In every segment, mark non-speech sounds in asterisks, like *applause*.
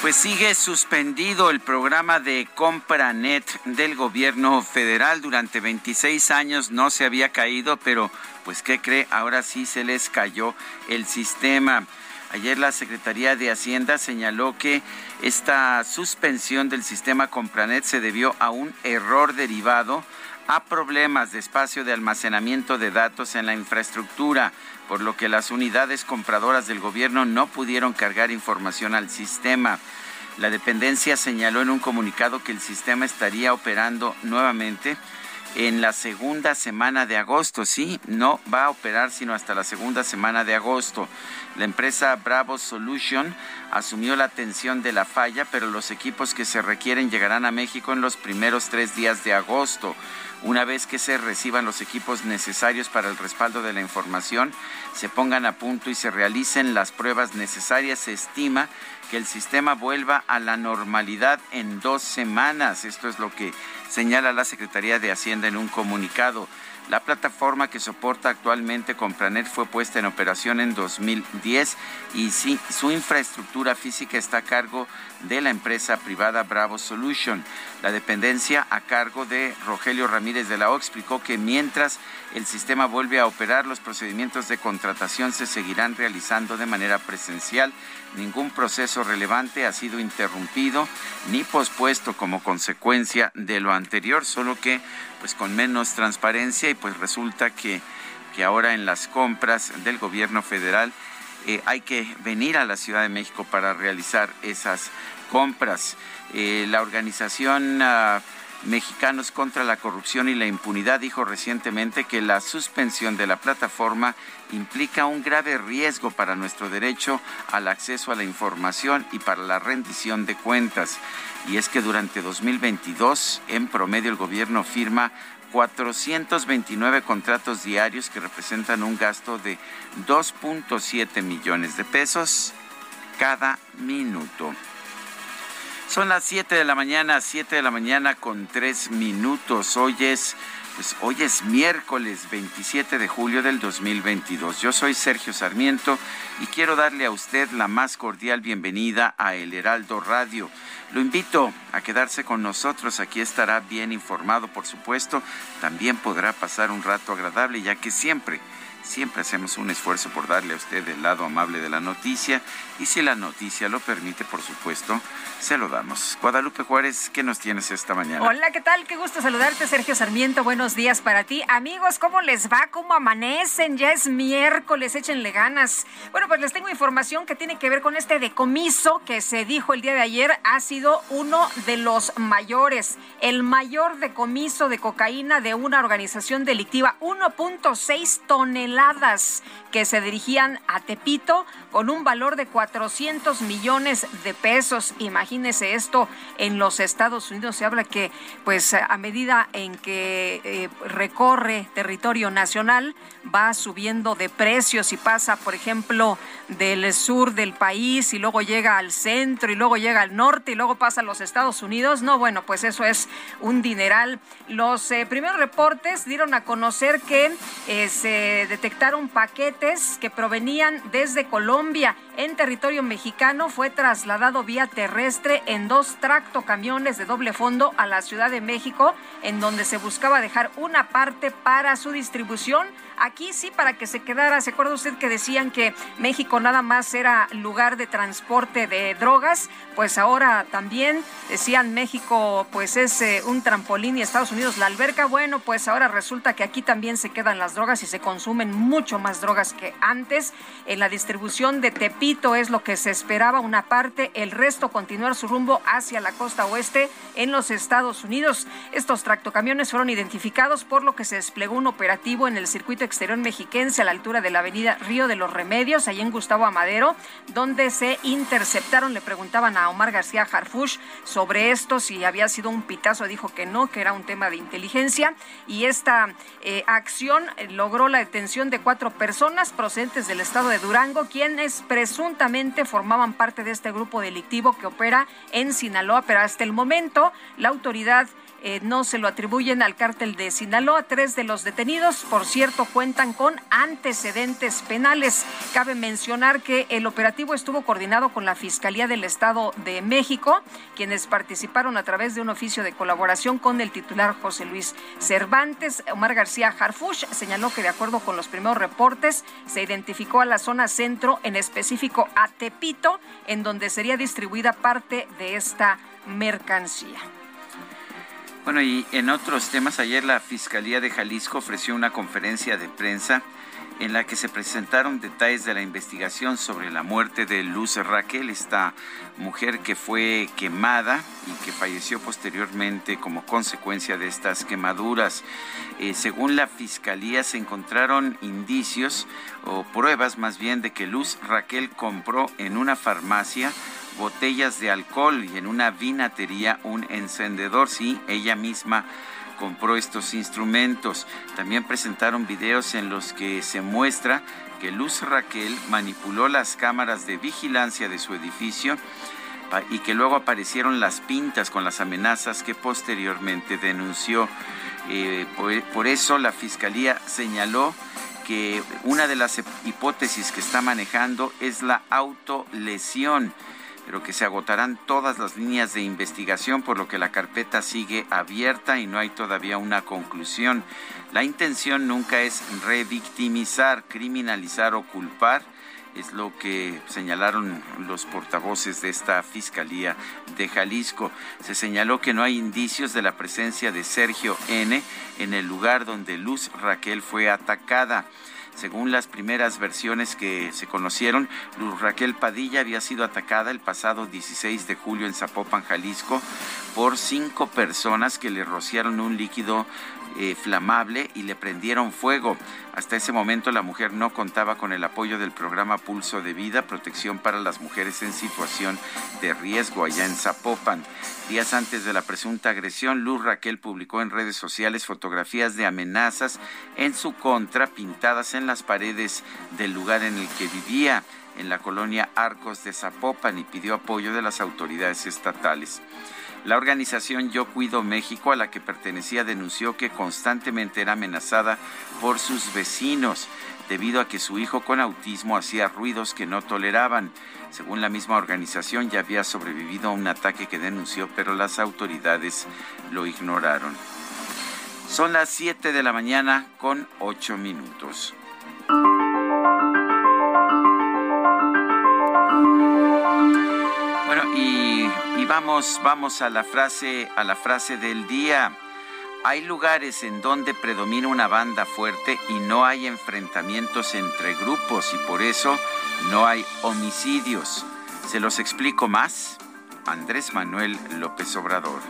Pues sigue suspendido el programa de CompraNet del gobierno federal. Durante 26 años no se había caído, pero pues ¿qué cree? Ahora sí se les cayó el sistema. Ayer la Secretaría de Hacienda señaló que esta suspensión del sistema CompraNet se debió a un error derivado a problemas de espacio de almacenamiento de datos en la infraestructura, por lo que las unidades compradoras del gobierno no pudieron cargar información al sistema. La dependencia señaló en un comunicado que el sistema estaría operando nuevamente en la segunda semana de agosto. Sí, no va a operar sino hasta la segunda semana de agosto. La empresa Bravo Solution asumió la atención de la falla, pero los equipos que se requieren llegarán a México en los primeros tres días de agosto. Una vez que se reciban los equipos necesarios para el respaldo de la información, se pongan a punto y se realicen las pruebas necesarias, se estima que el sistema vuelva a la normalidad en dos semanas. Esto es lo que señala la Secretaría de Hacienda en un comunicado. La plataforma que soporta actualmente Compranet fue puesta en operación en 2010 y su infraestructura física está a cargo la empresa privada Bravo Solution. La dependencia a cargo de Rogelio Ramírez de la O explicó que mientras el sistema vuelve a operar, los procedimientos de contratación se seguirán realizando de manera presencial. Ningún proceso relevante ha sido interrumpido ni pospuesto como consecuencia de lo anterior, solo que pues con menos transparencia y pues resulta que, que ahora en las compras del gobierno federal eh, hay que venir a la Ciudad de México para realizar esas compras. Eh, la organización ah, Mexicanos contra la Corrupción y la Impunidad dijo recientemente que la suspensión de la plataforma implica un grave riesgo para nuestro derecho al acceso a la información y para la rendición de cuentas. Y es que durante 2022, en promedio, el gobierno firma 429 contratos diarios que representan un gasto de 2.7 millones de pesos cada minuto. Son las 7 de la mañana, 7 de la mañana con 3 minutos. Hoy es, pues hoy es miércoles 27 de julio del 2022. Yo soy Sergio Sarmiento y quiero darle a usted la más cordial bienvenida a El Heraldo Radio. Lo invito a quedarse con nosotros, aquí estará bien informado, por supuesto. También podrá pasar un rato agradable, ya que siempre Siempre hacemos un esfuerzo por darle a usted el lado amable de la noticia y si la noticia lo permite, por supuesto, se lo damos. Guadalupe Juárez, ¿qué nos tienes esta mañana? Hola, ¿qué tal? Qué gusto saludarte, Sergio Sarmiento. Buenos días para ti. Amigos, ¿cómo les va? ¿Cómo amanecen? Ya es miércoles, échenle ganas. Bueno, pues les tengo información que tiene que ver con este decomiso que se dijo el día de ayer. Ha sido uno de los mayores, el mayor decomiso de cocaína de una organización delictiva, 1.6 toneladas que se dirigían a Tepito con un valor de 400 millones de pesos. Imagínese esto en los Estados Unidos. Se habla que, pues, a medida en que eh, recorre territorio nacional, va subiendo de precios y pasa, por ejemplo, del sur del país y luego llega al centro y luego llega al norte y luego pasa a los Estados Unidos. No, bueno, pues eso es un dineral. Los eh, primeros reportes dieron a conocer que eh, se detectaron paquetes que provenían desde Colombia en territorio mexicano fue trasladado vía terrestre en dos tractocamiones de doble fondo a la Ciudad de México, en donde se buscaba dejar una parte para su distribución. Aquí sí, para que se quedara. ¿Se acuerda usted que decían que México nada más era lugar de transporte de drogas? Pues ahora también decían México, pues es eh, un trampolín y Estados Unidos la alberca. Bueno, pues ahora resulta que aquí también se quedan las drogas y se consumen mucho más drogas que antes. En la distribución de Tepito es lo que se esperaba, una parte, el resto continuar su rumbo hacia la costa oeste en los Estados Unidos. Estos tractocamiones fueron identificados por lo que se desplegó un operativo en el circuito exterior mexiquense a la altura de la avenida Río de los Remedios, ahí en Gustavo Amadero, donde se interceptaron, le preguntaban a Omar García Harfush sobre esto, si había sido un pitazo, dijo que no, que era un tema de inteligencia, y esta eh, acción logró la detención de cuatro personas procedentes del estado de Durango, quienes presuntamente formaban parte de este grupo delictivo que opera en Sinaloa, pero hasta el momento la autoridad eh, no se lo atribuyen al cártel de Sinaloa. Tres de los detenidos, por cierto, cuentan con antecedentes penales. Cabe mencionar que el operativo estuvo coordinado con la Fiscalía del Estado de México, quienes participaron a través de un oficio de colaboración con el titular José Luis Cervantes. Omar García Harfush señaló que de acuerdo con los primeros reportes se identificó a la zona centro, en específico a Tepito, en donde sería distribuida parte de esta mercancía. Bueno, y en otros temas, ayer la Fiscalía de Jalisco ofreció una conferencia de prensa en la que se presentaron detalles de la investigación sobre la muerte de Luz Raquel, esta mujer que fue quemada y que falleció posteriormente como consecuencia de estas quemaduras. Eh, según la Fiscalía se encontraron indicios o pruebas más bien de que Luz Raquel compró en una farmacia botellas de alcohol y en una vinatería un encendedor. Sí, ella misma compró estos instrumentos. También presentaron videos en los que se muestra que Luz Raquel manipuló las cámaras de vigilancia de su edificio y que luego aparecieron las pintas con las amenazas que posteriormente denunció. Eh, por eso la Fiscalía señaló que una de las hipótesis que está manejando es la autolesión pero que se agotarán todas las líneas de investigación, por lo que la carpeta sigue abierta y no hay todavía una conclusión. La intención nunca es revictimizar, criminalizar o culpar es lo que señalaron los portavoces de esta Fiscalía de Jalisco. Se señaló que no hay indicios de la presencia de Sergio N en el lugar donde Luz Raquel fue atacada. Según las primeras versiones que se conocieron, Luz Raquel Padilla había sido atacada el pasado 16 de julio en Zapopan, Jalisco, por cinco personas que le rociaron un líquido flamable y le prendieron fuego. Hasta ese momento la mujer no contaba con el apoyo del programa Pulso de Vida, protección para las mujeres en situación de riesgo allá en Zapopan. Días antes de la presunta agresión, Luz Raquel publicó en redes sociales fotografías de amenazas en su contra pintadas en las paredes del lugar en el que vivía en la colonia Arcos de Zapopan y pidió apoyo de las autoridades estatales. La organización Yo Cuido México, a la que pertenecía, denunció que constantemente era amenazada por sus vecinos debido a que su hijo con autismo hacía ruidos que no toleraban. Según la misma organización, ya había sobrevivido a un ataque que denunció, pero las autoridades lo ignoraron. Son las 7 de la mañana con 8 minutos. Vamos, vamos a la frase, a la frase del día. Hay lugares en donde predomina una banda fuerte y no hay enfrentamientos entre grupos y por eso no hay homicidios. Se los explico más. Andrés Manuel López Obrador.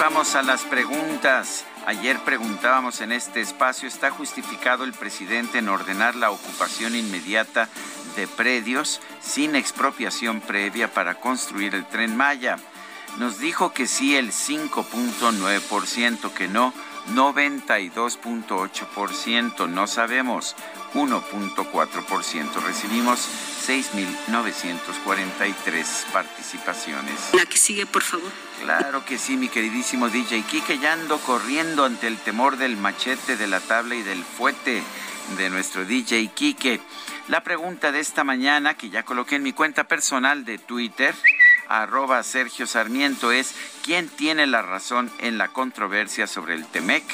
vamos a las preguntas. Ayer preguntábamos en este espacio, ¿está justificado el presidente en ordenar la ocupación inmediata de predios sin expropiación previa para construir el tren Maya? Nos dijo que sí el 5.9%, que no 92.8%, no sabemos 1.4%. Recibimos 6.943 participaciones. La que sigue, por favor. Claro que sí, mi queridísimo DJ Kike, ya ando corriendo ante el temor del machete, de la tabla y del fuete de nuestro DJ Kike. La pregunta de esta mañana, que ya coloqué en mi cuenta personal de Twitter, arroba Sergio Sarmiento, es ¿quién tiene la razón en la controversia sobre el TEMEC?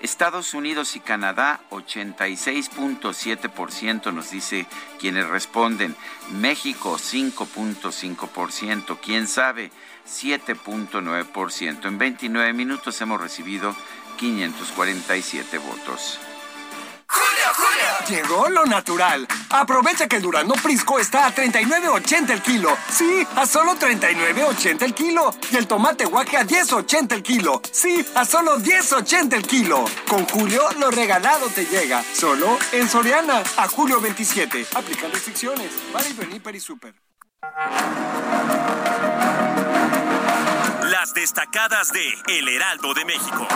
Estados Unidos y Canadá, 86.7% nos dice quienes responden. México, 5.5%. ¿Quién sabe? 7.9%. En 29 minutos hemos recibido 547 votos. Llegó lo natural. Aprovecha que el Durano Prisco está a 39.80 el kilo. Sí, a solo 39.80 el kilo. Y el tomate guaje a 10.80 el kilo. Sí, a solo 10.80 el kilo. Con Julio, lo regalado te llega. Solo en Soriana. A julio 27. Aplica restricciones. Para y Super. Las destacadas de El Heraldo de México.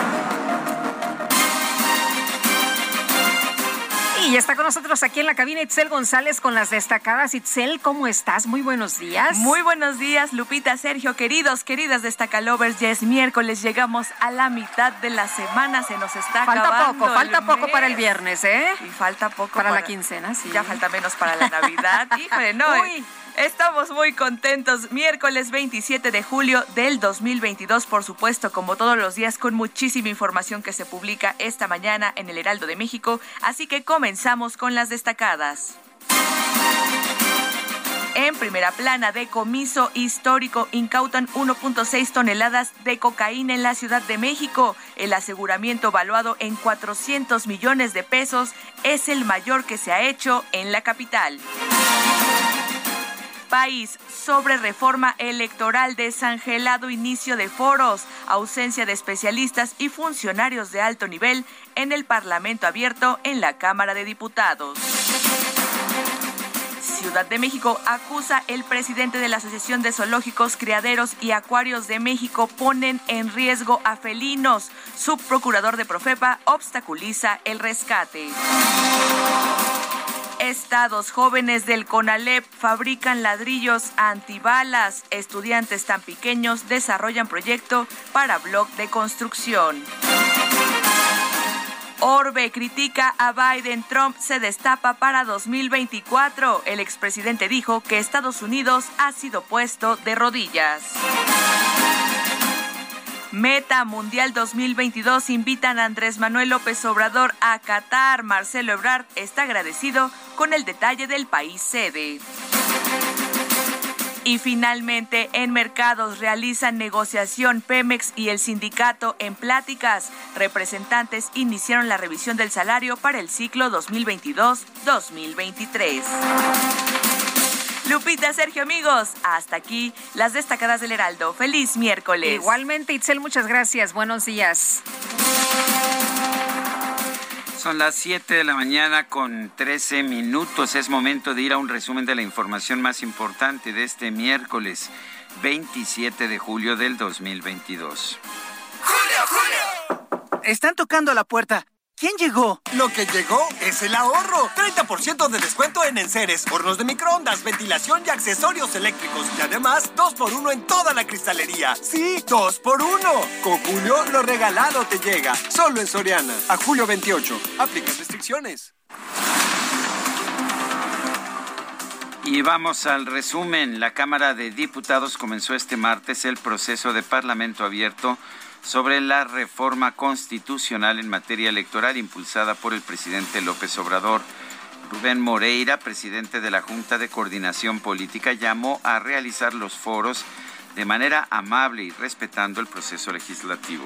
Y está con nosotros aquí en la cabina Itzel González con las destacadas. Itzel, ¿cómo estás? Muy buenos días. Muy buenos días, Lupita, Sergio, queridos, queridas destacalovers. Ya es miércoles, llegamos a la mitad de la semana, se nos está falta poco, falta poco para el viernes, ¿eh? Y falta poco para, la quincena, sí. Ya falta menos para la Navidad. *laughs* Híjole, no. Uy. Estamos muy contentos. Miércoles 27 de julio del 2022, por supuesto, como todos los días, con muchísima información que se publica esta mañana en el Heraldo de México. Así que comenzamos con las destacadas. En primera plana, de comiso histórico incautan 1.6 toneladas de cocaína en la Ciudad de México. El aseguramiento valuado en 400 millones de pesos es el mayor que se ha hecho en la capital país sobre reforma electoral, desangelado inicio de foros, ausencia de especialistas y funcionarios de alto nivel en el Parlamento abierto en la Cámara de Diputados. Ciudad de México acusa el presidente de la Asociación de Zoológicos, Criaderos y Acuarios de México ponen en riesgo a felinos. Subprocurador de Profepa obstaculiza el rescate. Estados jóvenes del CONALEP fabrican ladrillos antibalas. Estudiantes tan pequeños desarrollan proyecto para blog de construcción. Orbe critica a Biden. Trump se destapa para 2024. El expresidente dijo que Estados Unidos ha sido puesto de rodillas. Meta Mundial 2022 invitan a Andrés Manuel López Obrador a Qatar. Marcelo Ebrard está agradecido con el detalle del país sede. Y finalmente, en mercados realizan negociación Pemex y el sindicato en pláticas. Representantes iniciaron la revisión del salario para el ciclo 2022-2023. Lupita, Sergio, amigos, hasta aquí las destacadas del Heraldo. Feliz miércoles. Igualmente, Itzel, muchas gracias. Buenos días. Son las 7 de la mañana con 13 minutos. Es momento de ir a un resumen de la información más importante de este miércoles 27 de julio del 2022. ¡Julio, Julio! Están tocando a la puerta. ¿Quién llegó? Lo que llegó es el ahorro. 30% de descuento en enseres, hornos de microondas, ventilación y accesorios eléctricos. Y además, 2 por 1 en toda la cristalería. Sí, 2 por 1 Con Julio, lo regalado te llega. Solo en Soriana. A julio 28. Aplica restricciones. Y vamos al resumen. La Cámara de Diputados comenzó este martes el proceso de Parlamento abierto sobre la reforma constitucional en materia electoral impulsada por el presidente López Obrador. Rubén Moreira, presidente de la Junta de Coordinación Política, llamó a realizar los foros de manera amable y respetando el proceso legislativo.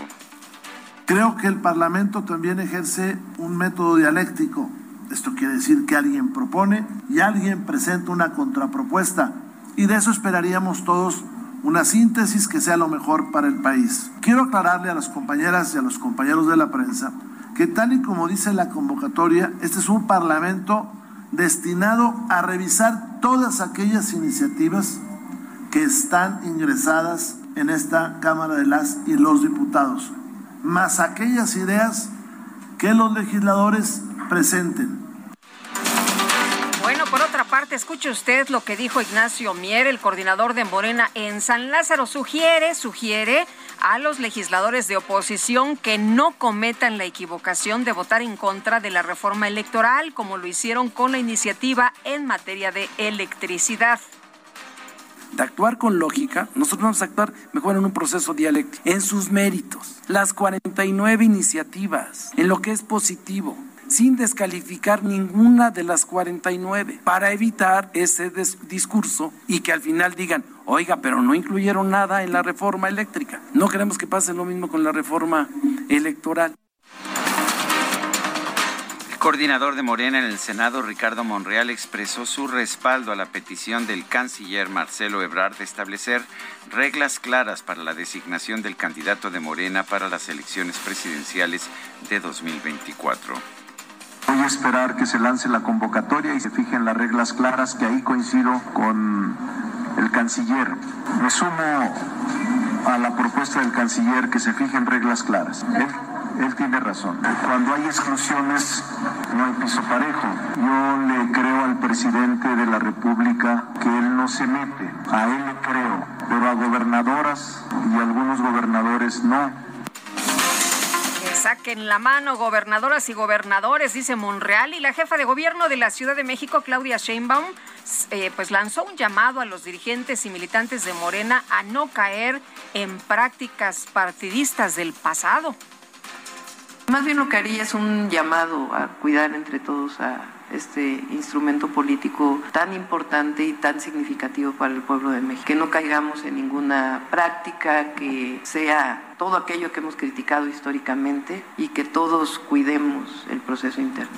Creo que el Parlamento también ejerce un método dialéctico. Esto quiere decir que alguien propone y alguien presenta una contrapropuesta. Y de eso esperaríamos todos una síntesis que sea lo mejor para el país. Quiero aclararle a las compañeras y a los compañeros de la prensa que tal y como dice la convocatoria, este es un parlamento destinado a revisar todas aquellas iniciativas que están ingresadas en esta Cámara de las y los Diputados, más aquellas ideas que los legisladores presenten. Otra parte, escuche usted lo que dijo Ignacio Mier, el coordinador de Morena en San Lázaro. Sugiere, sugiere a los legisladores de oposición que no cometan la equivocación de votar en contra de la reforma electoral, como lo hicieron con la iniciativa en materia de electricidad de actuar con lógica, nosotros vamos a actuar mejor en un proceso dialéctico, en sus méritos, las 49 iniciativas, en lo que es positivo, sin descalificar ninguna de las 49 para evitar ese discurso y que al final digan, oiga, pero no incluyeron nada en la reforma eléctrica. No queremos que pase lo mismo con la reforma electoral. El coordinador de Morena en el Senado, Ricardo Monreal, expresó su respaldo a la petición del canciller Marcelo Ebrard de establecer reglas claras para la designación del candidato de Morena para las elecciones presidenciales de 2024. Voy a esperar que se lance la convocatoria y se fijen las reglas claras, que ahí coincido con el canciller. Me sumo a la propuesta del canciller que se fijen reglas claras. Él, tiene razón. Cuando hay exclusiones, no hay piso parejo. Yo le creo al presidente de la República que él no se mete. A él le creo. Pero a gobernadoras y algunos gobernadores no Saquen la mano, gobernadoras y gobernadores, dice Monreal. Y la jefa de gobierno de la Ciudad de México, Claudia Sheinbaum, eh, pues lanzó un llamado a los dirigentes y militantes de Morena a no caer en prácticas partidistas del pasado. Más bien lo que haría es un llamado a cuidar entre todos a este instrumento político tan importante y tan significativo para el pueblo de México. Que no caigamos en ninguna práctica que sea todo aquello que hemos criticado históricamente y que todos cuidemos el proceso interno.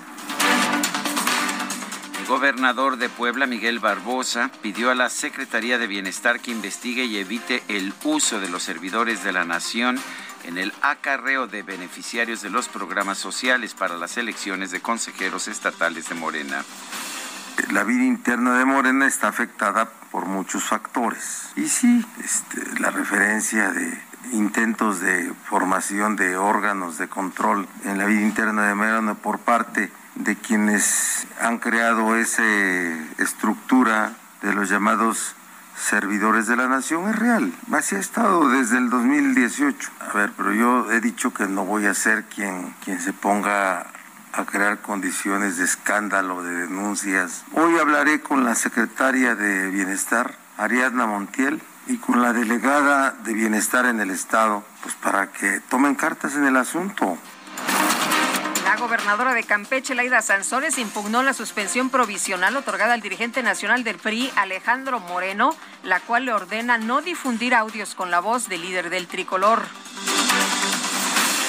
El gobernador de Puebla, Miguel Barbosa, pidió a la Secretaría de Bienestar que investigue y evite el uso de los servidores de la nación en el acarreo de beneficiarios de los programas sociales para las elecciones de consejeros estatales de Morena. La vida interna de Morena está afectada por muchos factores. Y sí, este, la referencia de intentos de formación de órganos de control en la vida interna de Morena por parte de quienes han creado esa estructura de los llamados servidores de la nación es real. Así ha estado desde el 2018. A ver, pero yo he dicho que no voy a ser quien, quien se ponga a crear condiciones de escándalo, de denuncias. Hoy hablaré con la secretaria de Bienestar, Ariadna Montiel, y con la delegada de Bienestar en el Estado, pues para que tomen cartas en el asunto. La gobernadora de Campeche, Laida Sansores, impugnó la suspensión provisional otorgada al dirigente nacional del PRI, Alejandro Moreno, la cual le ordena no difundir audios con la voz del líder del tricolor.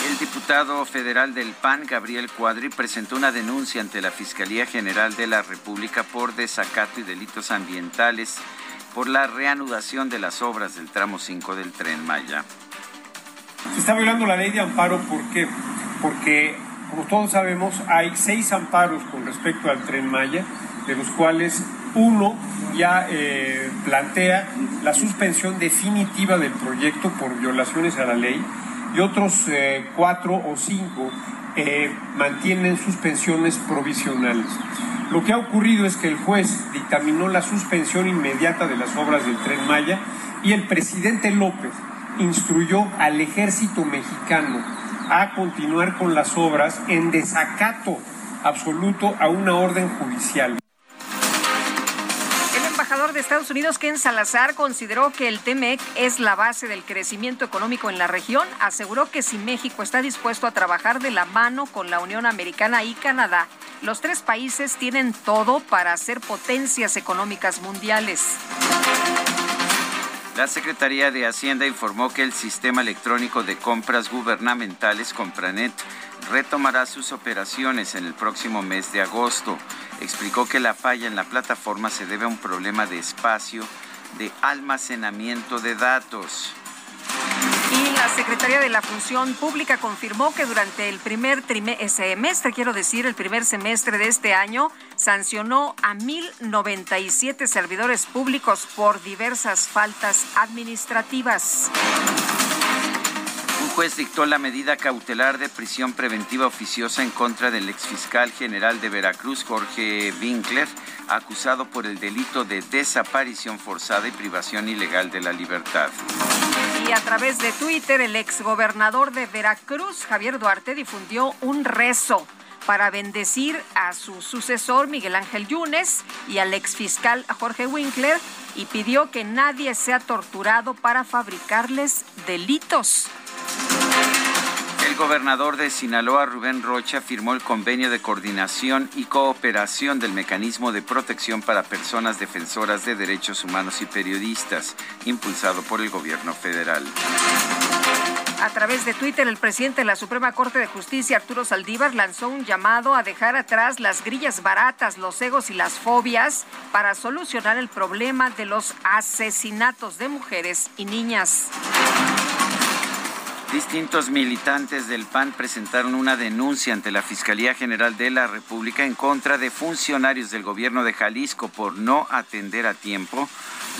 El diputado federal del PAN, Gabriel Cuadri, presentó una denuncia ante la Fiscalía General de la República por desacato y delitos ambientales por la reanudación de las obras del tramo 5 del tren Maya. Se está violando la ley de amparo, ¿por qué? Porque como todos sabemos, hay seis amparos con respecto al tren Maya, de los cuales uno ya eh, plantea la suspensión definitiva del proyecto por violaciones a la ley y otros eh, cuatro o cinco eh, mantienen suspensiones provisionales. Lo que ha ocurrido es que el juez dictaminó la suspensión inmediata de las obras del tren Maya y el presidente López instruyó al ejército mexicano a continuar con las obras en desacato absoluto a una orden judicial. El embajador de Estados Unidos, Ken Salazar, consideró que el TEMEC es la base del crecimiento económico en la región. Aseguró que si México está dispuesto a trabajar de la mano con la Unión Americana y Canadá, los tres países tienen todo para ser potencias económicas mundiales. La Secretaría de Hacienda informó que el sistema electrónico de compras gubernamentales Compranet retomará sus operaciones en el próximo mes de agosto. Explicó que la falla en la plataforma se debe a un problema de espacio de almacenamiento de datos. Y la Secretaría de la Función Pública confirmó que durante el primer eh, semestre, quiero decir, el primer semestre de este año, sancionó a 1.097 servidores públicos por diversas faltas administrativas. Un juez dictó la medida cautelar de prisión preventiva oficiosa en contra del exfiscal general de Veracruz, Jorge Winkler, acusado por el delito de desaparición forzada y privación ilegal de la libertad. Y a través de Twitter, el exgobernador de Veracruz, Javier Duarte, difundió un rezo para bendecir a su sucesor Miguel Ángel Yunes y al exfiscal Jorge Winkler y pidió que nadie sea torturado para fabricarles delitos. El gobernador de Sinaloa, Rubén Rocha, firmó el convenio de coordinación y cooperación del Mecanismo de Protección para Personas Defensoras de Derechos Humanos y Periodistas, impulsado por el gobierno federal. A través de Twitter, el presidente de la Suprema Corte de Justicia, Arturo Saldívar, lanzó un llamado a dejar atrás las grillas baratas, los egos y las fobias para solucionar el problema de los asesinatos de mujeres y niñas. Distintos militantes del PAN presentaron una denuncia ante la Fiscalía General de la República en contra de funcionarios del gobierno de Jalisco por no atender a tiempo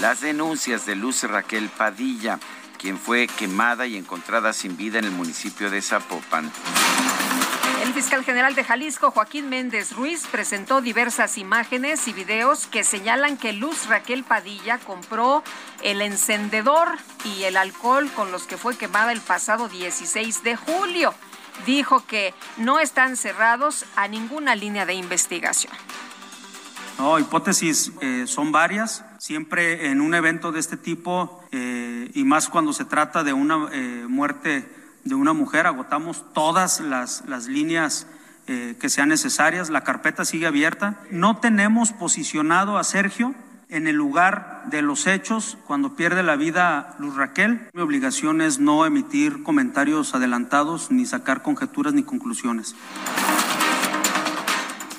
las denuncias de Luz Raquel Padilla quien fue quemada y encontrada sin vida en el municipio de Zapopan. El fiscal general de Jalisco, Joaquín Méndez Ruiz, presentó diversas imágenes y videos que señalan que Luz Raquel Padilla compró el encendedor y el alcohol con los que fue quemada el pasado 16 de julio. Dijo que no están cerrados a ninguna línea de investigación. No, hipótesis eh, son varias. Siempre en un evento de este tipo, eh, y más cuando se trata de una eh, muerte de una mujer, agotamos todas las, las líneas que sean necesarias. La carpeta sigue abierta. No tenemos posicionado a Sergio en el lugar de los hechos cuando pierde la vida Luz Raquel. Mi obligación es no emitir comentarios adelantados ni sacar conjeturas ni conclusiones.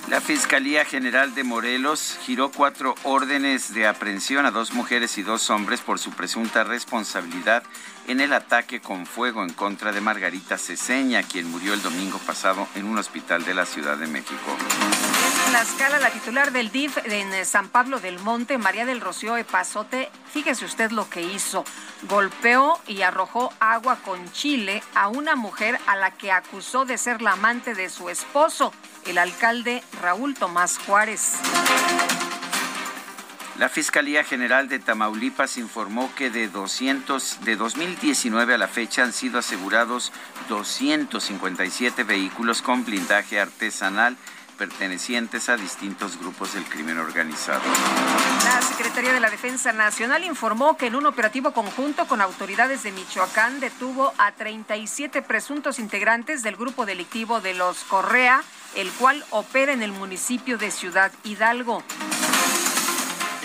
La Fiscalía General de Morelos giró cuatro órdenes de aprehensión a dos mujeres y dos hombres por su presunta responsabilidad en el ataque con fuego en contra de Margarita Ceseña, quien murió el domingo pasado en un hospital de la Ciudad de México. En Tlaxcala, la titular del DIF en San Pablo del Monte, María del Rocío Epazote, fíjese usted lo que hizo. Golpeó y arrojó agua con chile a una mujer a la que acusó de ser la amante de su esposo, el alcalde Raúl Tomás Juárez. La Fiscalía General de Tamaulipas informó que de 200 de 2019 a la fecha han sido asegurados 257 vehículos con blindaje artesanal pertenecientes a distintos grupos del crimen organizado. La Secretaría de la Defensa Nacional informó que en un operativo conjunto con autoridades de Michoacán detuvo a 37 presuntos integrantes del grupo delictivo de los Correa, el cual opera en el municipio de Ciudad Hidalgo.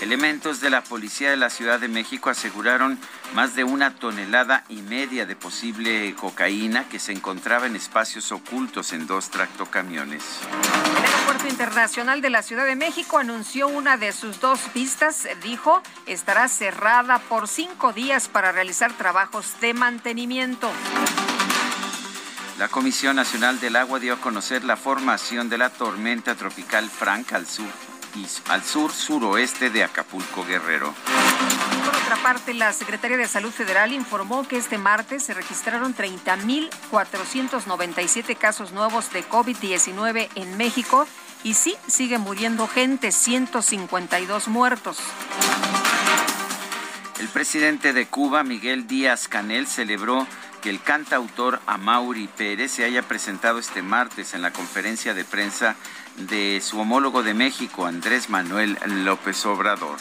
Elementos de la Policía de la Ciudad de México aseguraron más de una tonelada y media de posible cocaína que se encontraba en espacios ocultos en dos tractocamiones. El Aeropuerto Internacional de la Ciudad de México anunció una de sus dos pistas. Dijo, estará cerrada por cinco días para realizar trabajos de mantenimiento. La Comisión Nacional del Agua dio a conocer la formación de la tormenta tropical Frank al sur al sur suroeste de Acapulco Guerrero. Por otra parte, la Secretaría de Salud Federal informó que este martes se registraron 30.497 casos nuevos de COVID-19 en México y sí, sigue muriendo gente, 152 muertos. El presidente de Cuba, Miguel Díaz Canel, celebró que el cantautor Amaury Pérez se haya presentado este martes en la conferencia de prensa de su homólogo de México, Andrés Manuel López Obrador.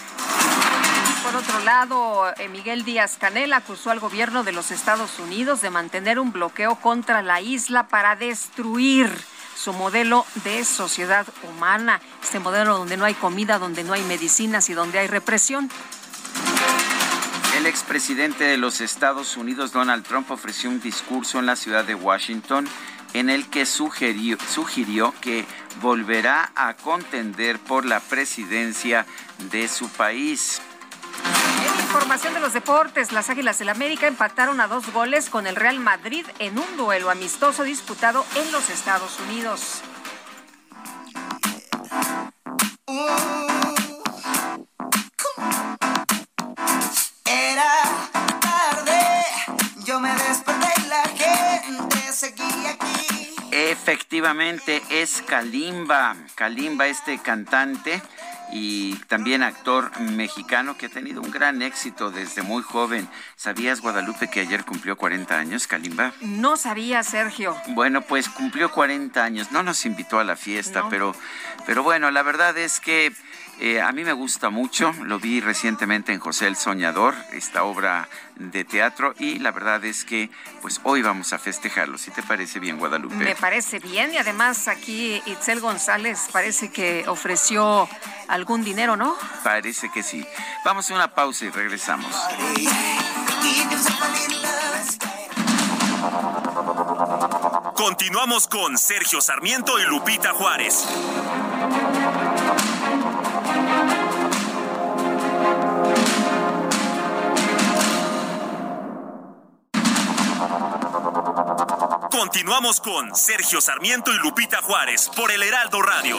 Por otro lado, eh, Miguel Díaz Canel acusó al gobierno de los Estados Unidos de mantener un bloqueo contra la isla para destruir su modelo de sociedad humana, este modelo donde no hay comida, donde no hay medicinas y donde hay represión. El expresidente de los Estados Unidos, Donald Trump, ofreció un discurso en la ciudad de Washington en el que sugirió, sugirió que volverá a contender por la presidencia de su país. En información de los deportes, las Águilas del América empataron a dos goles con el Real Madrid en un duelo amistoso disputado en los Estados Unidos. Era seguía aquí. Efectivamente, es Kalimba. Kalimba, este cantante y también actor mexicano que ha tenido un gran éxito desde muy joven. ¿Sabías, Guadalupe, que ayer cumplió 40 años, Kalimba? No sabía, Sergio. Bueno, pues cumplió 40 años. No nos invitó a la fiesta, pero, pero bueno, la verdad es que eh, a mí me gusta mucho, lo vi recientemente en José el Soñador, esta obra de teatro, y la verdad es que pues hoy vamos a festejarlo. ¿Si te parece bien, Guadalupe? Me parece bien, y además aquí Itzel González parece que ofreció algún dinero, ¿no? Parece que sí. Vamos a una pausa y regresamos. Continuamos con Sergio Sarmiento y Lupita Juárez. Continuamos con Sergio Sarmiento y Lupita Juárez por el Heraldo Radio.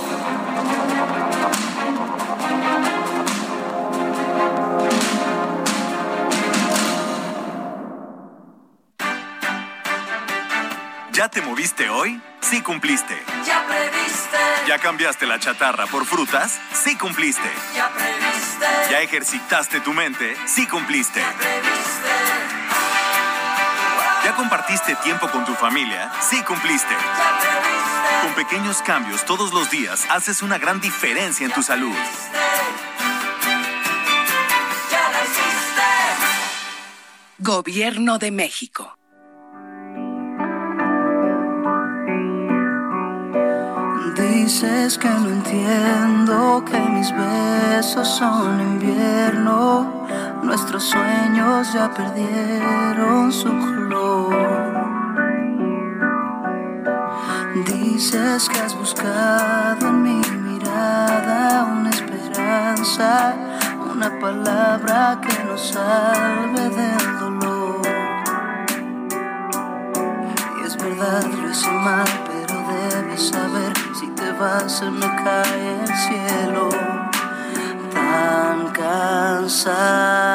¿Ya te moviste hoy? Sí cumpliste. Ya previste. ¿Ya cambiaste la chatarra por frutas? Sí cumpliste. Ya previste. ¿Ya ejercitaste tu mente? Sí cumpliste. Ya previste. ¿Ya compartiste tiempo con tu familia? Sí cumpliste. Con pequeños cambios todos los días haces una gran diferencia en tu salud. Gobierno de México. Dices que no entiendo que mis besos son invierno. Nuestros sueños ya perdieron su color. Dices que has buscado en mi mirada una esperanza, una palabra que nos salve del dolor. Y es verdad, lo hice mal, pero debes saber, si te vas me cae el cielo. Tan cansado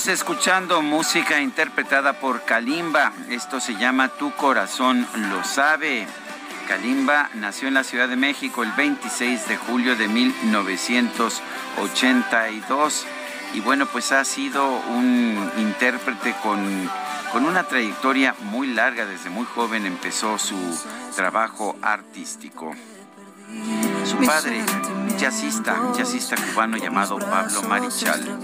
Seguimos escuchando música interpretada por Kalimba. Esto se llama Tu corazón lo sabe. Kalimba nació en la Ciudad de México el 26 de julio de 1982 y bueno, pues ha sido un intérprete con, con una trayectoria muy larga. Desde muy joven empezó su trabajo artístico. Su padre, jazzista, jazzista cubano llamado Pablo Marichal.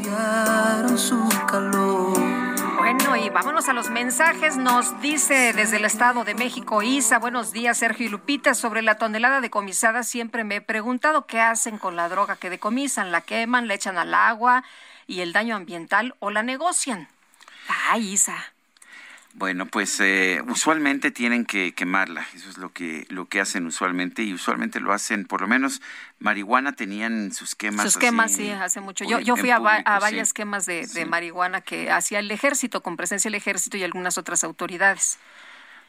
Bueno, y vámonos a los mensajes. Nos dice desde el Estado de México, Isa, buenos días, Sergio y Lupita. Sobre la tonelada decomisada, siempre me he preguntado qué hacen con la droga que decomisan. ¿La queman, la echan al agua y el daño ambiental o la negocian? Ay, Isa. Bueno, pues eh, usualmente tienen que quemarla, eso es lo que lo que hacen usualmente y usualmente lo hacen, por lo menos marihuana tenían sus quemas. Sus quemas, así sí, hace mucho. Yo, fui a, público, a varias quemas de, de marihuana que hacía el ejército, con presencia del ejército y algunas otras autoridades.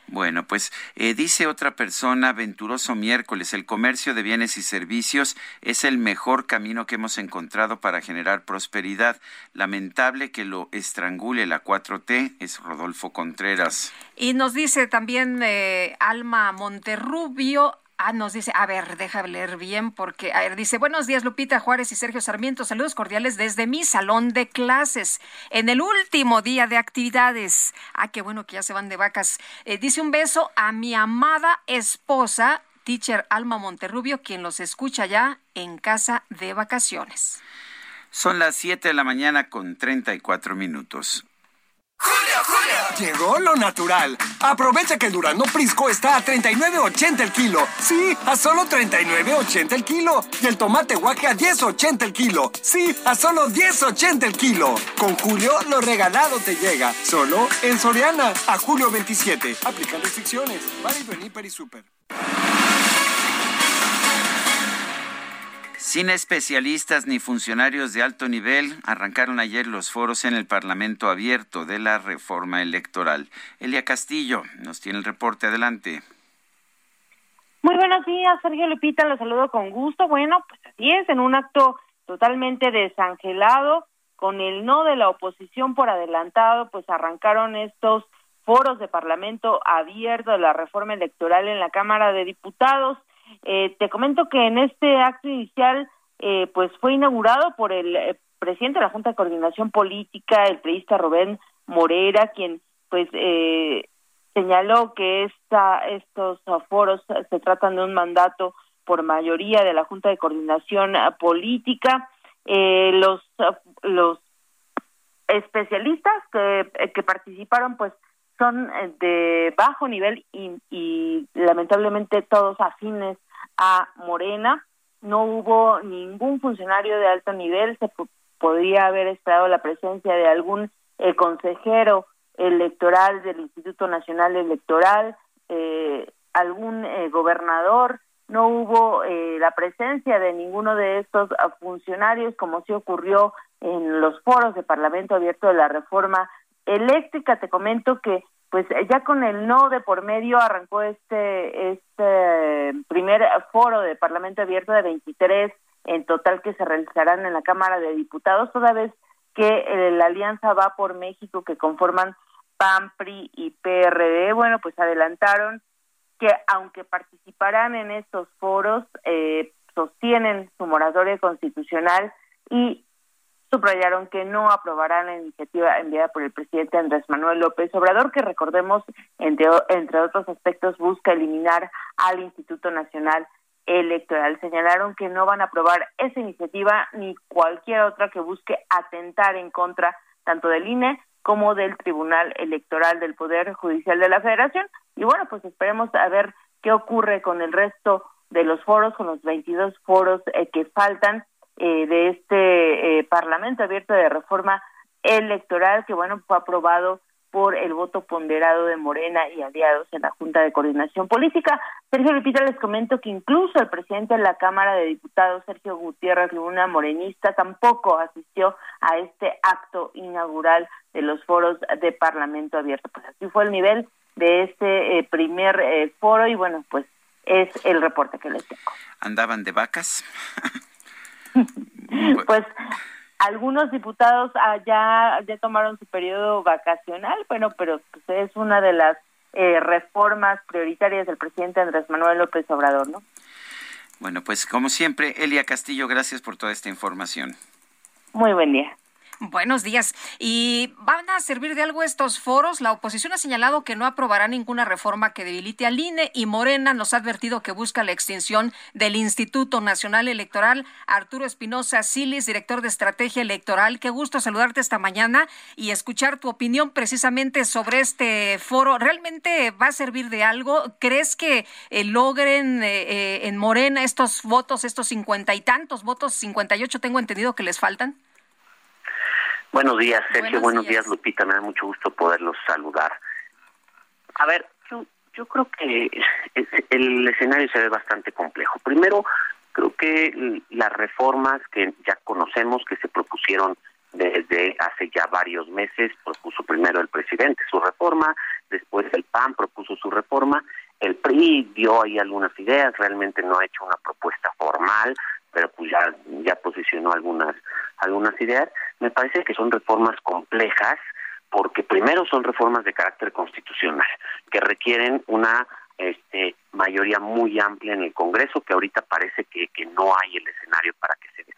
Bueno, pues eh, dice otra persona, venturoso miércoles, el comercio de bienes y servicios es el mejor camino que hemos encontrado para generar prosperidad. Lamentable que lo estrangule la 4T, es Rodolfo Contreras. Y nos dice también eh, Alma Monterrubio. Ah, nos dice, a ver, déjame leer bien porque, a ver, dice, buenos días Lupita Juárez y Sergio Sarmiento, saludos cordiales desde mi salón de clases, en el último día de actividades. Ah, qué bueno que ya se van de vacas. Eh, dice un beso a mi amada esposa, teacher Alma Monterrubio, quien los escucha ya en casa de vacaciones. Son las 7 de la mañana con 34 minutos. Llegó lo natural. Aprovecha que el Durazno Prisco está a 39.80 el kilo. Sí, a solo 39.80 el kilo. Y el tomate guaje a 10.80 el kilo. Sí, a solo 10.80 el kilo. Con Julio, lo regalado te llega. Solo en Soriana. A julio 27. Aplican restricciones. Válido en y Super. Sin especialistas ni funcionarios de alto nivel, arrancaron ayer los foros en el Parlamento abierto de la reforma electoral. Elia Castillo nos tiene el reporte. Adelante. Muy buenos días, Sergio Lupita, los saludo con gusto. Bueno, pues así es, en un acto totalmente desangelado, con el no de la oposición por adelantado, pues arrancaron estos foros de Parlamento abierto de la reforma electoral en la Cámara de Diputados. Eh, te comento que en este acto inicial, eh, pues fue inaugurado por el eh, presidente de la Junta de Coordinación Política, el periodista Rubén Morera, quien pues eh, señaló que esta, estos foros se tratan de un mandato por mayoría de la Junta de Coordinación Política. Eh, los, los especialistas que, que participaron, pues son de bajo nivel y lamentablemente todos afines a Morena. No hubo ningún funcionario de alto nivel, se podría haber esperado la presencia de algún eh, consejero electoral del Instituto Nacional Electoral, eh, algún eh, gobernador, no hubo eh, la presencia de ninguno de estos funcionarios, como sí ocurrió en los foros de Parlamento Abierto de la Reforma Eléctrica. Te comento que pues ya con el no de por medio arrancó este este primer foro de Parlamento Abierto de 23 en total que se realizarán en la Cámara de Diputados, toda vez que eh, la Alianza Va por México que conforman PAN, PRI y PRD, bueno, pues adelantaron que aunque participarán en estos foros, eh, sostienen su moratoria constitucional y subrayaron que no aprobarán la iniciativa enviada por el presidente Andrés Manuel López Obrador, que recordemos, entre, entre otros aspectos, busca eliminar al Instituto Nacional Electoral. Señalaron que no van a aprobar esa iniciativa ni cualquier otra que busque atentar en contra tanto del INE como del Tribunal Electoral del Poder Judicial de la Federación. Y bueno, pues esperemos a ver qué ocurre con el resto de los foros, con los 22 foros eh, que faltan eh, de este eh, Parlamento abierto de reforma electoral que, bueno, fue aprobado por el voto ponderado de Morena y aliados en la Junta de Coordinación Política. Sergio Lupita, les comento que incluso el presidente de la Cámara de Diputados, Sergio Gutiérrez Luna, morenista, tampoco asistió a este acto inaugural de los foros de Parlamento abierto. Pues así fue el nivel de este eh, primer eh, foro y bueno, pues es el reporte que les tengo. ¿Andaban de vacas? *laughs* pues algunos diputados ya, ya tomaron su periodo vacacional, bueno, pero pues, es una de las eh, reformas prioritarias del presidente Andrés Manuel López Obrador, ¿no? Bueno, pues como siempre, Elia Castillo, gracias por toda esta información. Muy buen día. Buenos días. ¿Y van a servir de algo estos foros? La oposición ha señalado que no aprobará ninguna reforma que debilite al INE y Morena nos ha advertido que busca la extinción del Instituto Nacional Electoral. Arturo Espinosa Silis, director de Estrategia Electoral, qué gusto saludarte esta mañana y escuchar tu opinión precisamente sobre este foro. ¿Realmente va a servir de algo? ¿Crees que eh, logren eh, eh, en Morena estos votos, estos cincuenta y tantos votos, cincuenta y ocho tengo entendido que les faltan? Buenos días, Sergio. Buenos, días. Lupita. Me da mucho gusto poderlos saludar. A ver, yo, yo creo que el escenario se ve bastante complejo. Primero, creo que las reformas que ya conocemos, que se propusieron desde hace ya varios meses, propuso primero el presidente su reforma, después el PAN propuso su reforma, el PRI dio ahí algunas ideas, realmente no ha hecho una propuesta formal, pero pues ya, ya posicionó algunas, algunas ideas. Me parece que son reformas complejas porque primero son reformas de carácter constitucional que requieren una este, mayoría muy amplia en el Congreso que ahorita parece que, que no hay el escenario para que se den.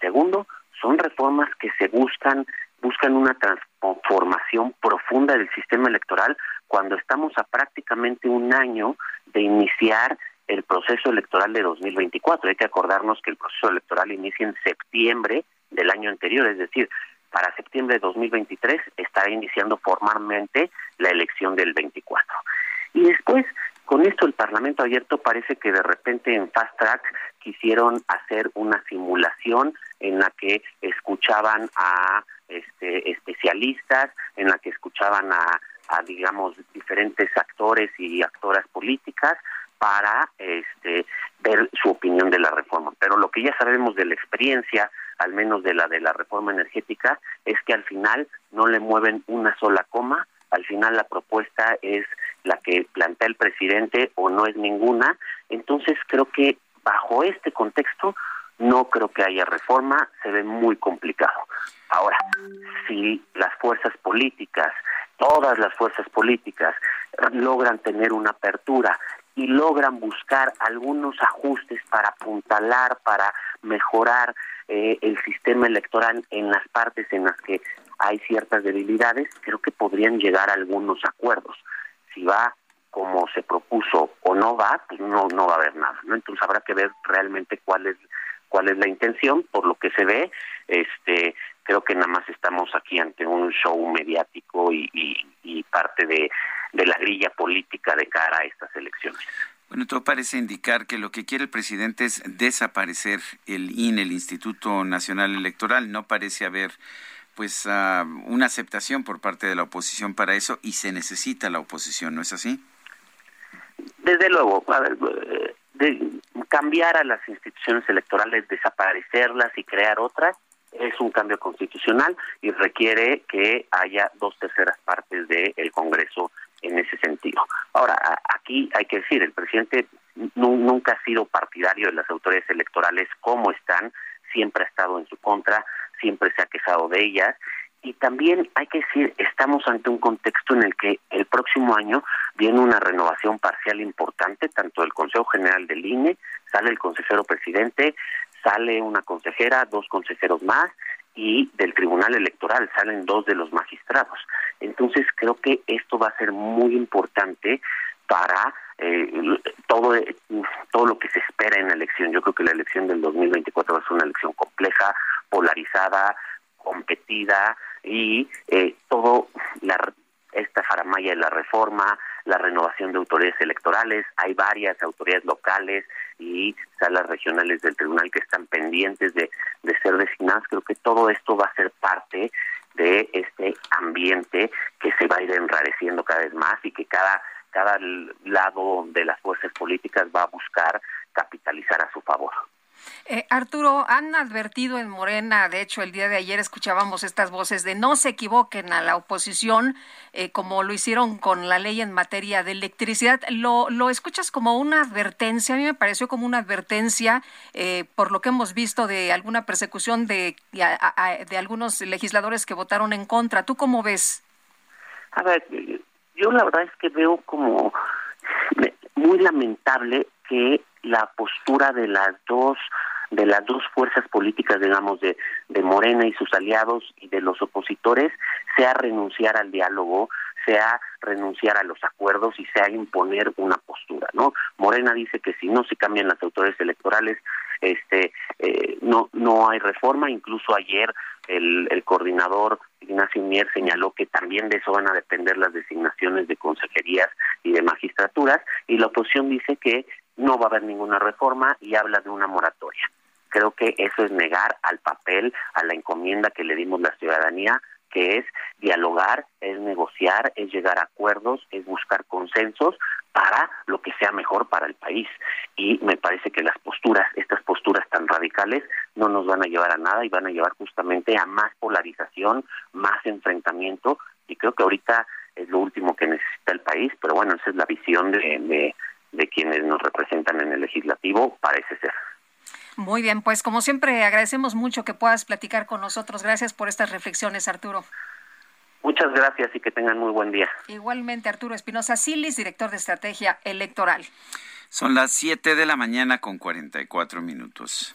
Segundo, son reformas que se buscan buscan una transformación profunda del sistema electoral cuando estamos a prácticamente un año de iniciar el proceso electoral de 2024. Hay que acordarnos que el proceso electoral inicia en septiembre del año anterior, es decir, para septiembre de 2023 estará iniciando formalmente la elección del 24. Y después, con esto el Parlamento abierto parece que de repente en Fast Track quisieron hacer una simulación en la que escuchaban a este, especialistas, en la que escuchaban a, a digamos diferentes actores y actoras políticas para este ver su opinión de la reforma. Pero lo que ya sabemos de la experiencia, al menos de la de la reforma energética, es que al final no le mueven una sola coma, al final la propuesta es la que plantea el presidente o no es ninguna. Entonces creo que bajo este contexto no creo que haya reforma, se ve muy complicado. Ahora, si las fuerzas políticas, todas las fuerzas políticas, logran tener una apertura y logran buscar algunos ajustes para apuntalar, para mejorar eh, el sistema electoral en las partes en las que hay ciertas debilidades, creo que podrían llegar a algunos acuerdos. Si va como se propuso o no va, pues no no va a haber nada, ¿no? Entonces habrá que ver realmente cuál es cuál es la intención, por lo que se ve, este creo que nada más estamos aquí ante un show mediático y, y parte de, de la grilla política de cara a estas elecciones. Bueno, todo parece indicar que lo que quiere el presidente es desaparecer el INE, el Instituto Nacional Electoral. No parece haber pues uh, una aceptación por parte de la oposición para eso y se necesita la oposición, ¿no es así? Desde luego, a ver, de cambiar a las instituciones electorales, desaparecerlas y crear otras, es un cambio constitucional y requiere que haya dos terceras partes del Congreso en ese sentido. Ahora, aquí hay que decir, el presidente nunca ha sido partidario de las autoridades electorales como están, siempre ha estado en su contra, siempre se ha quejado de ellas. Y también hay que decir, estamos ante un contexto en el que el próximo año viene una renovación parcial importante, tanto del Consejo General del INE, sale el consejero presidente, sale una consejera, dos consejeros más, y del Tribunal Electoral salen dos de los magistrados. Entonces creo que esto va a ser muy importante para eh, todo todo lo que se espera en la elección. Yo creo que la elección del 2024 va a ser una elección compleja, polarizada, competida y eh, todo la esta faramaya de la reforma, la renovación de autoridades electorales, hay varias autoridades locales y salas regionales del tribunal que están pendientes de, de ser designadas. Creo que todo esto va a ser parte de este ambiente que se va a ir enrareciendo cada vez más y que cada cada lado de las fuerzas políticas va a buscar capitalizar a su favor. Eh, Arturo, han advertido en Morena, de hecho el día de ayer escuchábamos estas voces de no se equivoquen a la oposición, eh, como lo hicieron con la ley en materia de electricidad. ¿Lo, ¿Lo escuchas como una advertencia? A mí me pareció como una advertencia eh, por lo que hemos visto de alguna persecución de, de algunos legisladores que votaron en contra. ¿Tú cómo ves? A ver, yo la verdad es que veo como muy lamentable que la postura de las dos de las dos fuerzas políticas, digamos, de, de Morena y sus aliados y de los opositores, sea renunciar al diálogo, sea renunciar a los acuerdos y sea imponer una postura, ¿no? Morena dice que si no se cambian las autoridades electorales, este, eh, no no hay reforma. Incluso ayer el, el coordinador Ignacio Mier señaló que también de eso van a depender las designaciones de consejerías y de magistraturas y la oposición dice que no va a haber ninguna reforma y habla de una moratoria. Creo que eso es negar al papel, a la encomienda que le dimos la ciudadanía, que es dialogar, es negociar, es llegar a acuerdos, es buscar consensos para lo que sea mejor para el país. Y me parece que las posturas, estas posturas tan radicales, no nos van a llevar a nada y van a llevar justamente a más polarización, más enfrentamiento. Y creo que ahorita es lo último que necesita el país, pero bueno, esa es la visión de, de quienes nos representan en el legislativo, parece ser. Muy bien, pues como siempre agradecemos mucho que puedas platicar con nosotros. Gracias por estas reflexiones, Arturo. Muchas gracias y que tengan muy buen día. Igualmente, Arturo Espinosa Silis, director de Estrategia Electoral. Son las 7 de la mañana con 44 minutos.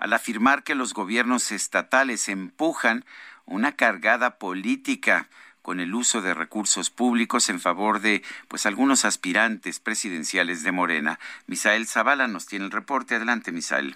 al afirmar que los gobiernos estatales empujan una cargada política con el uso de recursos públicos en favor de pues algunos aspirantes presidenciales de Morena. Misael Zavala nos tiene el reporte. Adelante, Misael.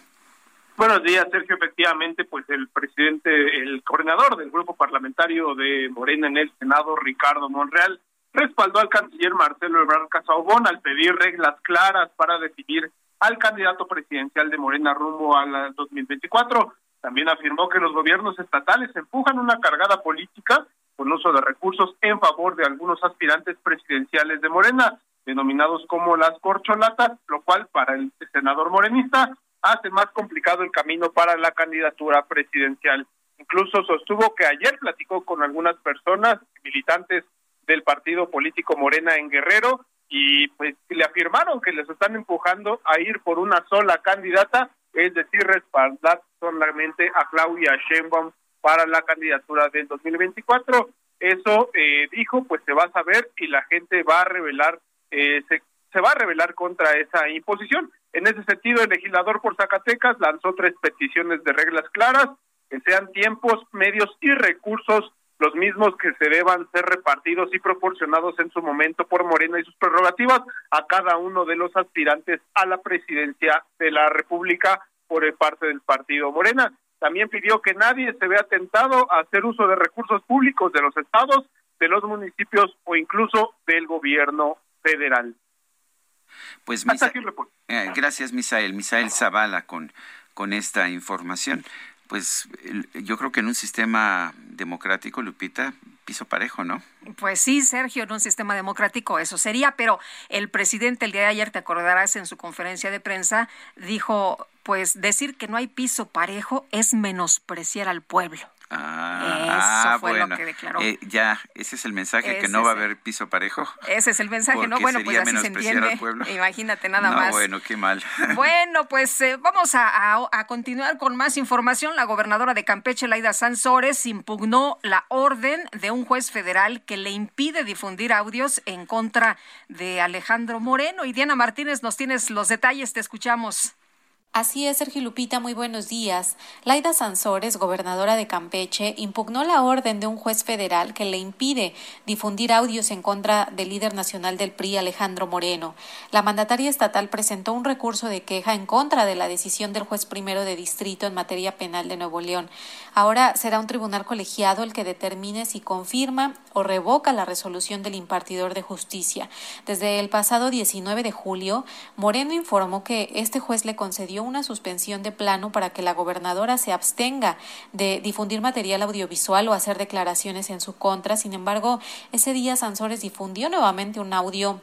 Buenos días, Sergio. Efectivamente, pues el presidente, el coordinador del grupo parlamentario de Morena en el Senado, Ricardo Monreal, respaldó al canciller Marcelo Ebrard Casaubon al pedir reglas claras para definir al candidato presidencial de Morena rumbo al 2024. También afirmó que los gobiernos estatales empujan una cargada política con uso de recursos en favor de algunos aspirantes presidenciales de Morena, denominados como las corcholatas, lo cual para el senador morenista hace más complicado el camino para la candidatura presidencial. Incluso sostuvo que ayer platicó con algunas personas militantes del partido político Morena en Guerrero y pues le afirmaron que les están empujando a ir por una sola candidata, es decir, respaldar solamente a Claudia Sheinbaum para la candidatura del 2024. Eso eh, dijo, pues se va a saber y la gente va a revelar, eh, se, se va a revelar contra esa imposición. En ese sentido, el legislador por Zacatecas lanzó tres peticiones de reglas claras, que sean tiempos, medios y recursos los mismos que se deban ser repartidos y proporcionados en su momento por Morena y sus prerrogativas a cada uno de los aspirantes a la presidencia de la República por parte del partido Morena. También pidió que nadie se vea tentado a hacer uso de recursos públicos de los estados, de los municipios o incluso del gobierno federal. Pues eh, gracias, Misael. Misael Zavala con, con esta información pues yo creo que en un sistema democrático, Lupita, piso parejo, ¿no? Pues sí, Sergio, en un sistema democrático eso sería, pero el presidente el día de ayer, te acordarás, en su conferencia de prensa, dijo, pues decir que no hay piso parejo es menospreciar al pueblo. Ah, Eso fue lo que declaró. Eh, ya, ese es el mensaje, que no va a haber piso parejo. Ese es el mensaje, ¿no? Bueno, pues así se entiende. Imagínate nada más. Bueno, qué mal. *laughs* Bueno, pues eh, vamos a, a, continuar con más información. La gobernadora de Campeche, Laida Sansores, impugnó la orden de un juez federal que le impide difundir audios en contra de Alejandro Moreno. Y Diana Martínez, nos tienes los detalles, te escuchamos. Así es, Sergio Lupita, muy buenos días. Laida Sansores, gobernadora de Campeche, impugnó la orden de un juez federal que le impide difundir audios en contra del líder nacional del PRI, Alejandro Moreno. La mandataria estatal presentó un recurso de queja en contra de la decisión del juez primero de distrito en materia penal de Nuevo León. Ahora será un tribunal colegiado el que determine si confirma o revoca la resolución del impartidor de justicia. Desde el pasado 19 de julio, Moreno informó que este juez le concedió una suspensión de plano para que la gobernadora se abstenga de difundir material audiovisual o hacer declaraciones en su contra. Sin embargo, ese día Sansores difundió nuevamente un audio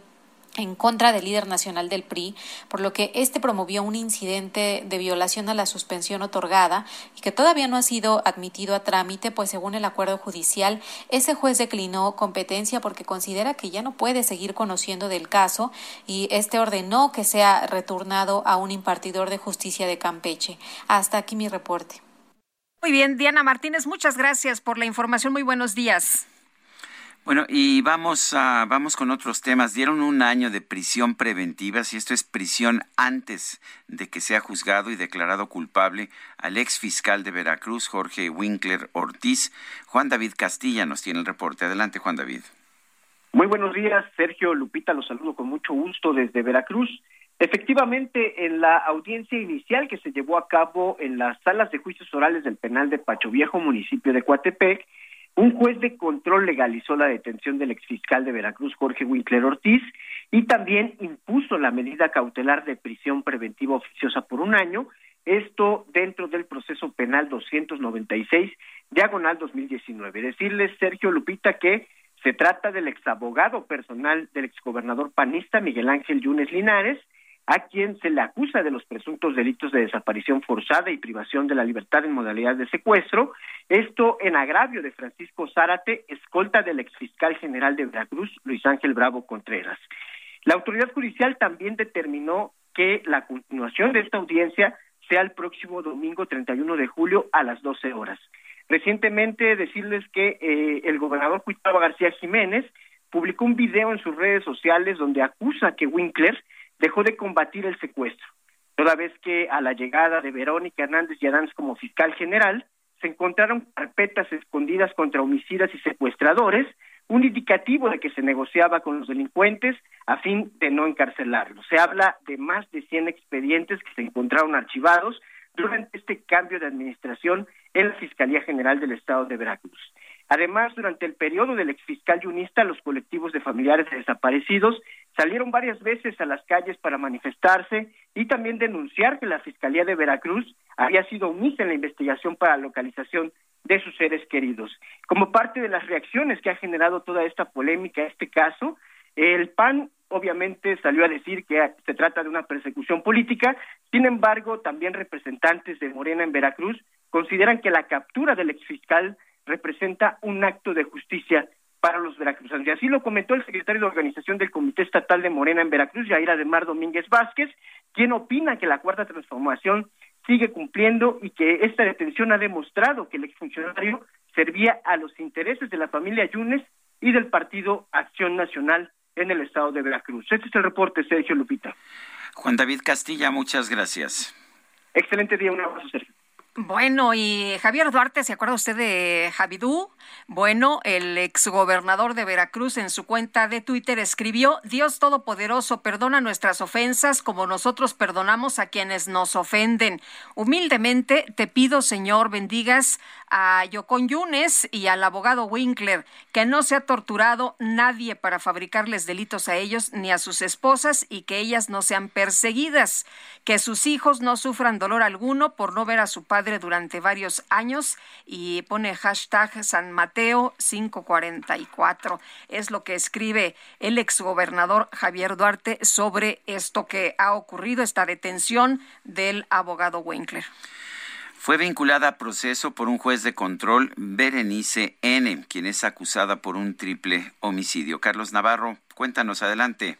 en contra del líder nacional del PRI, por lo que este promovió un incidente de violación a la suspensión otorgada y que todavía no ha sido admitido a trámite, pues según el acuerdo judicial, ese juez declinó competencia porque considera que ya no puede seguir conociendo del caso y este ordenó que sea retornado a un impartidor de justicia de Campeche. Hasta aquí mi reporte. Muy bien, Diana Martínez, muchas gracias por la información. Muy buenos días. Bueno, y vamos, a, vamos con otros temas. Dieron un año de prisión preventiva, si esto es prisión antes de que sea juzgado y declarado culpable al ex fiscal de Veracruz, Jorge Winkler Ortiz. Juan David Castilla nos tiene el reporte. Adelante, Juan David. Muy buenos días, Sergio Lupita, los saludo con mucho gusto desde Veracruz. Efectivamente, en la audiencia inicial que se llevó a cabo en las salas de juicios orales del penal de Pacho Viejo, municipio de Coatepec, un juez de control legalizó la detención del exfiscal de Veracruz, Jorge Winkler Ortiz, y también impuso la medida cautelar de prisión preventiva oficiosa por un año, esto dentro del proceso penal 296, diagonal 2019. Decirles, Sergio Lupita, que se trata del exabogado personal del exgobernador panista Miguel Ángel Yunes Linares, a quien se le acusa de los presuntos delitos de desaparición forzada y privación de la libertad en modalidad de secuestro, esto en agravio de Francisco Zárate, escolta del exfiscal general de Veracruz, Luis Ángel Bravo Contreras. La autoridad judicial también determinó que la continuación de esta audiencia sea el próximo domingo 31 de julio a las 12 horas. Recientemente decirles que eh, el gobernador Cuitaba García Jiménez publicó un video en sus redes sociales donde acusa que Winkler dejó de combatir el secuestro, toda vez que a la llegada de Verónica Hernández Yadanz como fiscal general, se encontraron carpetas escondidas contra homicidas y secuestradores, un indicativo de que se negociaba con los delincuentes a fin de no encarcelarlos. Se habla de más de 100 expedientes que se encontraron archivados, durante este cambio de administración en la Fiscalía General del Estado de Veracruz. Además, durante el periodo del exfiscal yunista, los colectivos de familiares de desaparecidos salieron varias veces a las calles para manifestarse y también denunciar que la Fiscalía de Veracruz había sido omisa en la investigación para la localización de sus seres queridos. Como parte de las reacciones que ha generado toda esta polémica, este caso, el PAN obviamente salió a decir que se trata de una persecución política, sin embargo, también representantes de Morena en Veracruz consideran que la captura del exfiscal representa un acto de justicia para los veracruzanos. Y así lo comentó el secretario de organización del Comité Estatal de Morena en Veracruz, Yair Ademar Domínguez Vázquez, quien opina que la Cuarta Transformación sigue cumpliendo y que esta detención ha demostrado que el exfuncionario servía a los intereses de la familia Yunes y del Partido Acción Nacional en el estado de Veracruz. Este es el reporte, Sergio Lupita. Juan David Castilla, muchas gracias. Excelente día, un abrazo, Sergio. Bueno, y Javier Duarte, ¿se acuerda usted de Javidú? Bueno, el exgobernador de Veracruz en su cuenta de Twitter escribió, Dios Todopoderoso, perdona nuestras ofensas como nosotros perdonamos a quienes nos ofenden. Humildemente te pido, Señor, bendigas a Yocon Yunes y al abogado Winkler, que no se ha torturado nadie para fabricarles delitos a ellos ni a sus esposas y que ellas no sean perseguidas, que sus hijos no sufran dolor alguno por no ver a su padre durante varios años y pone hashtag San Mateo 544. Es lo que escribe el exgobernador Javier Duarte sobre esto que ha ocurrido, esta detención del abogado Winkler. Fue vinculada a proceso por un juez de control, Berenice N., quien es acusada por un triple homicidio. Carlos Navarro, cuéntanos adelante.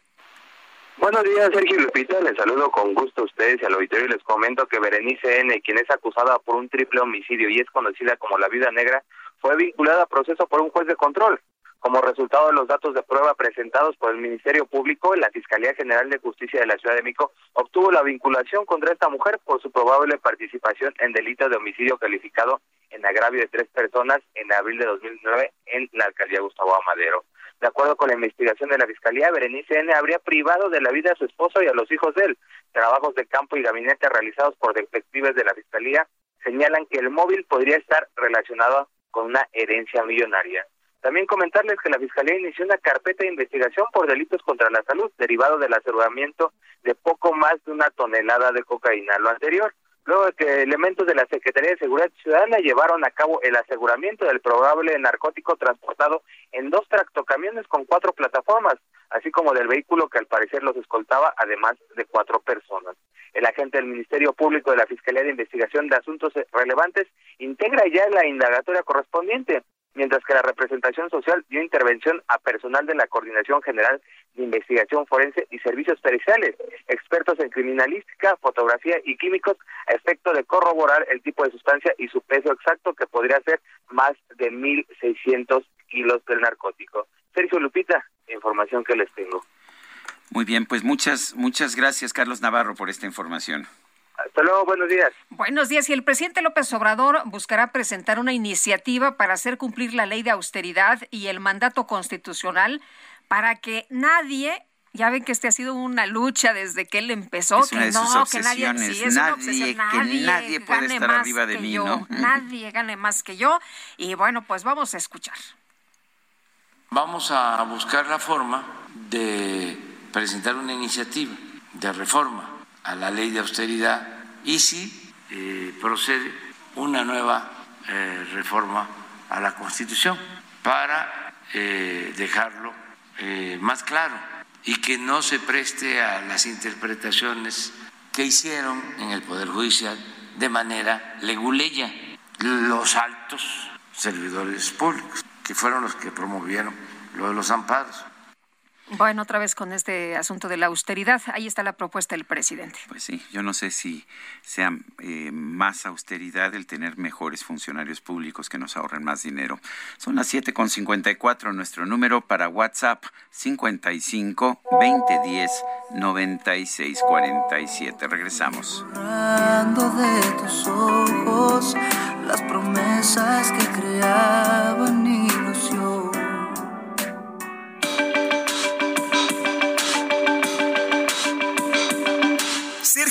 Buenos días, Sergio Lupita. Les saludo con gusto a ustedes y al auditorio les comento que Berenice N., quien es acusada por un triple homicidio y es conocida como la Vida Negra, fue vinculada a proceso por un juez de control. Como resultado de los datos de prueba presentados por el Ministerio Público, la Fiscalía General de Justicia de la Ciudad de México obtuvo la vinculación contra esta mujer por su probable participación en delito de homicidio calificado en agravio de tres personas en abril de 2009 en la alcaldía Gustavo Amadero. De acuerdo con la investigación de la Fiscalía, Berenice N. habría privado de la vida a su esposo y a los hijos de él. Trabajos de campo y gabinete realizados por detectives de la Fiscalía señalan que el móvil podría estar relacionado con una herencia millonaria. También comentarles que la Fiscalía inició una carpeta de investigación por delitos contra la salud derivado del aseguramiento de poco más de una tonelada de cocaína. Lo anterior, luego de que elementos de la Secretaría de Seguridad Ciudadana llevaron a cabo el aseguramiento del probable narcótico transportado en dos tractocamiones con cuatro plataformas, así como del vehículo que al parecer los escoltaba, además de cuatro personas. El agente del Ministerio Público de la Fiscalía de Investigación de Asuntos Relevantes integra ya la indagatoria correspondiente mientras que la representación social dio intervención a personal de la Coordinación General de Investigación Forense y Servicios Periciales, expertos en criminalística, fotografía y químicos, a efecto de corroborar el tipo de sustancia y su peso exacto, que podría ser más de 1.600 kilos del narcótico. Sergio Lupita, información que les tengo. Muy bien, pues muchas, muchas gracias, Carlos Navarro, por esta información. Hasta luego, buenos días. Buenos días. Y el presidente López Obrador buscará presentar una iniciativa para hacer cumplir la ley de austeridad y el mandato constitucional para que nadie ya ven que este ha sido una lucha desde que él empezó, que no, que nadie, sí, es nadie, nadie, nadie puede gane estar más arriba de que mí, yo, ¿no? Nadie gane más que yo. Y bueno, pues vamos a escuchar. Vamos a buscar la forma de presentar una iniciativa de reforma a la ley de austeridad y si eh, procede una nueva eh, reforma a la Constitución para eh, dejarlo más claro y que no se preste a las interpretaciones que hicieron en el Poder Judicial de manera leguleya los altos servidores públicos, que fueron los que promovieron lo de los amparos. Bueno, otra vez con este asunto de la austeridad, ahí está la propuesta del presidente. Pues sí, yo no sé si sea eh, más austeridad el tener mejores funcionarios públicos que nos ahorren más dinero. Son las 7.54, nuestro número para WhatsApp 55 2010 9647. Regresamos. De tus ojos las promesas que creaban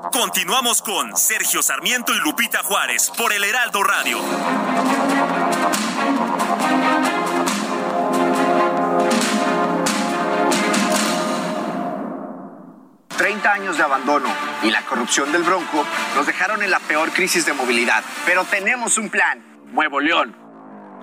Continuamos con Sergio Sarmiento y Lupita Juárez por el Heraldo Radio. Treinta años de abandono y la corrupción del Bronco nos dejaron en la peor crisis de movilidad. Pero tenemos un plan. Nuevo León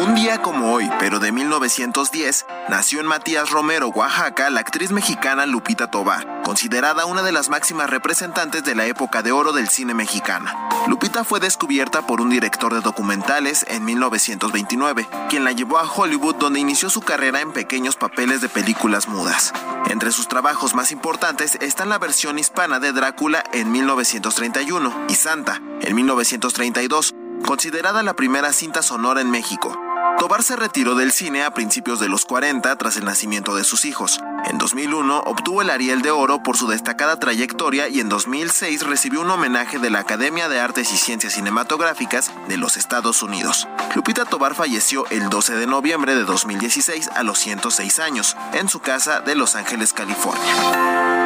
Un día como hoy, pero de 1910, nació en Matías Romero, Oaxaca, la actriz mexicana Lupita Tobar, considerada una de las máximas representantes de la época de oro del cine mexicano. Lupita fue descubierta por un director de documentales en 1929, quien la llevó a Hollywood donde inició su carrera en pequeños papeles de películas mudas. Entre sus trabajos más importantes están la versión hispana de Drácula en 1931 y Santa en 1932, considerada la primera cinta sonora en México. Tobar se retiró del cine a principios de los 40 tras el nacimiento de sus hijos. En 2001 obtuvo el Ariel de Oro por su destacada trayectoria y en 2006 recibió un homenaje de la Academia de Artes y Ciencias Cinematográficas de los Estados Unidos. Lupita Tobar falleció el 12 de noviembre de 2016 a los 106 años en su casa de Los Ángeles, California.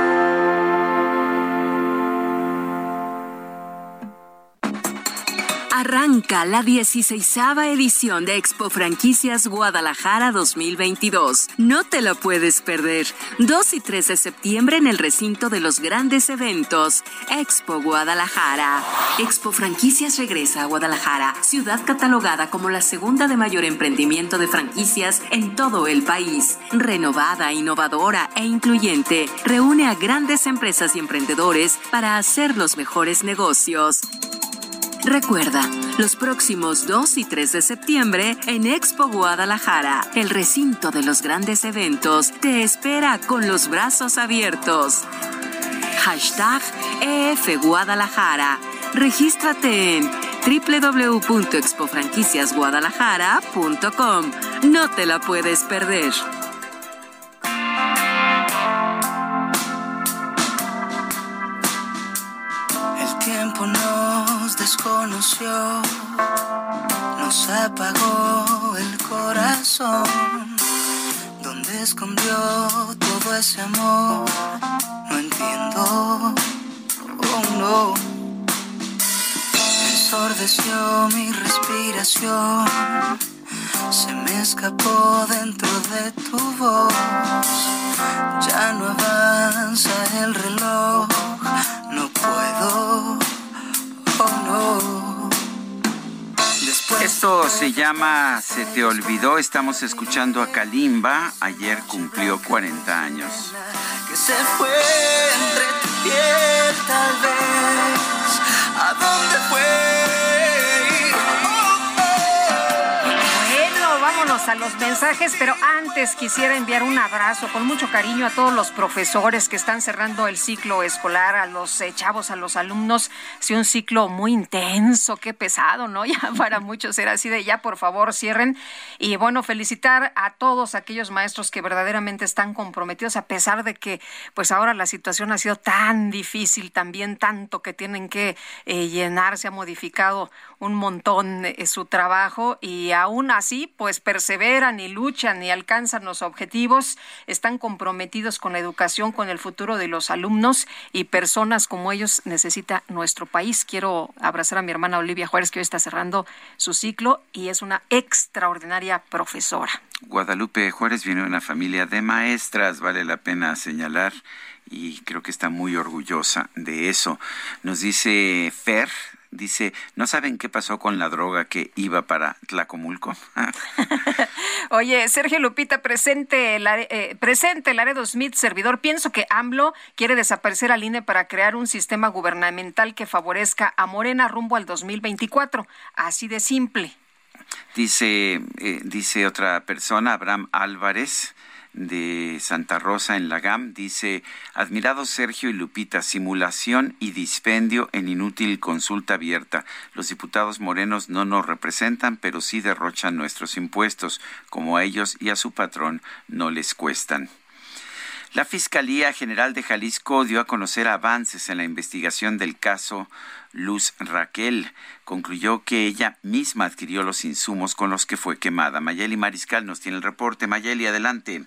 Arranca la 16 edición de Expo Franquicias Guadalajara 2022. No te lo puedes perder. 2 y 3 de septiembre en el recinto de los grandes eventos. Expo Guadalajara. Expo Franquicias regresa a Guadalajara, ciudad catalogada como la segunda de mayor emprendimiento de franquicias en todo el país. Renovada, innovadora e incluyente, reúne a grandes empresas y emprendedores para hacer los mejores negocios. Recuerda, los próximos 2 y 3 de septiembre en Expo Guadalajara, el recinto de los grandes eventos, te espera con los brazos abiertos. Hashtag EF Guadalajara. Regístrate en www.expofranquiciasguadalajara.com. No te la puedes perder. Desconoció, nos apagó el corazón. ¿Dónde escondió todo ese amor? No entiendo, oh no. Ensordeció mi respiración, se me escapó dentro de tu voz. Ya no avanza el reloj, no puedo. Esto se llama Se te olvidó. Estamos escuchando a Kalimba. Ayer cumplió 40 años. que se fue entre tu piel tal vez. ¿A dónde fue? A los mensajes, pero antes quisiera enviar un abrazo con mucho cariño a todos los profesores que están cerrando el ciclo escolar, a los eh, chavos, a los alumnos. Sí, un ciclo muy intenso, qué pesado, ¿no? *laughs* Ya para muchos era así de ya, por favor, cierren. Y bueno, felicitar a todos aquellos maestros que verdaderamente están comprometidos, a pesar de que pues ahora la situación ha sido tan difícil, también tanto que tienen que eh, llenar, ha modificado un montón eh, su trabajo y aún así pues perseveran y luchan y alcanzan los objetivos, están comprometidos con la educación, con el futuro de los alumnos y personas como ellos necesita nuestro país. Quiero abrazar a mi hermana Olivia Juárez que hoy está cerrando su ciclo y es una extraordinaria profesora. Guadalupe Juárez viene de una familia de maestras, vale la pena señalar, y creo que está muy orgullosa de eso. Nos dice Fer, dice, ¿no saben qué pasó con la droga que iba para Tlacomulco? *laughs* Oye, Sergio Lupita, presente el, eh, presente Laredo Smith, servidor. Pienso que AMLO quiere desaparecer al INE para crear un sistema gubernamental que favorezca a Morena rumbo al 2024. Así de simple. Dice, eh, dice otra persona, Abraham Álvarez de Santa Rosa en la GAM, dice, admirado Sergio y Lupita, simulación y dispendio en inútil consulta abierta. Los diputados morenos no nos representan, pero sí derrochan nuestros impuestos, como a ellos y a su patrón no les cuestan. La Fiscalía General de Jalisco dio a conocer avances en la investigación del caso Luz Raquel. Concluyó que ella misma adquirió los insumos con los que fue quemada. Mayeli Mariscal nos tiene el reporte. Mayeli, adelante.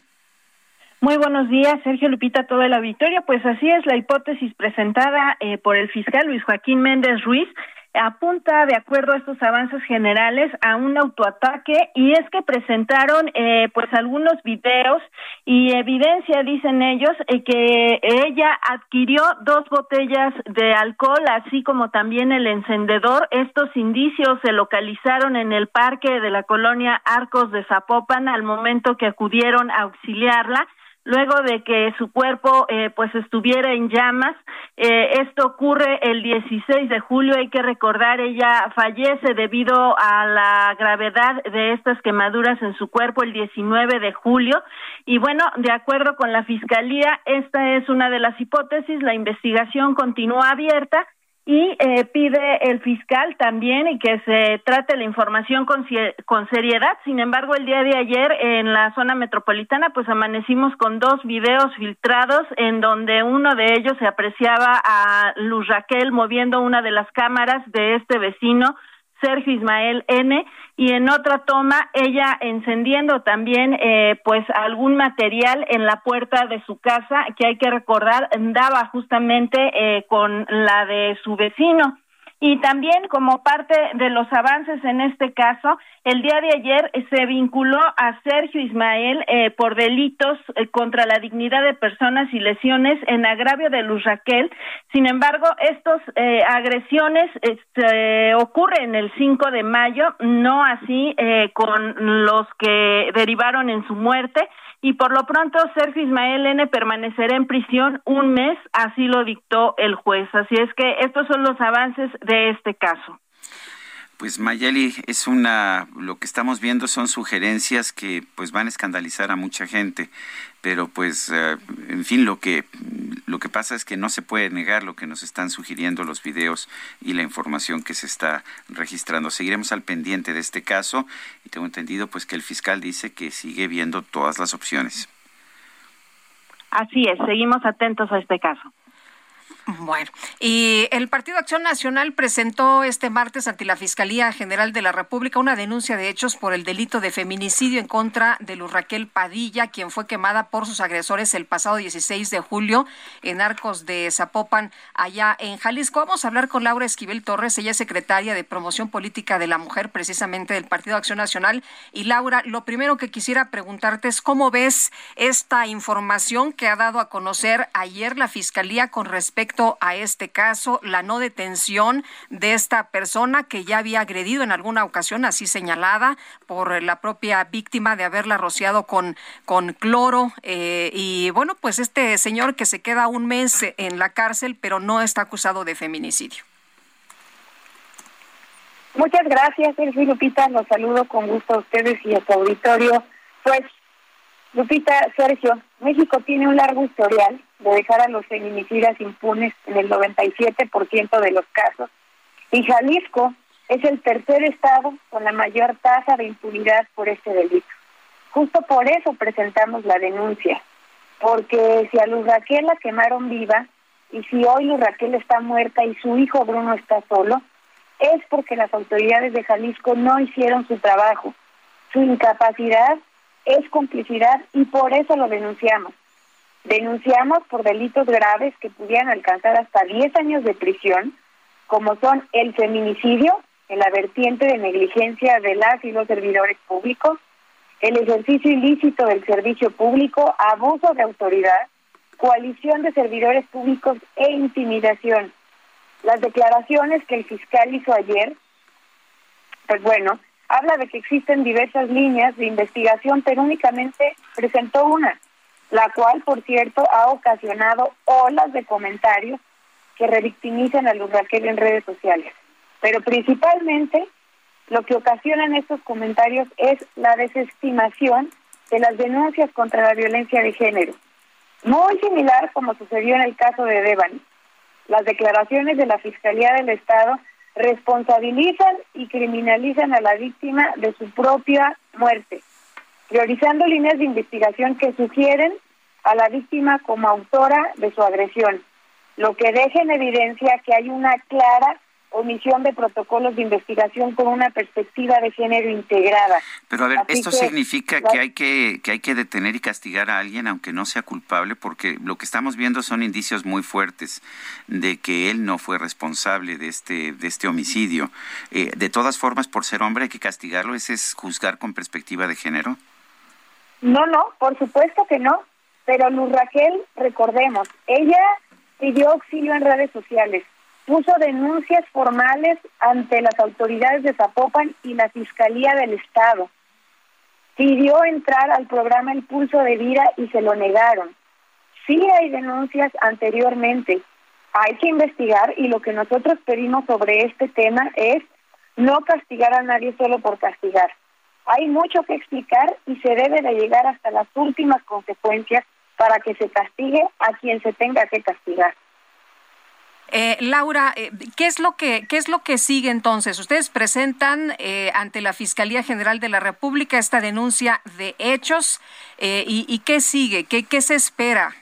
Muy buenos días, Sergio Lupita, todo el auditorio. Pues así es la hipótesis presentada eh, por el fiscal Luis Joaquín Méndez Ruiz apunta, de acuerdo a estos avances generales, a un autoataque y es que presentaron eh, pues algunos videos y evidencia, dicen ellos, eh, que ella adquirió dos botellas de alcohol, así como también el encendedor. Estos indicios se localizaron en el parque de la colonia Arcos de Zapopan al momento que acudieron a auxiliarla luego de que su cuerpo eh, pues estuviera en llamas. Eh, esto ocurre el 16 de julio, hay que recordar, ella fallece debido a la gravedad de estas quemaduras en su cuerpo el 19 de julio. Y bueno, de acuerdo con la Fiscalía, esta es una de las hipótesis, la investigación continúa abierta y eh, pide el fiscal también y que se trate la información con, con seriedad. Sin embargo, el día de ayer en la zona metropolitana, pues amanecimos con dos videos filtrados en donde uno de ellos se apreciaba a Luz Raquel moviendo una de las cámaras de este vecino Sergio Ismael N y en otra toma ella encendiendo también eh, pues algún material en la puerta de su casa que hay que recordar daba justamente eh, con la de su vecino y también como parte de los avances en este caso, el día de ayer se vinculó a Sergio Ismael eh, por delitos eh, contra la dignidad de personas y lesiones en agravio de Luz Raquel. Sin embargo, estas eh, agresiones este, ocurren el 5 de mayo, no así con los que derivaron en su muerte y por lo pronto Sergio Ismael N permanecerá en prisión un mes, así lo dictó el juez. Así es que estos son los avances de este caso. Pues Mayeli, es una, lo que estamos viendo son sugerencias que pues van a escandalizar a mucha gente, pero pues, eh, en fin, lo que, lo que pasa es que no se puede negar lo que nos están sugiriendo los videos y la información que se está registrando. Seguiremos al pendiente de este caso y tengo entendido pues que el fiscal dice que sigue viendo todas las opciones. Así es, seguimos atentos a este caso. Bueno, y el Partido Acción Nacional presentó este martes ante la Fiscalía General de la República una denuncia de hechos por el delito de feminicidio en contra de Luz Raquel Padilla, quien fue quemada por sus agresores el pasado 16 de julio en Arcos de Zapopan, allá en Jalisco. Vamos a hablar con Laura Esquivel Torres, ella es secretaria de Promoción Política de la Mujer, precisamente del Partido Acción Nacional. Y Laura, lo primero que quisiera preguntarte es cómo ves esta información que ha dado a conocer ayer la Fiscalía con respecto a este caso, la no detención de esta persona que ya había agredido en alguna ocasión, así señalada por la propia víctima de haberla rociado con, con cloro. Eh, y bueno, pues este señor que se queda un mes en la cárcel, pero no está acusado de feminicidio. Muchas gracias, Sergio Lupita. Los saludo con gusto a ustedes y a su auditorio. Pues, Lupita, Sergio, México tiene un largo historial de dejar a los feminicidas impunes en el 97% de los casos. Y Jalisco es el tercer estado con la mayor tasa de impunidad por este delito. Justo por eso presentamos la denuncia, porque si a Luz Raquel la quemaron viva y si hoy Luz Raquel está muerta y su hijo Bruno está solo, es porque las autoridades de Jalisco no hicieron su trabajo. Su incapacidad es complicidad y por eso lo denunciamos. Denunciamos por delitos graves que pudieran alcanzar hasta 10 años de prisión, como son el feminicidio, en la vertiente de negligencia de las y los servidores públicos, el ejercicio ilícito del servicio público, abuso de autoridad, coalición de servidores públicos e intimidación. Las declaraciones que el fiscal hizo ayer, pues bueno, habla de que existen diversas líneas de investigación, pero únicamente presentó una, la cual, por cierto, ha ocasionado olas de comentarios que revictimizan a Luz Raquel en redes sociales. Pero principalmente lo que ocasionan estos comentarios es la desestimación de las denuncias contra la violencia de género. Muy similar como sucedió en el caso de Devani. Las declaraciones de la Fiscalía del Estado responsabilizan y criminalizan a la víctima de su propia muerte, priorizando líneas de investigación que sugieren a la víctima como autora de su agresión, lo que deja en evidencia que hay una clara omisión de protocolos de investigación con una perspectiva de género integrada. Pero a ver, esto significa que hay que que hay que detener y castigar a alguien aunque no sea culpable, porque lo que estamos viendo son indicios muy fuertes de que él no fue responsable de este de este homicidio. Eh, de todas formas, por ser hombre hay que castigarlo. ¿Ese es juzgar con perspectiva de género? No, no, por supuesto que no. Pero Luz Raquel, recordemos, ella pidió auxilio en redes sociales puso denuncias formales ante las autoridades de Zapopan y la Fiscalía del Estado. Pidió entrar al programa El Pulso de Vida y se lo negaron. Sí hay denuncias anteriormente. Hay que investigar y lo que nosotros pedimos sobre este tema es no castigar a nadie solo por castigar. Hay mucho que explicar y se debe de llegar hasta las últimas consecuencias para que se castigue a quien se tenga que castigar. Eh, Laura, eh, ¿qué es lo que qué es lo que sigue entonces? Ustedes presentan eh, ante la Fiscalía General de la República esta denuncia de hechos y, qué sigue, qué, qué se espera.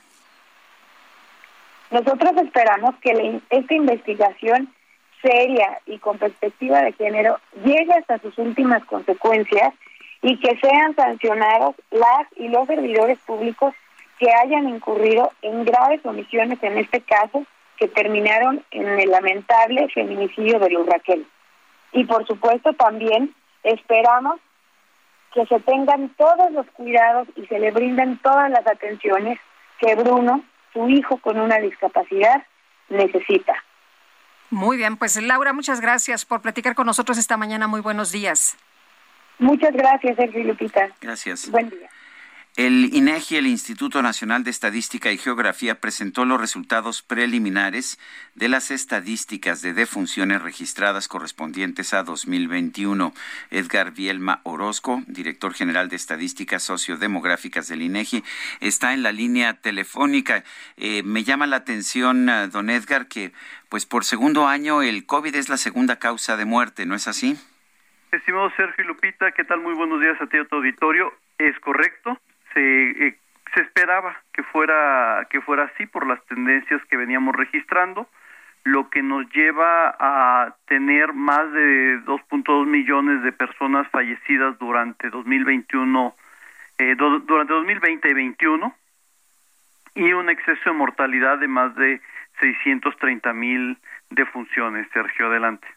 Nosotros esperamos que esta investigación seria y con perspectiva de género llegue hasta sus últimas consecuencias y que sean sancionados las y los servidores públicos que hayan incurrido en graves omisiones en este caso que terminaron en el lamentable feminicidio de Luz Raquel. Y por supuesto también esperamos que se tengan todos los cuidados y se le brinden todas las atenciones que Bruno, su hijo con una discapacidad, necesita. Muy bien, pues Laura, muchas gracias por platicar con nosotros esta mañana. Muy buenos días. Muchas gracias, Sergio Lupita. Gracias. Buen día. El INEGI, el Instituto Nacional de Estadística y Geografía, presentó los resultados preliminares de las estadísticas de defunciones registradas correspondientes a 2021. Edgar Bielma Orozco, director general de Estadísticas Sociodemográficas del INEGI, está en la línea telefónica. Eh, me llama la atención, eh, don Edgar, que pues por segundo año el COVID es la segunda causa de muerte, ¿no es así? Estimado Sergio y Lupita, ¿qué tal? Muy buenos días a ti a auditorio. Es correcto, se, eh, se esperaba que fuera que fuera así por las tendencias que veníamos registrando lo que nos lleva a tener más de 2.2 millones de personas fallecidas durante 2021 eh, durante 2020 y 21 y un exceso de mortalidad de más de 630 mil defunciones Sergio. Adelante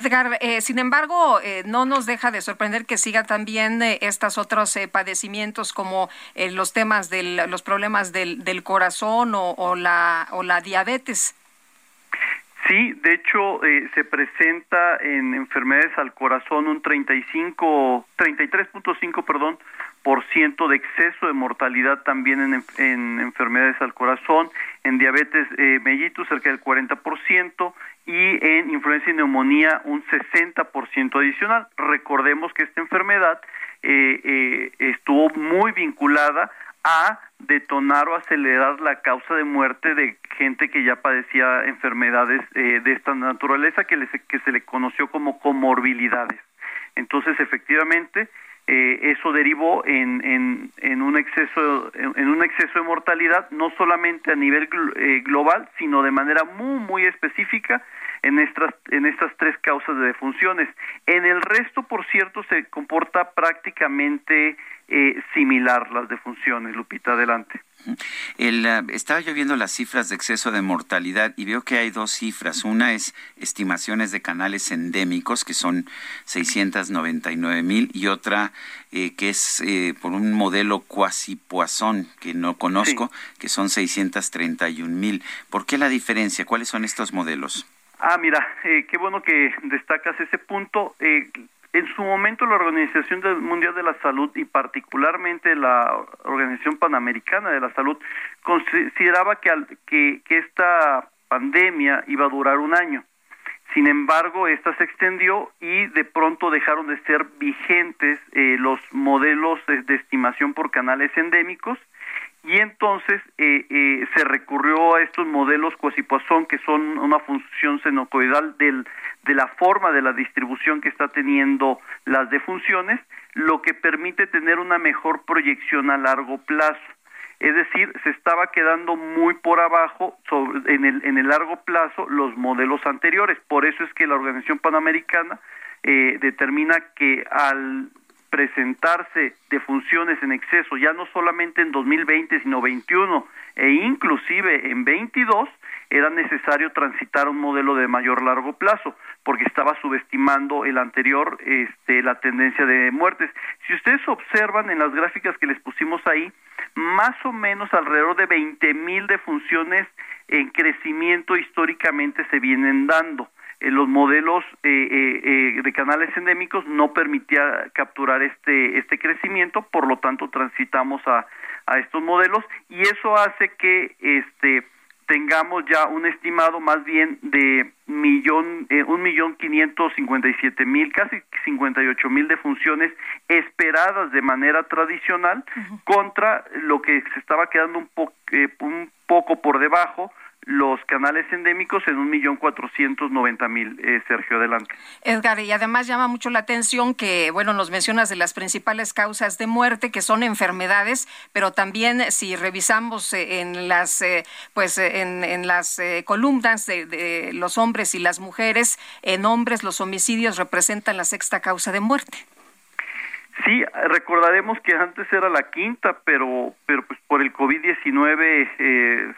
Edgar, eh, sin embargo, eh, no nos deja de sorprender que siga también eh, estos otros padecimientos como los temas de los problemas del, del corazón o, la, o la diabetes. Sí, de hecho se presenta en enfermedades al corazón un 35, 33.5, perdón, por ciento de exceso de mortalidad también en, en enfermedades al corazón, en diabetes mellitus cerca del 40% y en influenza y neumonía un 60% adicional. Recordemos que esta enfermedad eh, eh, estuvo muy vinculada a detonar o acelerar la causa de muerte de gente que ya padecía enfermedades eh, de esta naturaleza que, que se le conoció como comorbilidades. Entonces, efectivamente, eso derivó en, en, en, un exceso en, un exceso de mortalidad no solamente a nivel global sino de manera muy muy específica en estas, en estas tres causas de defunciones. En el resto, por cierto, se comporta prácticamente eh, similar las defunciones. Lupita, adelante. El, uh, estaba yo viendo las cifras de exceso de mortalidad y veo que hay dos cifras. Una es estimaciones de canales endémicos, que son 699 mil, y otra eh, que es eh, por un modelo cuasi Poisson, que no conozco, que son 631 mil. ¿Por qué la diferencia? ¿Cuáles son estos modelos? Ah, mira, eh, qué bueno que destacas ese punto. En su momento la Organización Mundial de la Salud y particularmente la Organización Panamericana de la Salud consideraba que, que, que esta pandemia iba a durar un año. Sin embargo, esta se extendió y de pronto dejaron de ser vigentes eh, los modelos de, estimación por canales endémicos y entonces eh, eh, se recurrió a estos modelos Quasipoisson que son una función senocoidal del, de la forma de la distribución que está teniendo las defunciones, lo que permite tener una mejor proyección a largo plazo es decir, se estaba quedando muy por abajo en, el, en el largo plazo los modelos anteriores. Por eso es que la Organización Panamericana eh, determina que al presentarse de funciones en exceso, ya no solamente en 2020, sino 21 e inclusive en 22, era necesario transitar un modelo de mayor largo plazo, porque estaba subestimando el anterior, este, la tendencia de muertes. Si ustedes observan en las gráficas que les pusimos ahí, más o menos alrededor de 20 mil defunciones en crecimiento históricamente se vienen dando. En los modelos eh, eh, eh, de canales endémicos no permitía capturar este este crecimiento, por lo tanto transitamos a, a estos modelos y eso hace que este tengamos ya un estimado más bien de millón, eh, un millón quinientos cincuenta y siete mil, casi cincuenta y ocho mil defunciones esperadas de manera tradicional contra lo que se estaba quedando un, po eh, un poco por debajo los canales endémicos en un millón cuatrocientos noventa mil. Eh, Sergio, adelante. Edgar, y además llama mucho la atención que, bueno, nos mencionas de las principales causas de muerte, que son enfermedades, pero también si revisamos eh, en las, eh, pues, en, en las columnas de, de los hombres y las mujeres, en hombres los homicidios representan la sexta causa de muerte. Sí, recordaremos que antes era la quinta, pero pero pues por el COVID-19 eh,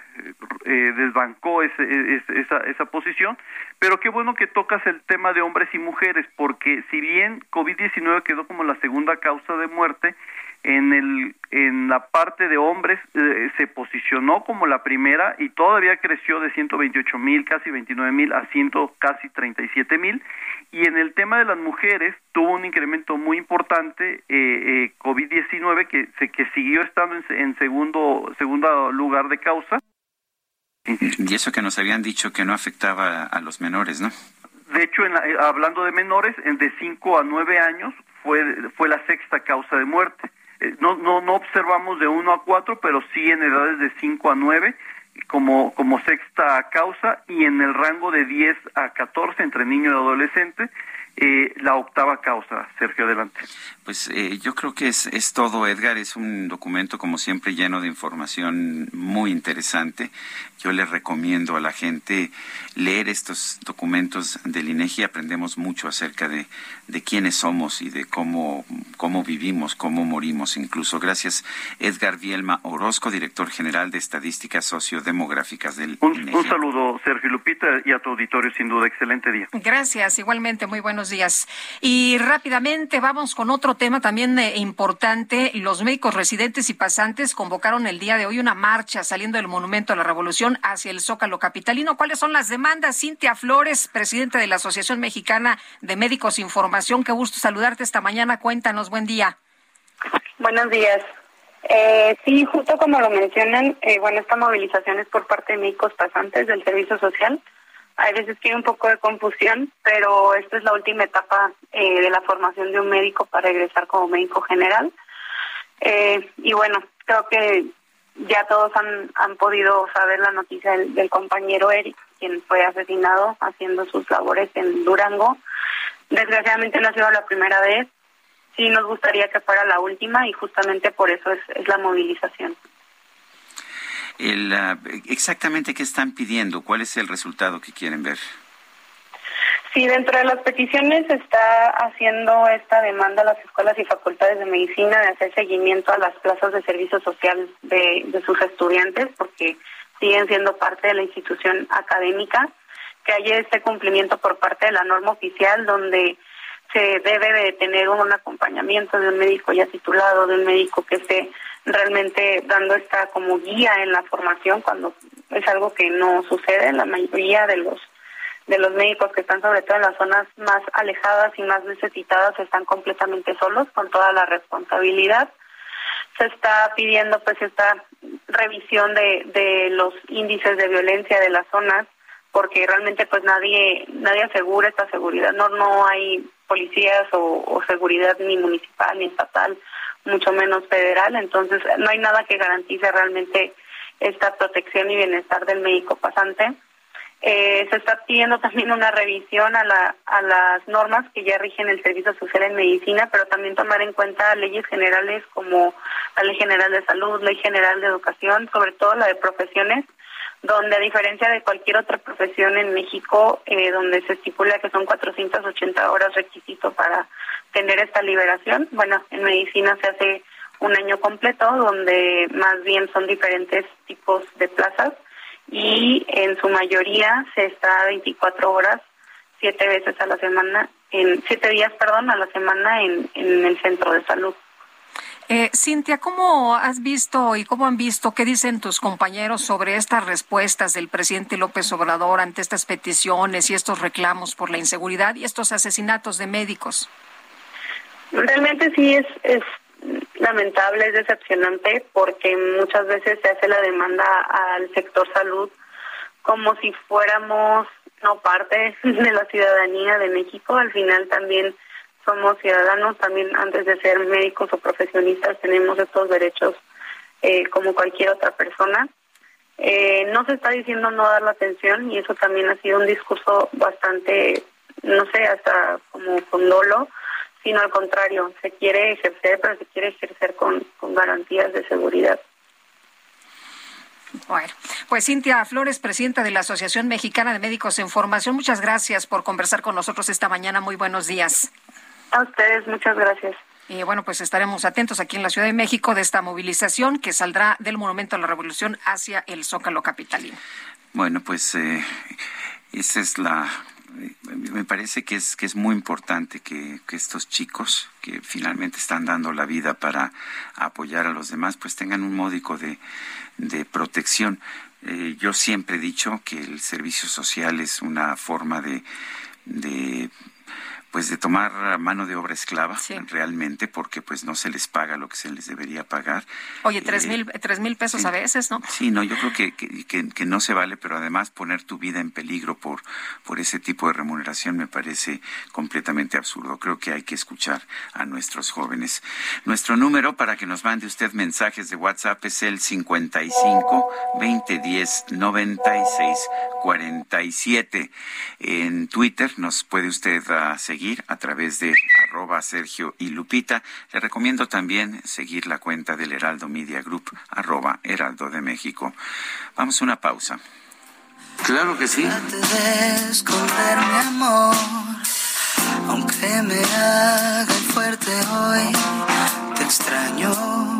eh, desbancó ese, esa, esa posición. Pero qué bueno que tocas el tema de hombres y mujeres, porque si bien COVID-19 quedó como la segunda causa de muerte, en el en la parte de hombres eh, se posicionó como la primera y todavía creció de 128 mil casi 29 mil a ciento casi 37 mil y en el tema de las mujeres tuvo un incremento muy importante eh, eh, COVID-19 que se que siguió estando en, segundo segundo lugar de causa y eso que nos habían dicho que no afectaba a los menores, ¿no? De hecho, en hablando de menores, de 5 a 9 años fue, fue la sexta causa de muerte. Eh, no, no, no observamos de 1 a 4, pero sí en edades de 5 a 9 como, como sexta causa y en el rango de 10 a 14 entre niño y adolescente eh, la octava causa. Sergio, adelante. Pues eh, yo creo que es, es todo, Edgar. Es un documento, como siempre, lleno de información muy interesante. Yo le recomiendo a la gente leer estos documentos del INEGI. Aprendemos mucho acerca de, de quiénes somos y de cómo, cómo vivimos, cómo morimos incluso. Gracias, Edgar Vielma Orozco, director general de Estadísticas Sociodemográficas del un, INEGI. Un saludo, Sergio Lupita, y a tu auditorio, sin duda. Excelente día. Gracias, igualmente. Muy buenos días. Y rápidamente vamos con otro tema también eh, importante. Los médicos residentes y pasantes convocaron el día de hoy una marcha saliendo del Monumento a la Revolución hacia el Zócalo Capitalino. ¿Cuáles son las demandas? Cintia Flores, presidenta de la Asociación Mexicana de Médicos Información. Qué gusto saludarte esta mañana. Cuéntanos, buen día. Buenos días. Eh, sí, justo como lo mencionan, eh, bueno, esta movilización es por parte de médicos pasantes del Servicio Social. Hay veces que hay un poco de confusión, pero esta es la última etapa eh, de la formación de un médico para egresar como médico general. Eh, y bueno, creo que ya todos han, han podido saber la noticia del, compañero Eric, quien fue asesinado haciendo sus labores en Durango. Desgraciadamente no ha sido la primera vez. Sí nos gustaría que fuera la última y justamente por eso es, es la movilización el, exactamente qué están pidiendo, cuál es el resultado que quieren ver. Sí, dentro de las peticiones está haciendo esta demanda a las escuelas y facultades de medicina de hacer seguimiento a las plazas de servicio social de, de sus estudiantes, porque siguen siendo parte de la institución académica, que haya este cumplimiento por parte de la norma oficial donde se debe de tener un acompañamiento de un médico ya titulado, de un médico que esté realmente dando esta como guía en la formación cuando es algo que no sucede en la mayoría de los de los médicos que están sobre todo en las zonas más alejadas y más necesitadas están completamente solos con toda la responsabilidad. Se está pidiendo pues esta revisión de, de los índices de violencia de las zonas porque realmente pues nadie nadie asegura esta seguridad no no hay policías o, seguridad ni municipal ni estatal mucho menos federal. Entonces no hay nada que garantice realmente esta protección y bienestar del médico pasante. Eh, se está pidiendo también una revisión a, la, a las normas que ya rigen el servicio social en medicina, pero también tomar en cuenta leyes generales como la Ley General de Salud, Ley General de Educación, sobre todo la de profesiones, donde a diferencia de cualquier otra profesión en México, eh, donde se estipula que son 480 horas requisito para tener esta liberación, bueno, en medicina se hace un año completo, donde más bien son diferentes tipos de plazas y en su mayoría se está 24 horas, siete veces a la semana, en siete días, perdón, a la semana en, en el centro de salud. Eh, Cintia, ¿cómo has visto y cómo han visto qué dicen tus compañeros sobre estas respuestas del presidente López Obrador ante estas peticiones y estos reclamos por la inseguridad y estos asesinatos de médicos? Realmente sí es, es lamentable, es decepcionante porque muchas veces se hace la demanda al sector salud como si fuéramos no parte *laughs* de la ciudadanía de México. Al final también somos ciudadanos, también antes de ser médicos o profesionistas tenemos estos derechos eh, como cualquier otra persona. Eh, no se está diciendo no dar la atención y eso también ha sido un discurso bastante, no sé, hasta como con dolo sino al contrario, se quiere ejercer, pero se quiere ejercer con, con garantías de seguridad. Bueno, pues Cintia Flores, presidenta de la Asociación Mexicana de Médicos en Formación, muchas gracias por conversar con nosotros esta mañana. Muy buenos días. A ustedes, muchas gracias. Y bueno, pues estaremos atentos aquí en la Ciudad de México de esta movilización que saldrá del Monumento a la Revolución hacia el Zócalo Capitalino. Bueno, pues eh, esa es la me parece que es que es muy importante que, estos chicos que finalmente están dando la vida para apoyar a los demás pues tengan un módico de, protección eh, yo siempre he dicho que el servicio social es una forma de pues de tomar mano de obra esclava realmente porque pues no se les paga lo que se les debería pagar. Oye, tres, mil, tres mil pesos a veces, ¿no? Sí, no, yo creo que, que, que, no se vale, pero además poner tu vida en peligro por, por ese tipo de remuneración me parece completamente absurdo. Creo que hay que escuchar a nuestros jóvenes. Nuestro número para que nos mande usted mensajes de WhatsApp es el 55 2010 96 47. En Twitter nos puede usted uh, seguir a través de arroba Sergio y Lupita. Le recomiendo también seguir la cuenta del Heraldo Media Group, arroba Heraldo de México. Vamos a una pausa. Claro que sí. mi amor, aunque me haga fuerte hoy, te extraño.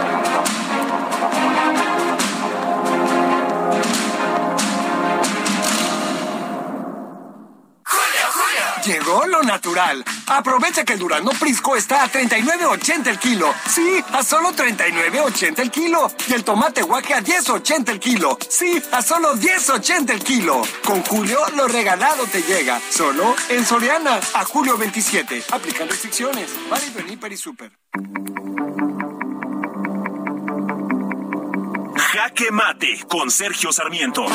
Llegó lo natural. Aprovecha que el Durano Prisco está a 39.80 el kilo. Sí, a solo 39.80 el kilo. Y el tomate guaje a 10.80 el kilo. Sí, a solo 10.80 el kilo. Con Julio, lo regalado te llega. Solo en Soriana. A julio 27. Aplican restricciones. Válido en y Super. Jaque Mate con Sergio Sarmiento.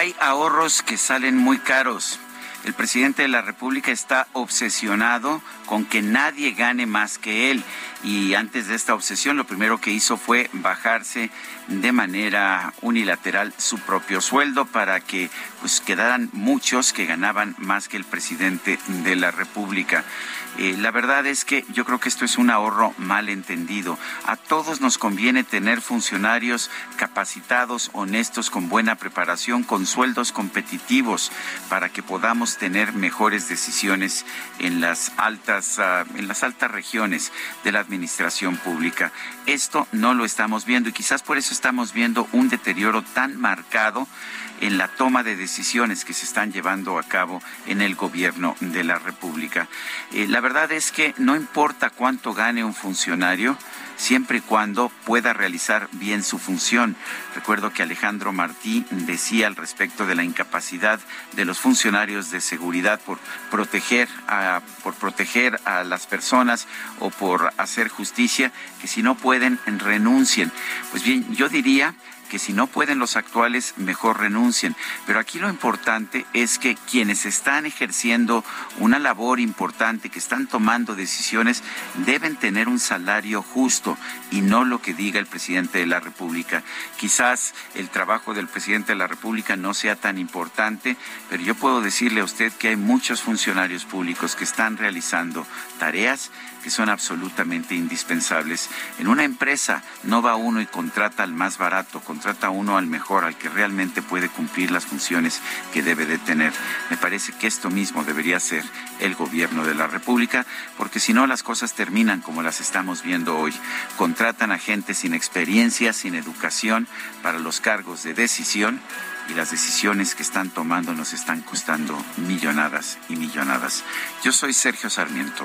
Hay ahorros que salen muy caros. El presidente de la República está obsesionado con que nadie gane más que él y antes de esta obsesión lo primero que hizo fue bajarse de manera unilateral su propio sueldo para que pues quedaran muchos que ganaban más que el presidente de la República. Eh, la verdad es que yo creo que esto es un ahorro mal entendido. A todos nos conviene tener funcionarios capacitados, honestos, con buena preparación, con sueldos competitivos, para que podamos tener mejores decisiones en las altas, ah, en las altas regiones de la administración pública. Esto no lo estamos viendo y quizás por eso estamos viendo un deterioro tan marcado en la toma de decisiones que se están llevando a cabo en el gobierno de la República. Eh, la verdad es que no importa cuánto gane un funcionario, siempre y cuando pueda realizar bien su función. Recuerdo que Alejandro Martí decía al respecto de la incapacidad de los funcionarios de seguridad por proteger a, por proteger a las personas o por hacer justicia, que si no pueden renuncien. Pues bien, yo diría que si no pueden los actuales, mejor renuncien. Pero aquí lo importante es que quienes están ejerciendo una labor importante, que están tomando decisiones, deben tener un salario justo y no lo que diga el presidente de la República. Quizás el trabajo del presidente de la República no sea tan importante, pero yo puedo decirle a usted que hay muchos funcionarios públicos que están realizando tareas que son absolutamente indispensables. En una empresa no va uno y contrata al más barato, contrata uno al mejor, al que realmente puede cumplir las funciones que debe de tener. Me parece que esto mismo debería ser el gobierno de la República, porque si no las cosas terminan como las estamos viendo hoy. Contratan a gente sin experiencia, sin educación para los cargos de decisión y las decisiones que están tomando nos están costando millonadas y millonadas. Yo soy Sergio Sarmiento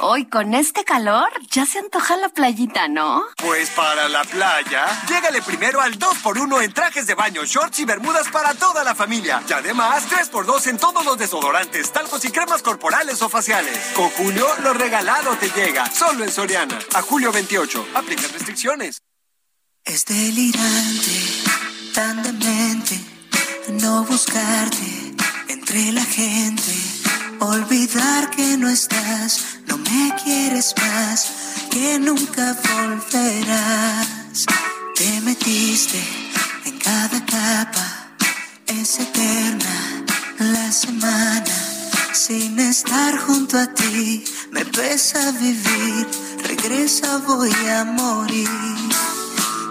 Hoy con este calor ya se antoja la playita, ¿no? Pues para la playa, llégale primero al 2x1 en trajes de baño, shorts y bermudas para toda la familia. Y además 3x2 en todos los desodorantes, talcos y cremas corporales o faciales. Con Julio, lo regalado te llega. Solo en Soriana. A julio 28. Aplica restricciones. Es delirante, tan demente, no buscarte entre la gente. Olvidar que no estás, no me quieres más, que nunca volverás. Te metiste en cada capa, es eterna la semana. Sin estar junto a ti, me pesa vivir, regresa voy a morir.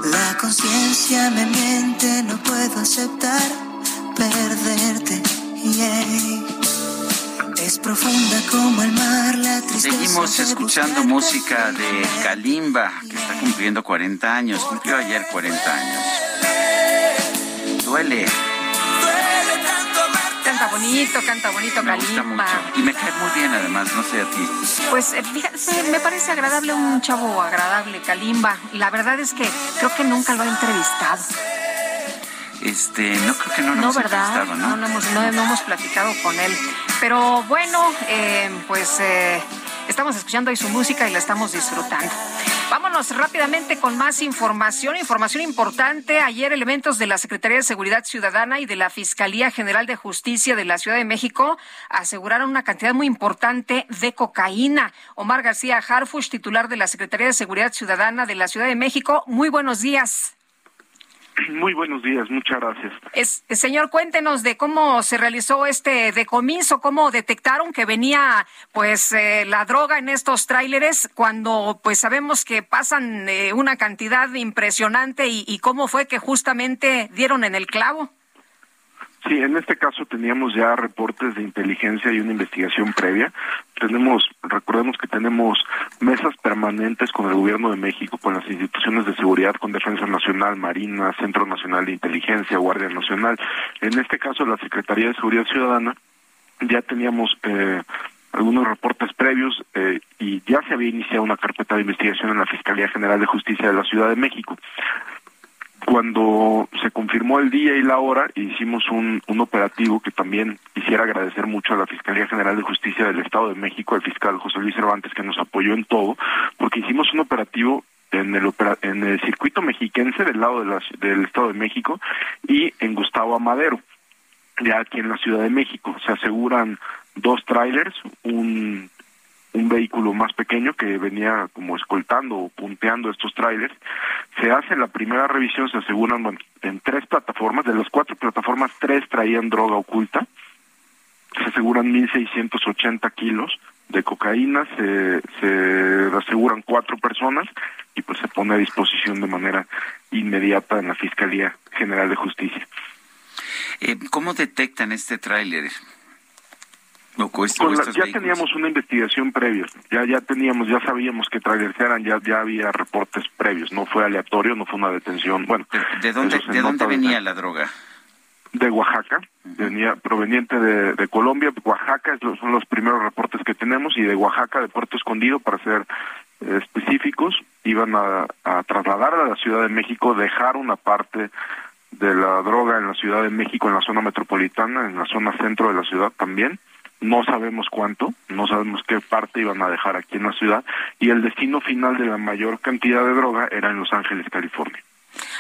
La conciencia me miente, no puedo aceptar perderte. Yeah. Profunda como el mar, la tristeza. Seguimos escuchando música de Kalimba, que está cumpliendo 40 años. Cumplió ayer 40 años. Duele. Canta bonito, canta bonito Me gusta Kalimba. mucho. Y me cae muy bien, además, no sé a ti. Pues eh, fíjate, me parece agradable un chavo agradable, Kalimba. Y la verdad es que creo que nunca lo ha entrevistado. Este, no creo que no lo No, hemos ¿verdad? No, ¿no? no hemos, no, no hemos platicado con él. Pero bueno, eh, pues eh, estamos escuchando hoy su música y la estamos disfrutando. Vámonos rápidamente con más información, información importante. Ayer elementos de la Secretaría de Seguridad Ciudadana y de la Fiscalía General de Justicia de la Ciudad de México aseguraron una cantidad muy importante de cocaína. Omar García Harfush, titular de la Secretaría de Seguridad Ciudadana de la Ciudad de México. Muy buenos días. Muy buenos días, muchas gracias. Es, señor, cuéntenos de cómo se realizó este decomiso, cómo detectaron que venía pues eh, la droga en estos tráileres cuando pues sabemos que pasan eh, una cantidad impresionante y, y cómo fue que justamente dieron en el clavo. Sí, en este caso teníamos ya reportes de inteligencia y una investigación previa. Tenemos, recordemos que tenemos mesas permanentes con el Gobierno de México, con las instituciones de seguridad, con Defensa Nacional, Marina, Centro Nacional de Inteligencia, Guardia Nacional. En este caso, la Secretaría de Seguridad Ciudadana ya teníamos eh, algunos reportes previos eh, y ya se había iniciado una carpeta de investigación en la Fiscalía General de Justicia de la Ciudad de México. Cuando se confirmó el día y la hora, hicimos un, un operativo que también quisiera agradecer mucho a la Fiscalía General de Justicia del Estado de México, al fiscal José Luis Cervantes, que nos apoyó en todo, porque hicimos un operativo en el, en el circuito mexiquense del lado de del Estado de México y en Gustavo Amadero, ya aquí en la Ciudad de México. Se aseguran dos trailers, un, un vehículo más pequeño que venía como escoltando o punteando estos trailers. Se hace la primera revisión, se aseguran en tres plataformas, de las cuatro plataformas, tres traían droga oculta. Se aseguran 1.680 kilos de cocaína, se, se aseguran cuatro personas y pues se pone a disposición de manera inmediata en la Fiscalía General de Justicia. Eh, ¿Cómo detectan este tráiler? Ya teníamos una investigación previa, ya ya teníamos, ya sabíamos que trailers eran, ya ya había reportes previos, no fue aleatorio, no fue una detención. Bueno, ¿de dónde de dónde venía la droga? De Oaxaca, venía proveniente de, de Colombia, Oaxaca son los primeros reportes que tenemos y de Oaxaca, de Puerto Escondido, para ser eh, específicos, iban a, a trasladar a la Ciudad de México, dejar una parte de la droga en la Ciudad de México, en la zona metropolitana, en la zona centro de la ciudad también, no sabemos cuánto, no sabemos qué parte iban a dejar aquí en la ciudad y el destino final de la mayor cantidad de droga era en Los Ángeles, California.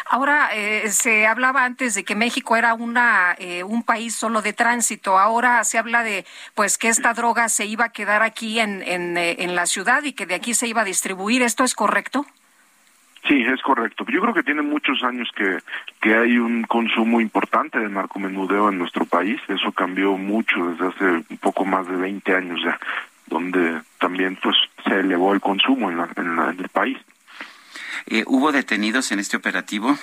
Ahora eh, se hablaba antes de que México era una eh, un país solo de tránsito. Ahora se habla de pues que esta droga se iba a quedar aquí en, en, eh, en la ciudad y que de aquí se iba a distribuir. ¿Esto es correcto? Sí, es correcto. Yo creo que tiene muchos años que, que hay un consumo importante de narcomenudeo en nuestro país. Eso cambió mucho desde hace un poco más de 20 años ya, donde también pues se elevó el consumo en, en, el país. Eh, ¿Hubo detenidos en este operativo?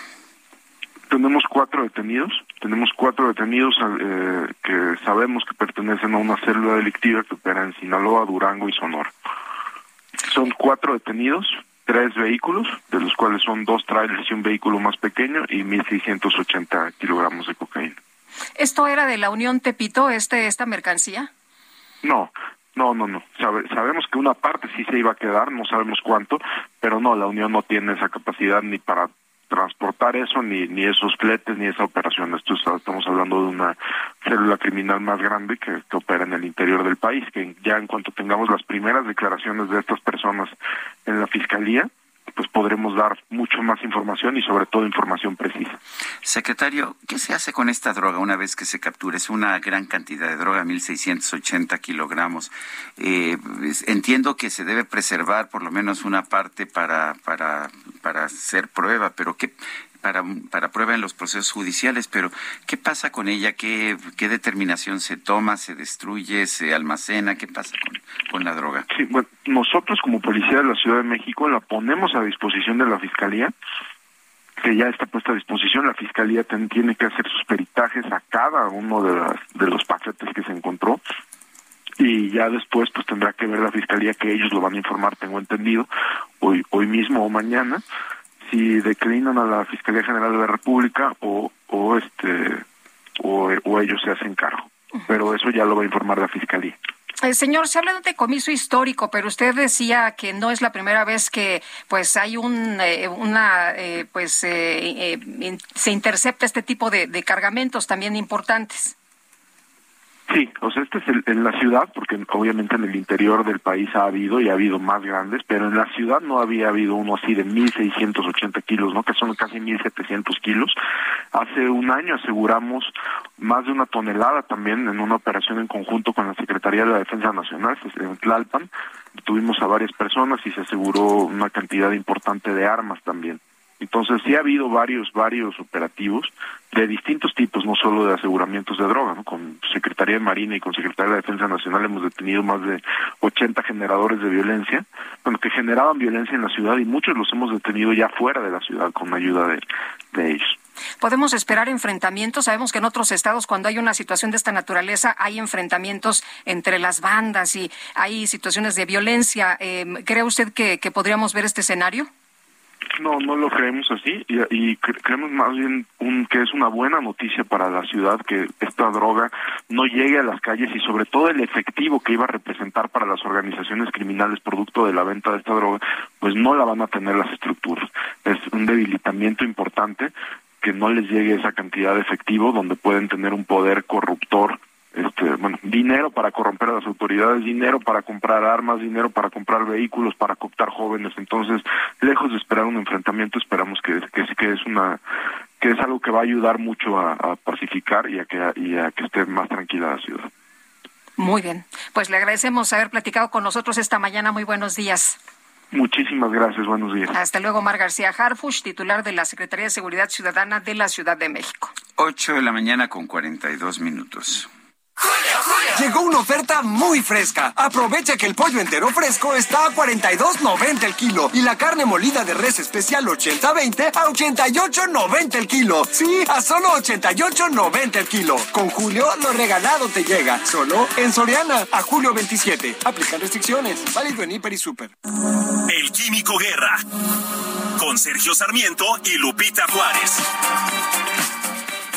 Tenemos cuatro detenidos. Tenemos cuatro detenidos eh, que sabemos que pertenecen a una célula delictiva que opera en Sinaloa, Durango y Sonora. Son cuatro detenidos tres vehículos, de los cuales son dos trailers y un vehículo más pequeño y 1.680 kilogramos de cocaína. ¿Esto era de la Unión Tepito, este, esta mercancía? No, no, no, no. sabemos que una parte sí se iba a quedar, no sabemos cuánto, pero no, la Unión no tiene esa capacidad ni para transportar eso, ni, ni esos fletes, ni esa operación. Esto estamos hablando de una célula criminal más grande que, que opera en el interior del país, que ya en cuanto tengamos las primeras declaraciones de estas personas en la Fiscalía, pues podremos dar mucho más información y sobre todo información precisa. Secretario, ¿qué se hace con esta droga una vez que se captura? Es una gran cantidad de droga, 1.680 kilogramos. Eh, entiendo que se debe preservar por lo menos una parte para, para, para hacer prueba, pero ¿qué, para, para prueba en los procesos judiciales, pero ¿qué pasa con ella? ¿Qué, qué determinación se toma? ¿Se destruye? ¿Se almacena? ¿Qué pasa con, con la droga? Sí, bueno, nosotros como Policía de la Ciudad de México la ponemos a disposición de la Fiscalía que ya está puesta a disposición. La Fiscalía tiene que hacer sus peritajes a cada uno de, las, de los paquetes que se encontró y ya después pues tendrá que ver la Fiscalía que ellos lo van a informar, tengo entendido, hoy, hoy mismo o mañana, si declinan a la Fiscalía General de la República o, o este o, ellos se hacen cargo. Pero eso ya lo va a informar la Fiscalía. Eh, señor, se habla de un decomiso histórico, pero usted decía que no es la primera vez que pues hay un eh, una eh, pues se intercepta este tipo de, de cargamentos también importantes. Sí, o sea, este es el, en la ciudad, porque obviamente en el interior del país ha habido y ha habido más grandes, pero en la ciudad no había habido uno así de 1.680 kilos, ¿no? Que son casi 1.700 kilos. Hace un año aseguramos más de una tonelada también en una operación en conjunto con la Secretaría de la Defensa Nacional, en Tlalpan. Tuvimos a varias personas y se aseguró una cantidad importante de armas también. Entonces sí ha habido varios, varios operativos de distintos tipos, no solo de aseguramientos de droga, ¿no? Con Secretaría de Marina y con Secretaría de Defensa Nacional hemos detenido más de 80 generadores de violencia, bueno, que generaban violencia en la ciudad y muchos los hemos detenido ya fuera de la ciudad con ayuda de, de ellos. ¿Podemos esperar enfrentamientos? Sabemos que en otros estados, cuando hay una situación de esta naturaleza, hay enfrentamientos entre las bandas y hay situaciones de violencia. Eh, ¿Cree usted que podríamos ver este escenario? No, no lo creemos así y, y creemos más bien un, que es una buena noticia para la ciudad que esta droga no llegue a las calles y sobre todo el efectivo que iba a representar para las organizaciones criminales producto de la venta de esta droga, pues no la van a tener las estructuras. Es un debilitamiento importante que no les llegue esa cantidad de efectivo donde pueden tener un poder corruptor este, bueno, dinero para corromper a las autoridades, dinero para comprar armas, dinero para comprar vehículos, para cooptar jóvenes. Entonces, lejos de esperar un enfrentamiento, esperamos que, que, que es una que es algo que va a ayudar mucho a, a pacificar y a que y a que esté más tranquila la ciudad. Muy bien, pues le agradecemos haber platicado con nosotros esta mañana. Muy buenos días. Muchísimas gracias, buenos días. Hasta luego, Mar García Harfush, titular de la Secretaría de Seguridad Ciudadana de la Ciudad de México. 8 de la mañana con 42 minutos. Llegó una oferta muy fresca. Aprovecha que el pollo entero fresco está a 42.90 el kilo y la carne molida de res especial 80-20 a 88.90 el kilo. Sí, a solo 88.90 el kilo. Con Julio, lo regalado te llega. Solo en Soriana, a julio 27. Aplican restricciones. Válido en Hiper y Super. El Químico Guerra. Con Sergio Sarmiento y Lupita Juárez.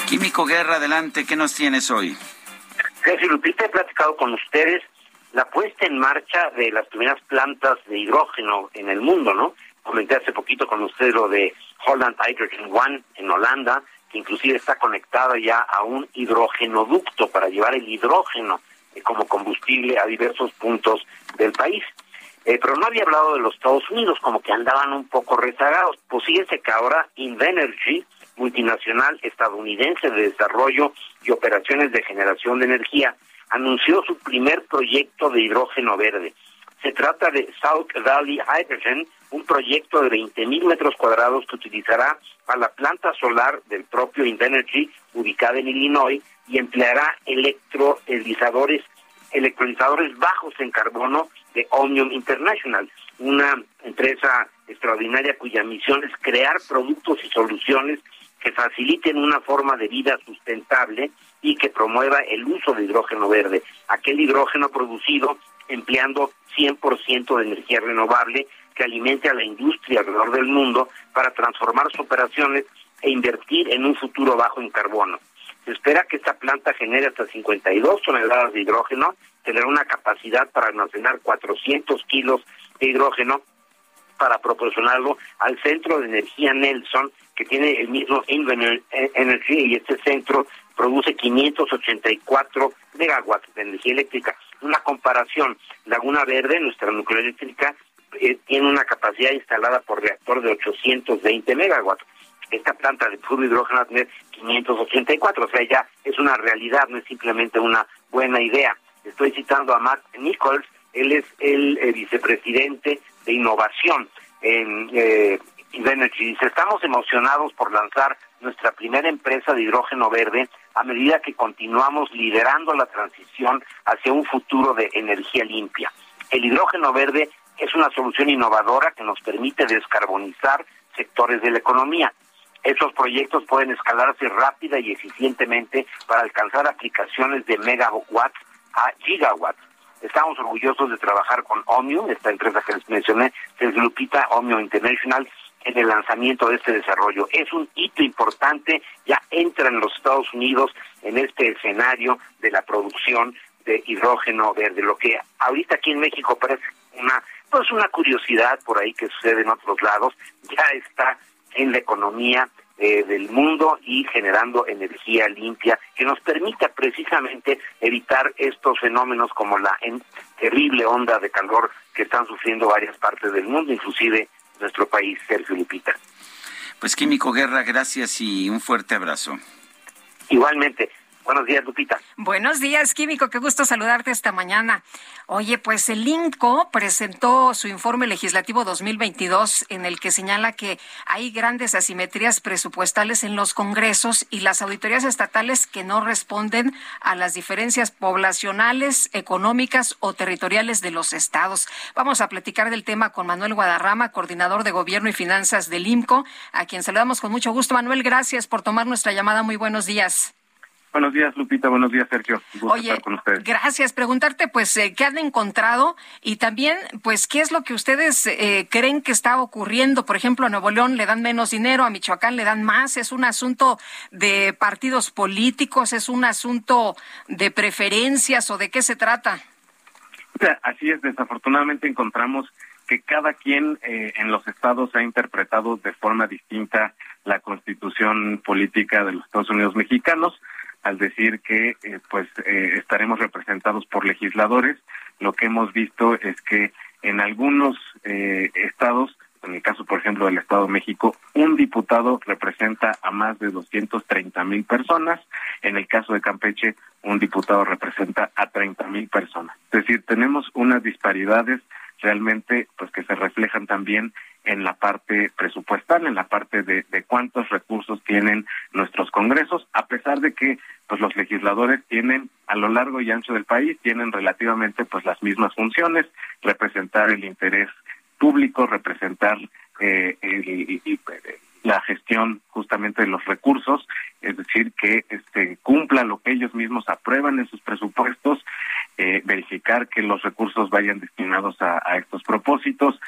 Químico Guerra, adelante. ¿Qué nos tienes hoy? Sergio Lupita, he platicado con ustedes la puesta en marcha de las primeras plantas de hidrógeno en el mundo, ¿no? Comenté hace poquito con ustedes lo de Holland Hydrogen One en Holanda, que inclusive está conectada ya a un hidrogenoducto para llevar el hidrógeno eh, como combustible a diversos puntos del país. Eh, pero no había hablado de los Estados Unidos, como que andaban un poco rezagados. Pues fíjense que ahora Invenergy, multinacional estadounidense de desarrollo y operaciones de generación de energía, anunció su primer proyecto de hidrógeno verde. Se trata de South Valley Hydrogen, un proyecto de 20.000 metros cuadrados que utilizará a la planta solar del propio Invenergy, ubicada en Illinois, y empleará electrolizadores, electrolizadores bajos en carbono de Omnium International, una empresa extraordinaria cuya misión es crear productos y soluciones que faciliten una forma de vida sustentable y que promueva el uso de hidrógeno verde, aquel hidrógeno producido empleando 100% de energía renovable que alimente a la industria alrededor del mundo para transformar sus operaciones e invertir en un futuro bajo en carbono. Se espera que esta planta genere hasta 52 toneladas de hidrógeno, tendrá una capacidad para almacenar 400 kilos de hidrógeno para proporcionarlo al Centro de Energía Nelson, que tiene el mismo Energy, y este centro produce 584 megawatts de energía eléctrica. Una comparación, Laguna Verde, nuestra nuclear eléctrica, eh, tiene una capacidad instalada por reactor de 820 megawatts. Esta planta de puro hidrógeno tiene 584, o sea, ya es una realidad, no es simplemente una buena idea. Estoy citando a Matt Nichols, él es el, el vicepresidente de innovación en eh, Energy. Dice, estamos emocionados por lanzar nuestra primera empresa de hidrógeno verde a medida que continuamos liderando la transición hacia un futuro de energía limpia. El hidrógeno verde es una solución innovadora que nos permite descarbonizar sectores de la economía. Estos proyectos pueden escalarse rápida y eficientemente para alcanzar aplicaciones de megawatts a gigawatts Estamos orgullosos de trabajar con Omnium, esta empresa que les mencioné, es Lupita Omnium International, en el lanzamiento de este desarrollo. Es un hito importante, ya entra en los Estados Unidos en este escenario de la producción de hidrógeno verde, lo que ahorita aquí en México parece una pues una curiosidad por ahí que sucede en otros lados, ya está en la economía eh, del mundo y generando energía limpia que nos permita precisamente evitar estos fenómenos como la terrible onda de calor que están sufriendo varias partes del mundo, inclusive nuestro país, Sergio Lupita. Pues Químico Guerra, gracias y un fuerte abrazo. Igualmente. Buenos días, Lupita. Buenos días, Químico. Qué gusto saludarte esta mañana. Oye, pues el INCO presentó su informe legislativo 2022 en el que señala que hay grandes asimetrías presupuestales en los congresos y las auditorías estatales que no responden a las diferencias poblacionales, económicas o territoriales de los estados. Vamos a platicar del tema con Manuel Guadarrama, coordinador de Gobierno y Finanzas del INCO, a quien saludamos con mucho gusto. Manuel, gracias por tomar nuestra llamada. Muy buenos días. Buenos días, Lupita. Buenos días, Sergio. Oye, gracias. Preguntarte, pues, eh, ¿qué han encontrado? Y también, pues, ¿qué es lo que ustedes eh, creen que está ocurriendo? Por ejemplo, a Nuevo León le dan menos dinero, a Michoacán le dan más. ¿Es un asunto de partidos políticos? ¿Es un asunto de preferencias o de qué se trata? así es. Desafortunadamente encontramos que cada quien eh, en los estados ha interpretado de forma distinta la constitución política de los Estados Unidos mexicanos al decir que eh, pues eh, estaremos representados por legisladores. Lo que hemos visto es que en algunos eh, estados, en el caso por ejemplo del Estado de México, un diputado representa a más de 230 mil personas. En el caso de Campeche, un diputado representa a 30 mil personas. Es decir, tenemos unas disparidades realmente pues que se reflejan también en la parte presupuestal, en la parte de, de, cuántos recursos tienen nuestros congresos, a pesar de que pues los legisladores tienen a lo largo y ancho del país tienen relativamente pues las mismas funciones, representar el interés público, representar eh, el, la gestión justamente de los recursos, es decir, que este cumpla lo que ellos mismos aprueban en sus presupuestos, eh, verificar que los recursos vayan destinados a, estos propósitos,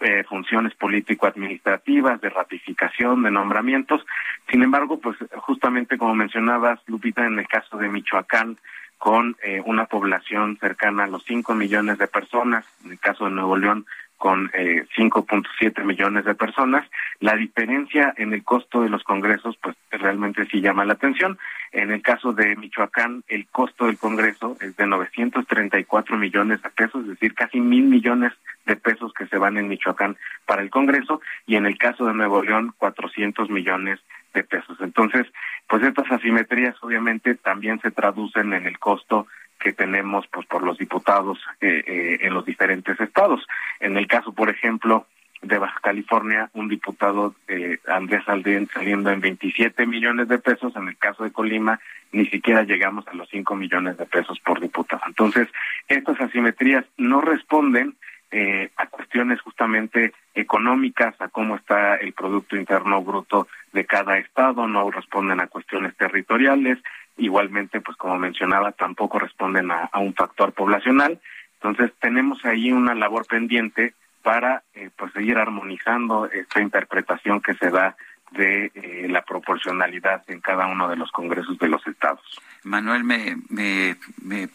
eh, funciones político-administrativas, de ratificación, de nombramientos. Sin embargo, pues justamente como mencionabas, Lupita, en el caso de Michoacán, con eh, una población cercana a los 5 millones de personas, en el caso de Nuevo León, con eh, 5.7 millones de personas. La diferencia en el costo de los congresos, pues realmente sí llama la atención. En el caso de Michoacán, el costo del congreso es de 934 millones de pesos, es decir, casi mil millones de pesos que se van en Michoacán para el congreso, y en el caso de Nuevo León, 400 millones de pesos. Entonces, pues estas asimetrías obviamente también se traducen en el costo que tenemos pues por los diputados eh, eh, en los diferentes estados. En el caso, por ejemplo, de Baja California, un diputado eh, Andrés saliendo en 27 millones de pesos, en el caso de Colima ni siquiera llegamos a los 5 millones de pesos por diputado. Entonces, estas asimetrías no responden eh, a cuestiones justamente económicas, a cómo está el Producto Interno Bruto de cada estado, no responden a cuestiones territoriales, igualmente, pues como mencionaba, tampoco responden a, un factor poblacional. Entonces, tenemos ahí una labor pendiente para eh, pues seguir armonizando esta interpretación que se da de eh, la proporcionalidad en cada uno de los congresos de los estados. Manuel, me, me,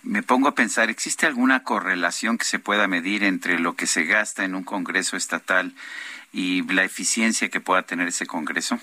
me, pongo a pensar, ¿existe alguna correlación que se pueda medir entre lo que se gasta en un Congreso estatal y la eficiencia que pueda tener ese Congreso?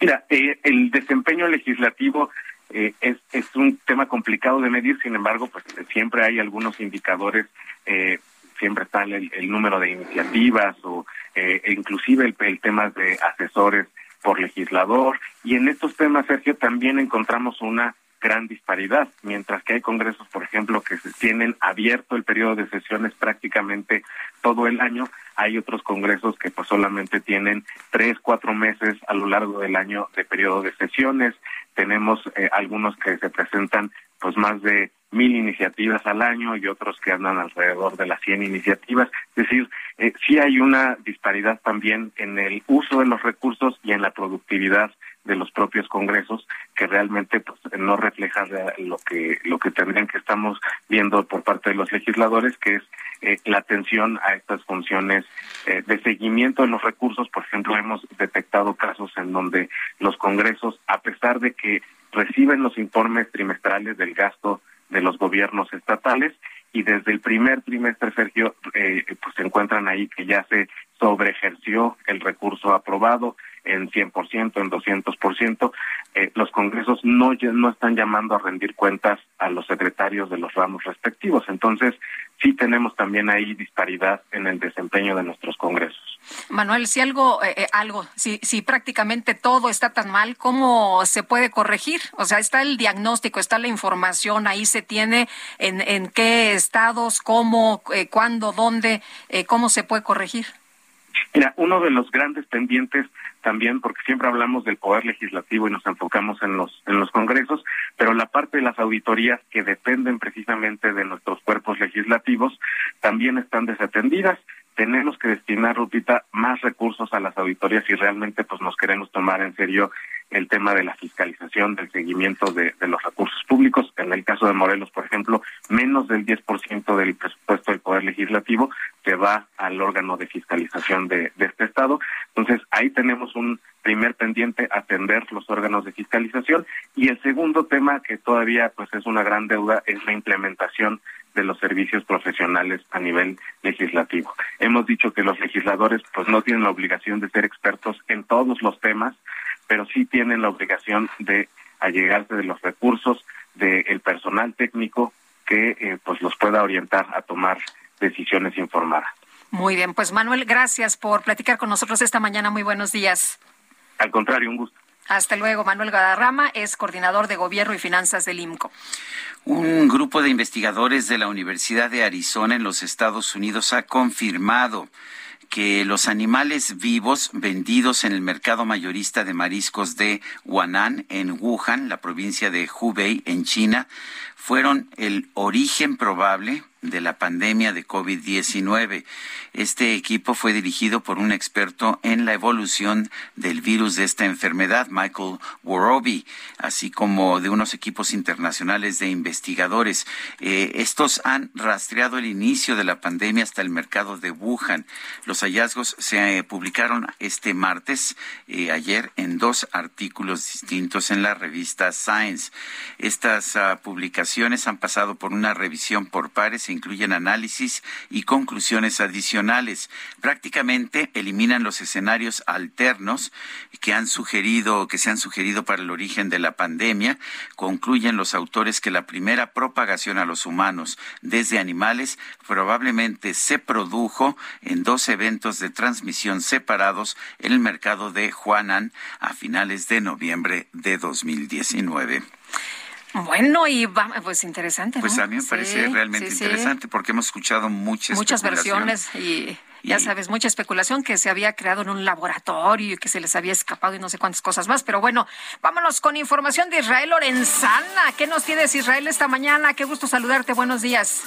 Mira, eh, el desempeño legislativo eh, es, es un tema complicado de medir, sin embargo, pues siempre hay algunos indicadores, eh, siempre está el, el, número de iniciativas o eh, inclusive el, el tema de asesores por legislador. Y en estos temas, Sergio, también encontramos una gran disparidad, mientras que hay congresos, por ejemplo, que tienen abierto el periodo de sesiones prácticamente todo el año, hay otros congresos que pues solamente tienen tres, cuatro meses a lo largo del año de periodo de sesiones, tenemos eh, algunos que se presentan pues más de mil iniciativas al año y otros que andan alrededor de las 100 iniciativas. Es decir, eh, sí hay una disparidad también en el uso de los recursos y en la productividad de los propios congresos que realmente pues, no refleja lo que lo que tendrían que estamos viendo por parte de los legisladores que es eh, la atención a estas funciones eh, de seguimiento de los recursos. Por ejemplo hemos detectado casos en donde los congresos a pesar de que reciben los informes trimestrales del gasto de los gobiernos estatales y desde el primer trimestre, Sergio, eh, pues se encuentran ahí que ya se sobreejerció el recurso aprobado en 100%, en 200%. Eh, los congresos no, no están llamando a rendir cuentas a los secretarios de los ramos respectivos. Entonces, sí tenemos también ahí disparidad en el desempeño de nuestros congresos. Manuel, si algo, eh, eh, algo, si, si prácticamente todo está tan mal, ¿cómo se puede corregir? O sea, está el diagnóstico, está la información, ahí se tiene en, en qué estados, cómo, eh, cuándo, dónde, cómo se puede corregir. Mira, uno de los grandes pendientes también, porque siempre hablamos del poder legislativo y nos enfocamos en los en los congresos, pero la parte de las auditorías que dependen precisamente de nuestros cuerpos legislativos también están desatendidas. Tenemos que destinar, Rupita, más recursos a las auditorías si realmente pues nos queremos tomar en serio el tema de la fiscalización, del seguimiento de, los recursos públicos. En el caso de Morelos, por ejemplo, menos del 10% del presupuesto del Poder Legislativo se va al órgano de fiscalización de, de este Estado. Entonces, ahí tenemos un primer pendiente, atender los órganos de fiscalización. Y el segundo tema, que todavía pues es una gran deuda, es la implementación de los servicios profesionales a nivel legislativo. Hemos dicho que los legisladores pues no tienen la obligación de ser expertos en todos los temas, pero sí tienen la obligación de allegarse de los recursos del personal técnico que eh, pues los pueda orientar a tomar decisiones informadas. Muy bien, pues Manuel, gracias por platicar con nosotros esta mañana. Muy buenos días. Al contrario, un gusto. Hasta luego. Manuel Gadarrama es coordinador de Gobierno y Finanzas del IMCO. Un grupo de investigadores de la Universidad de Arizona en los Estados Unidos ha confirmado que los animales vivos vendidos en el mercado mayorista de mariscos de Huanan, en Wuhan, la provincia de Hubei, en China, fueron el origen probable de la pandemia de COVID-19. Este equipo fue dirigido por un experto en la evolución del virus de esta enfermedad, Michael Worobi, así como de unos equipos internacionales de investigadores. Eh, estos han rastreado el inicio de la pandemia hasta el mercado de Wuhan. Los hallazgos se eh, publicaron este martes, eh, ayer, en dos artículos distintos en la revista Science. Estas uh, publicaciones han pasado por una revisión por pares e incluyen análisis y conclusiones adicionales. Prácticamente eliminan los escenarios alternos que han sugerido, que se han sugerido para el origen de la pandemia. Concluyen los autores que la primera propagación a los humanos desde animales probablemente se produjo en dos eventos de transmisión separados en el mercado de Huanan a finales de noviembre de 2019. Bueno, y va, pues interesante. Pues a mí me parece realmente interesante porque hemos escuchado muchas muchas versiones y ya sabes, mucha especulación que se había creado en un laboratorio y que se les había escapado y no sé cuántas cosas más. Pero bueno, vámonos con información de Israel Lorenzana. ¿Qué nos tienes, Israel, esta mañana? Qué gusto saludarte. Buenos días.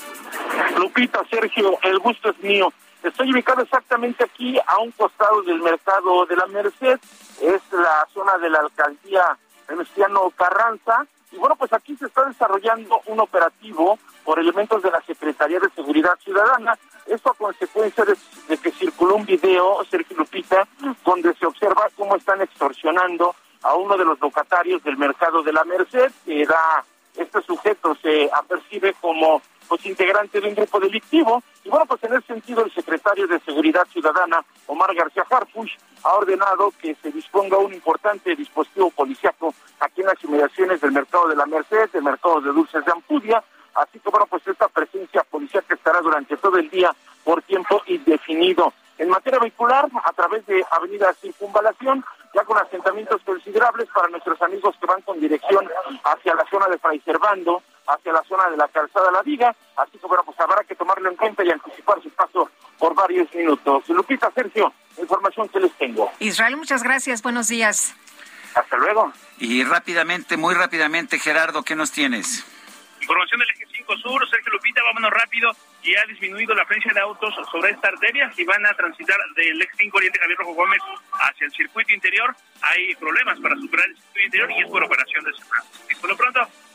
Lupita, Sergio, el gusto es mío. Estoy ubicado exactamente aquí, a un costado del mercado de la Merced. Es la zona de la alcaldía Venustiano Carranza y bueno, pues aquí se está desarrollando un operativo por elementos de la Secretaría de Seguridad Ciudadana. Esto a consecuencia de, que circuló un video, Sergio Lupita, donde se observa cómo están extorsionando a uno de los locatarios del mercado de la Merced, que era, este sujeto se apercibe como pues integrante de un grupo delictivo. Y bueno, pues en ese sentido el secretario de Seguridad Ciudadana, Omar García Harfush, ha ordenado que se disponga un importante dispositivo policiaco aquí en las inmediaciones del mercado de la Merced, del mercado de dulces de Ampudia, así que bueno, pues esta presencia policiaca estará durante todo el día por tiempo indefinido. En materia vehicular, a través de Avenida Circunvalación, ya con asentamientos considerables para nuestros amigos que van con dirección hacia la zona de Fray Servando, hacia la zona de la calzada La Viga, así que bueno, pues habrá que tomarlo en cuenta y anticipar su paso por varios minutos. Lupita, Sergio, información que les tengo. Israel, muchas gracias, buenos días. Hasta luego. Y rápidamente, muy rápidamente, Gerardo, ¿qué nos tienes? Información del eje 5 Sur, Sergio Lupita, vámonos rápido. Y ha disminuido la frecuencia de autos sobre esta arteria y van a transitar del eje 5 Oriente Javier Rojo Gómez hacia el circuito interior. Hay problemas para superar el circuito interior y es por operación de. Y por lo pronto,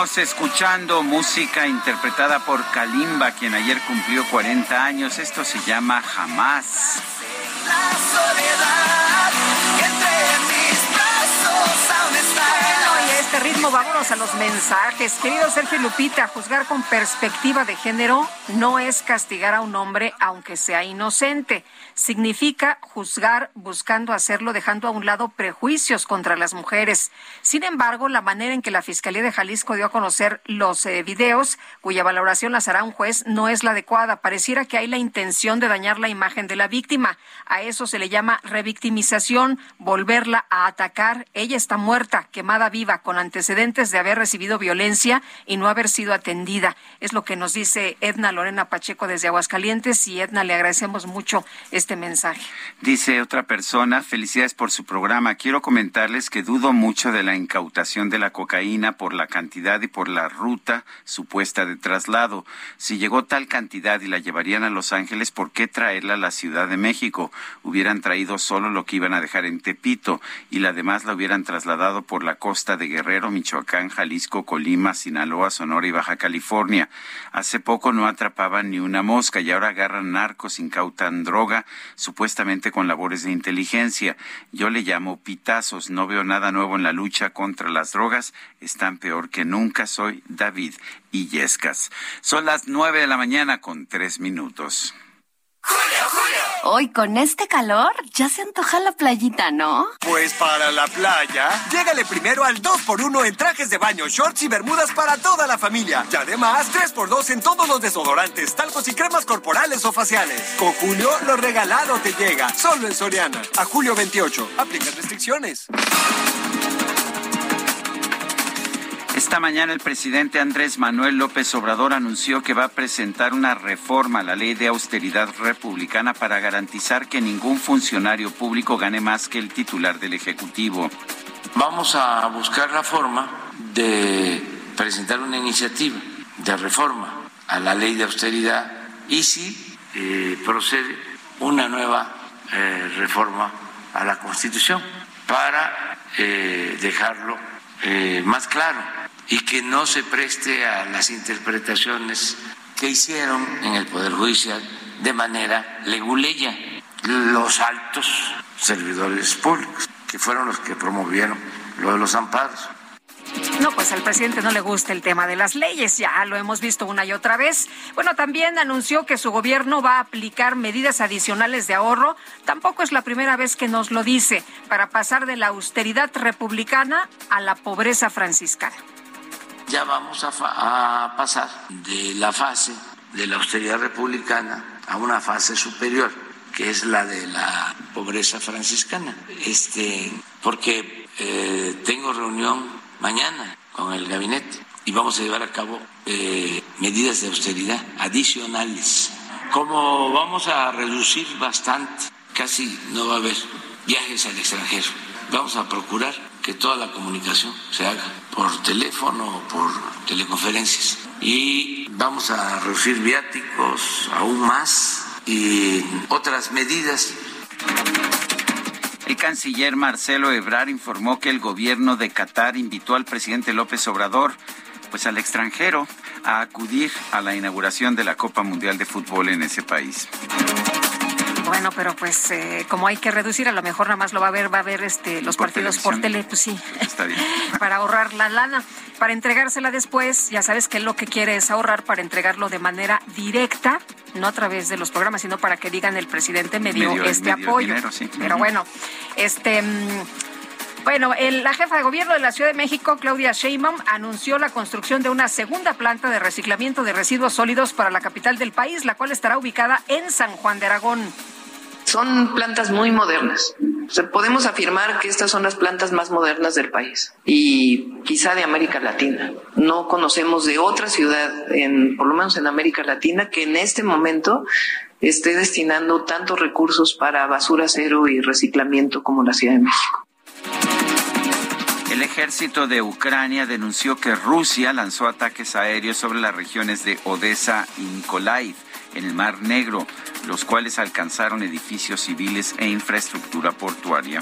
Seguimos escuchando música interpretada por Kalimba, quien ayer cumplió 40 años. Esto se llama Jamás. La soledad entre mis brazos este ritmo vámonos a los mensajes. Querido Sergio Lupita, juzgar con perspectiva de género no es castigar a un hombre aunque sea inocente. Significa juzgar buscando hacerlo dejando a un lado prejuicios contra las mujeres. Sin embargo, la manera en que la Fiscalía de Jalisco dio a conocer los eh, videos, cuya valoración las hará un juez, no es la adecuada. Pareciera que hay la intención de dañar la imagen de la víctima. A eso se le llama revictimización, volverla a atacar. Ella está muerta, quemada viva, con antecedentes de haber recibido violencia y no haber sido atendida. Es lo que nos dice Edna Lorena Pacheco desde Aguascalientes y Edna, le agradecemos mucho este mensaje. Dice otra persona, felicidades por su programa. Quiero comentarles que dudo mucho de la incautación de la cocaína por la cantidad y por la ruta supuesta de traslado. Si llegó tal cantidad y la llevarían a Los Ángeles, ¿por qué traerla a la Ciudad de México? Hubieran traído solo lo que iban a dejar en Tepito y la demás la hubieran trasladado por la costa de Guerrero, Michoacán, Jalisco, Colima, Sinaloa, Sonora y Baja California. Hace poco no atrapaban ni una mosca y ahora agarran narcos, incautan droga, supuestamente con labores de inteligencia. Yo le llamo pitazos, no veo nada nuevo en la lucha contra las drogas, están peor que nunca. Soy David Illescas. Son las nueve de la mañana con tres minutos. Hoy con este calor ya se antoja la playita, ¿no? Pues para la playa, llégale primero al 2x1 en trajes de baño, shorts y bermudas para toda la familia. Y además, 3x2 en todos los desodorantes, talcos y cremas corporales o faciales. Con Julio, lo regalado te llega. Solo en Soriana. A julio 28. Aplican restricciones. Esta mañana el presidente Andrés Manuel López Obrador anunció que va a presentar una reforma a la ley de austeridad republicana para garantizar que ningún funcionario público gane más que el titular del Ejecutivo. Vamos a buscar la forma de presentar una iniciativa de reforma a la ley de austeridad y si eh, procede una nueva eh, reforma a la Constitución para eh, dejarlo más claro y que no se preste a las interpretaciones que hicieron en el Poder Judicial de manera leguleya los altos servidores públicos, que fueron los que promovieron lo de los amparos. No, pues al presidente no le gusta el tema de las leyes, ya lo hemos visto una y otra vez. Bueno, también anunció que su gobierno va a aplicar medidas adicionales de ahorro. Tampoco es la primera vez que nos lo dice, para pasar de la austeridad republicana a la pobreza franciscana ya vamos a, a, pasar de la fase de la austeridad republicana a una fase superior, que es la de la pobreza franciscana. Este, porque eh, tengo reunión mañana con el gabinete y vamos a llevar a cabo eh, medidas de austeridad adicionales. Como vamos a reducir bastante, casi no va a haber viajes al extranjero, vamos a procurar que toda la comunicación se haga por teléfono o por teleconferencias. Y vamos a reducir viáticos aún más y otras medidas. El canciller Marcelo Ebrard informó que el gobierno de Qatar invitó al presidente López Obrador pues al extranjero a acudir a la inauguración de la Copa Mundial de Fútbol en ese país. Bueno, pero pues eh, como hay que reducir, a lo mejor nada más lo va a ver, va a ver este los partidos por tele, pues sí. Está bien. *laughs* para ahorrar la lana, para entregársela después, ya sabes que lo que quiere es ahorrar para entregarlo de manera directa, no a través de los programas, sino para que digan el presidente me dio este apoyo. Pero bueno, este mm, bueno, la jefa de gobierno de la Ciudad de México, Claudia Sheinbaum, anunció la construcción de una segunda planta de reciclamiento de residuos sólidos para la capital del país, la cual estará ubicada en San Juan de Aragón. Son plantas muy modernas. podemos afirmar que estas son las plantas más modernas del país y quizá de América Latina. No conocemos de otra ciudad, en, por lo menos en América Latina, que en este momento esté destinando tantos recursos para basura cero y reciclamiento como la Ciudad de México. El ejército de Ucrania denunció que Rusia lanzó ataques aéreos sobre las regiones de Odessa y Mykolaiv en el Mar Negro, los cuales alcanzaron edificios civiles e infraestructura portuaria.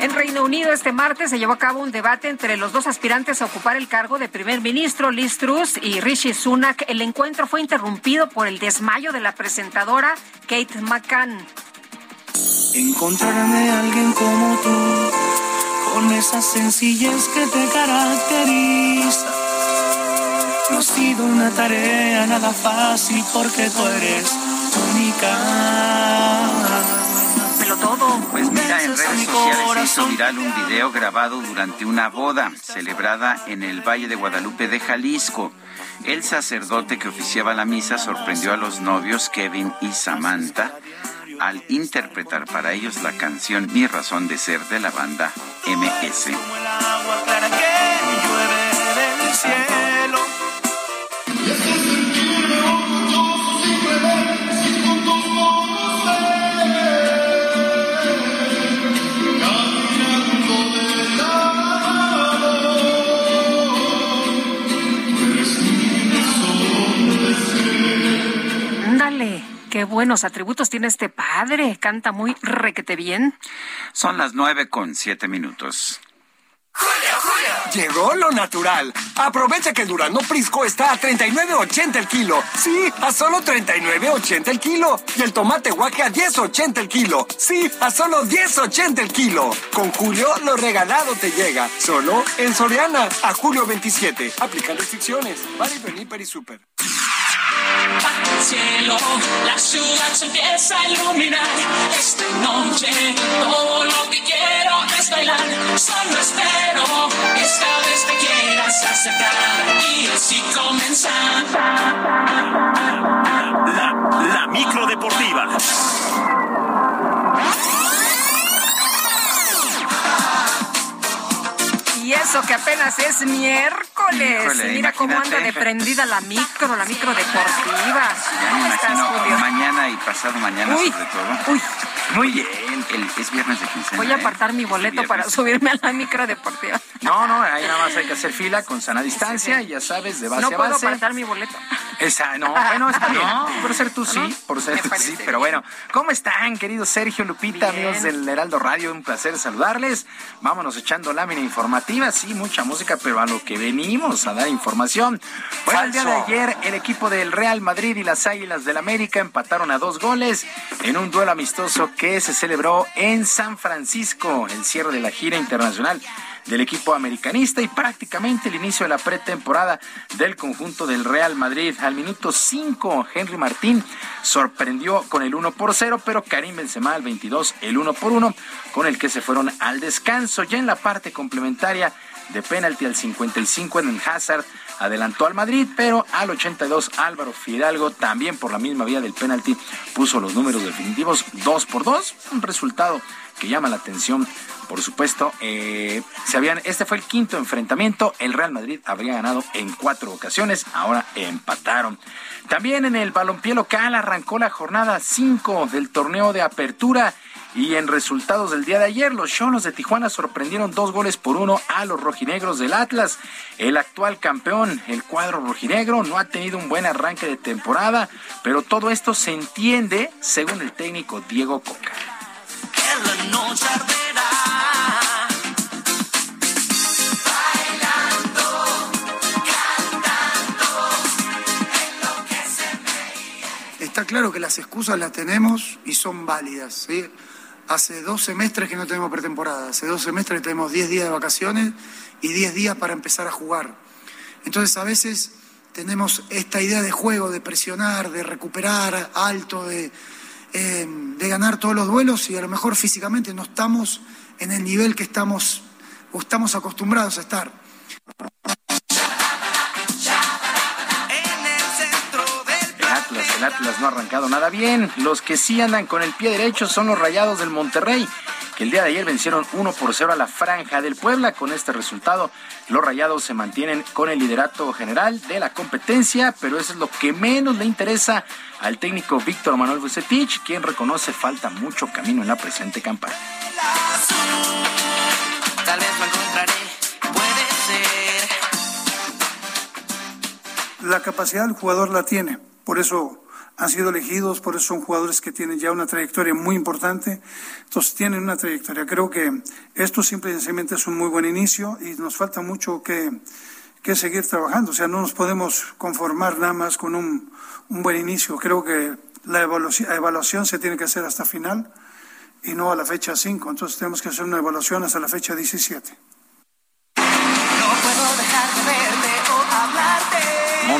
En Reino Unido este martes se llevó a cabo un debate entre los dos aspirantes a ocupar el cargo de primer ministro, Liz Truss y Rishi Sunak. El encuentro fue interrumpido por el desmayo de la presentadora Kate McCann. Encontrarme a alguien como tú con esa sencillez que te caracteriza. No ha sido una tarea nada fácil porque tú eres única. Todo. Pues mira, en redes sociales se hizo viral un video grabado durante una boda celebrada en el Valle de Guadalupe de Jalisco. El sacerdote que oficiaba la misa sorprendió a los novios Kevin y Samantha al interpretar para ellos la canción Mi razón de ser de la banda MS. Qué buenos atributos tiene este padre. Canta muy requete bien. Son las nueve con siete minutos. Llegó lo natural. Aprovecha que el Durano Prisco está a 39.80 el kilo. Sí, a solo 39.80 el kilo. Y el tomate guaje a 10.80 el kilo. Sí, a solo 10.80 el kilo. Con Julio, lo regalado te llega. Solo en Soriana. A julio 27. Aplican restricciones. Vale, venir y super bajo el cielo, la ciudad se empieza a iluminar. Esta noche todo lo que quiero es bailar. Solo espero que esta vez te quieras acercar y así comenzar. La, la micro deportiva. Y eso que apenas es miércoles. Mira cómo anda de prendida la micro, la micro deportiva. Pasado mañana sobre todo. Uy. Muy bien, es viernes de quincena. Voy a ¿eh? apartar mi boleto para subirme a la micro deportiva. No, no, ahí nada más hay que hacer fila con sana distancia y ya sabes, de base no a base. No puedo apartar mi boleto. Esa, no, bueno, está *laughs* bien. por ser tú sí, por ser tú sí, pero bueno. ¿Cómo están, queridos Sergio, Lupita, amigos del Heraldo Radio? Un placer saludarles. Vámonos echando lámina informativa, sí, mucha música, pero a lo que venimos a dar información. Bueno, el día de ayer el equipo del Real Madrid y las Águilas del América empataron a dos goles en un duelo amistoso que se celebró en San Francisco, el cierre de la gira internacional del equipo americanista y prácticamente el inicio de la pretemporada del conjunto del Real Madrid. Al minuto 5, Henry Martín sorprendió con el 1 por 0, pero Karim Benzema al 22, el 1 por 1, con el que se fueron al descanso. Ya en la parte complementaria de penalti al 55 en Hazard adelantó al Madrid, pero al 82 Álvaro Fidalgo también por la misma vía del penalti puso los números definitivos 2 por 2, un resultado que llama la atención. Por supuesto, eh, se habían, este fue el quinto enfrentamiento. El Real Madrid habría ganado en cuatro ocasiones, ahora empataron. También en el balompié local arrancó la jornada 5 del torneo de apertura y en resultados del día de ayer, los Cholos de Tijuana sorprendieron dos goles por uno a los rojinegros del Atlas. El actual campeón, el cuadro rojinegro, no ha tenido un buen arranque de temporada, pero todo esto se entiende según el técnico Diego Coca. está claro que las excusas las tenemos y son válidas. ¿sí? Hace dos semestres que no tenemos pretemporada, hace dos semestres que tenemos 10 días de vacaciones y 10 días para empezar a jugar. Entonces a veces tenemos esta idea de juego, de presionar, de recuperar alto, de, eh, de ganar todos los duelos y a lo mejor físicamente no estamos en el nivel que estamos o estamos acostumbrados a estar. El Atlas no ha arrancado nada bien. Los que sí andan con el pie derecho son los Rayados del Monterrey, que el día de ayer vencieron 1 por 0 a la Franja del Puebla. Con este resultado, los Rayados se mantienen con el liderato general de la competencia, pero eso es lo que menos le interesa al técnico Víctor Manuel Bucetich, quien reconoce falta mucho camino en la presente campaña. Tal vez lo encontraré, puede ser. La capacidad del jugador la tiene, por eso han sido elegidos, por eso son jugadores que tienen ya una trayectoria muy importante, entonces tienen una trayectoria. Creo que esto simplemente es un muy buen inicio y nos falta mucho que, que seguir trabajando, o sea, no nos podemos conformar nada más con un, un buen inicio. Creo que la evaluación, evaluación se tiene que hacer hasta final y no a la fecha 5, entonces tenemos que hacer una evaluación hasta la fecha 17.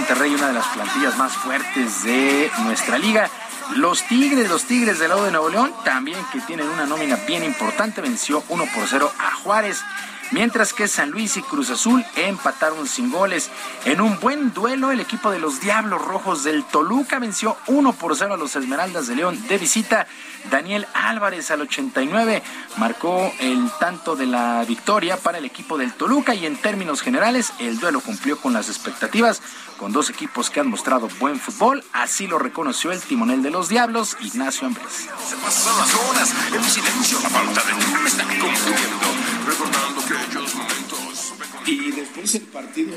Monterrey, una de las plantillas más fuertes de nuestra liga. Los Tigres, los Tigres del lado de Nuevo León, también que tienen una nómina bien importante, venció 1 por 0 a Juárez mientras que San Luis y Cruz Azul empataron sin goles. En un buen duelo, el equipo de los Diablos Rojos del Toluca venció 1 por 0 a los Esmeraldas de León de visita. Daniel Álvarez al 89 marcó el tanto de la victoria para el equipo del Toluca y en términos generales el duelo cumplió con las expectativas con dos equipos que han mostrado buen fútbol, así lo reconoció el timonel de los Diablos, Ignacio Ambrés. Se pasan las horas, en silencio la falta de me está confundiendo, recordando aquellos momentos. Y después el partido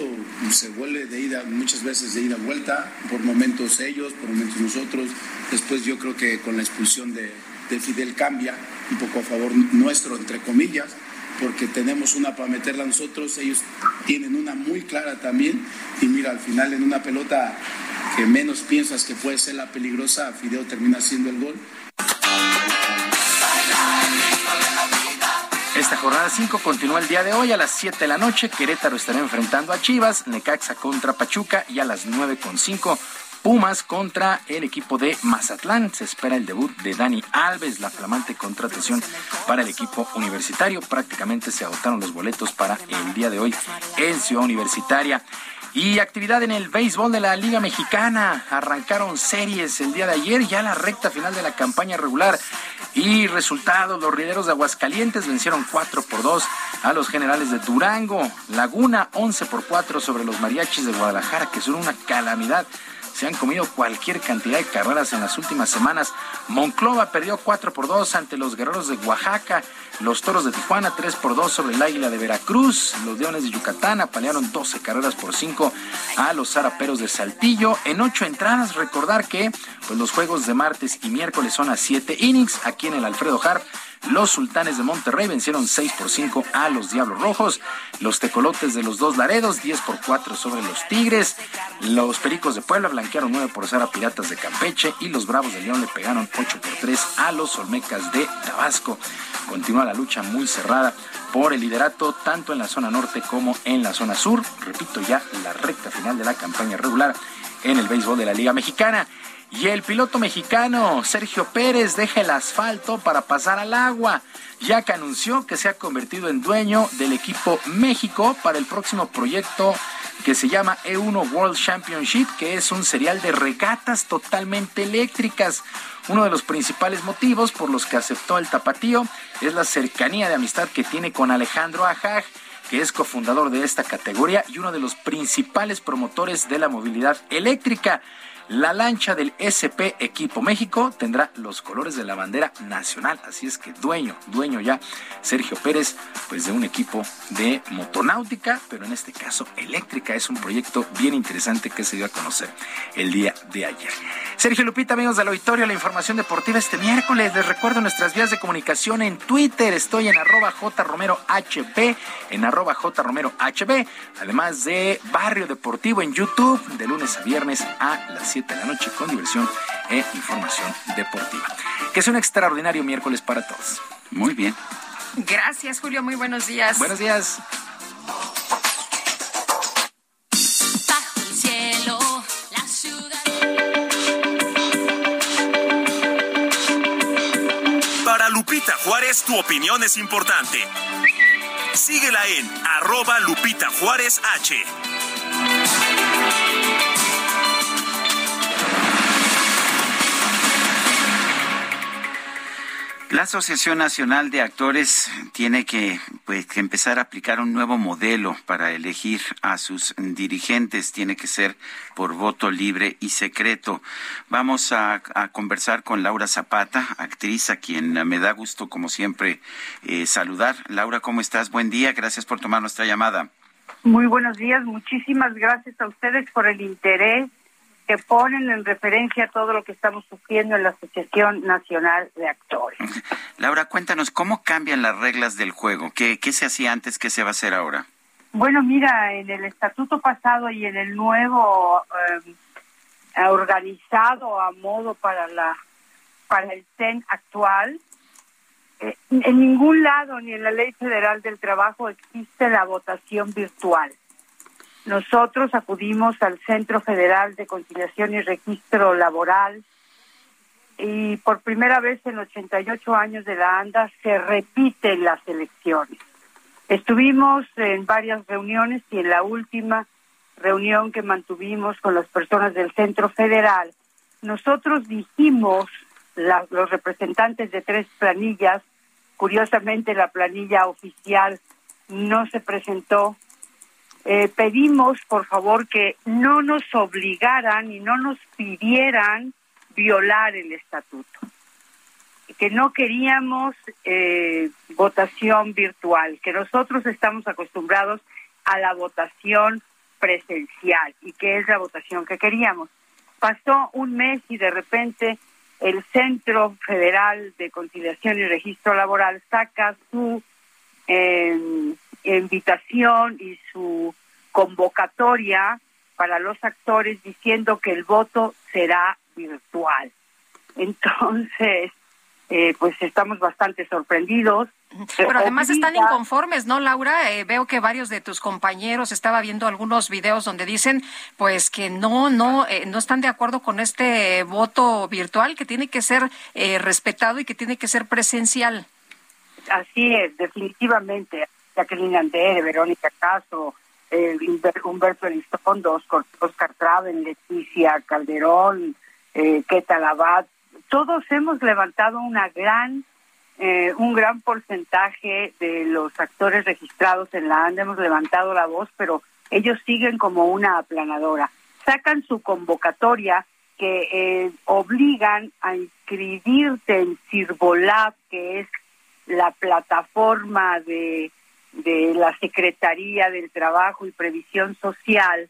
se vuelve de ida, muchas veces de ida vuelta, por momentos ellos, por momentos nosotros. Después yo creo que con la expulsión de, de Fidel cambia un poco a favor nuestro, entre comillas porque tenemos una para meterla nosotros, ellos tienen una muy clara también, y mira, al final en una pelota que menos piensas que puede ser la peligrosa, Fideo termina haciendo el gol. Esta jornada 5 continúa el día de hoy a las 7 de la noche. Querétaro estará enfrentando a Chivas, Necaxa contra Pachuca y a las 9 con 5 Pumas contra el equipo de Mazatlán. Se espera el debut de Dani Alves, la flamante contratación para el equipo universitario. Prácticamente se agotaron los boletos para el día de hoy en Ciudad Universitaria. Y actividad en el béisbol de la Liga Mexicana. Arrancaron series el día de ayer, ya la recta final de la campaña regular. Y resultados, los rideros de Aguascalientes vencieron 4 por 2 a los generales de Durango. Laguna 11 por 4 sobre los mariachis de Guadalajara, que son una calamidad se han comido cualquier cantidad de carreras en las últimas semanas. Monclova perdió 4 por 2 ante los guerreros de Oaxaca. Los toros de Tijuana 3 por 2 sobre el águila de Veracruz. Los leones de Yucatán apalearon 12 carreras por 5 a los zaraperos de Saltillo. En 8 entradas, recordar que pues, los juegos de martes y miércoles son a 7 innings aquí en el Alfredo Harp. Los sultanes de Monterrey vencieron 6 por 5 a los Diablos Rojos. Los tecolotes de los dos Laredos, 10 por 4 sobre los Tigres. Los Pericos de Puebla blanquearon 9 por 0 a Piratas de Campeche. Y los Bravos de León le pegaron 8 por 3 a los Olmecas de Tabasco. Continúa la lucha muy cerrada por el liderato tanto en la zona norte como en la zona sur. Repito ya la recta final de la campaña regular en el béisbol de la Liga Mexicana. Y el piloto mexicano Sergio Pérez deja el asfalto para pasar al agua, ya que anunció que se ha convertido en dueño del equipo México para el próximo proyecto que se llama E1 World Championship, que es un serial de regatas totalmente eléctricas. Uno de los principales motivos por los que aceptó el tapatío es la cercanía de amistad que tiene con Alejandro Ajaj, que es cofundador de esta categoría y uno de los principales promotores de la movilidad eléctrica. La lancha del SP Equipo México tendrá los colores de la bandera nacional, así es que dueño, dueño ya Sergio Pérez, pues de un equipo de motonáutica, pero en este caso eléctrica. Es un proyecto bien interesante que se dio a conocer el día de ayer. Sergio Lupita, amigos del auditorio, la información deportiva este miércoles. Les recuerdo nuestras vías de comunicación en Twitter. Estoy en arroba jromerohb, en arroba jromerohb, además de Barrio Deportivo en YouTube, de lunes a viernes a las 7 7 de la noche con diversión e información deportiva. Que es un extraordinario miércoles para todos. Muy bien. Gracias, Julio. Muy buenos días. Buenos días. Para Lupita Juárez, tu opinión es importante. Síguela en arroba Lupita Juárez H. La Asociación Nacional de Actores tiene que, pues, empezar a aplicar un nuevo modelo para elegir a sus dirigentes. Tiene que ser por voto libre y secreto. Vamos a, a conversar con Laura Zapata, actriz a quien me da gusto, como siempre, eh, saludar. Laura, ¿cómo estás? Buen día. Gracias por tomar nuestra llamada. Muy buenos días, muchísimas gracias a ustedes por el interés que ponen en referencia todo lo que estamos sufriendo en la Asociación Nacional de Actores. Laura, cuéntanos, ¿cómo cambian las reglas del juego? ¿Qué, qué se hacía antes? ¿Qué se va a hacer ahora? Bueno, mira, en el estatuto pasado y en el nuevo eh, organizado a modo para la para el CEN actual, eh, en ningún lado ni en la Ley Federal del Trabajo existe la votación virtual. Nosotros acudimos al Centro Federal de Conciliación y Registro Laboral y por primera vez en 88 años de la ANDA se repiten las elecciones. Estuvimos en varias reuniones y en la última reunión que mantuvimos con las personas del Centro Federal, nosotros dijimos, la, los representantes de tres planillas, curiosamente la planilla oficial no se presentó, eh, pedimos por favor que no nos obligaran y no nos pidieran violar el estatuto, que no queríamos eh, votación virtual, que nosotros estamos acostumbrados a la votación presencial y que es la votación que queríamos. Pasó un mes y de repente el Centro Federal de Conciliación y Registro Laboral saca su eh, invitación y su convocatoria para los actores diciendo que el voto será virtual. Entonces, eh, pues estamos bastante sorprendidos. Pero además están inconformes, ¿no, Laura? Eh, veo que varios de tus compañeros estaba viendo algunos videos donde dicen, pues que no, no, eh, no están de acuerdo con este voto virtual, que tiene que ser eh, respetado y que tiene que ser presencial. Así es, definitivamente. Jacqueline Andere, Verónica Caso, eh, Humberto Elizondo, Oscar, Oscar Traven, Leticia Calderón, eh, Keta Labat, todos hemos levantado una gran, eh, un gran porcentaje de los actores registrados en la ANDA, hemos levantado la voz, pero ellos siguen como una aplanadora. Sacan su convocatoria que eh, obligan a inscribirte en Cirbolab, que es la plataforma de de la Secretaría del Trabajo y Previsión Social,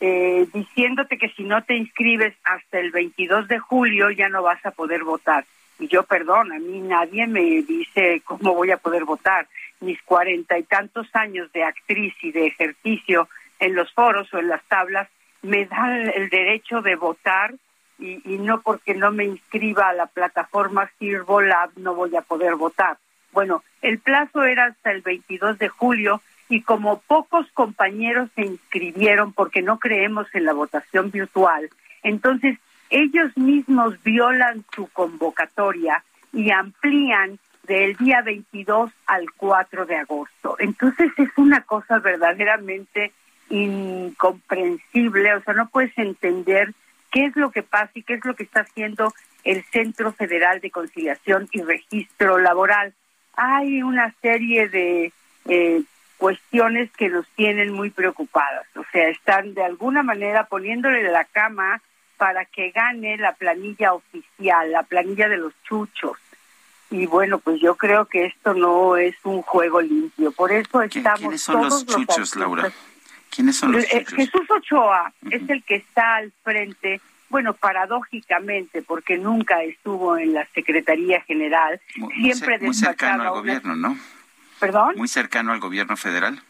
eh, diciéndote que si no te inscribes hasta el 22 de julio ya no vas a poder votar. Y yo, perdón, a mí nadie me dice cómo voy a poder votar. Mis cuarenta y tantos años de actriz y de ejercicio en los foros o en las tablas me dan el derecho de votar y, y no porque no me inscriba a la plataforma Lab no voy a poder votar. Bueno, el plazo era hasta el 22 de julio y como pocos compañeros se inscribieron porque no creemos en la votación virtual, entonces ellos mismos violan su convocatoria y amplían del día 22 al 4 de agosto. Entonces es una cosa verdaderamente incomprensible, o sea, no puedes entender qué es lo que pasa y qué es lo que está haciendo el Centro Federal de Conciliación y Registro Laboral hay una serie de eh, cuestiones que nos tienen muy preocupadas. O sea, están de alguna manera poniéndole la cama para que gane la planilla oficial, la planilla de los chuchos. Y bueno, pues yo creo que esto no es un juego limpio. Por eso estamos ¿Quiénes son los chuchos, Laura? ¿Quiénes son los eh, chuchos? Jesús Ochoa es el que está al frente bueno, paradójicamente, porque nunca estuvo en la Secretaría General, Muy, siempre muy cercano al una- gobierno, ¿no? ¿Perdón? Muy cercano al gobierno federal.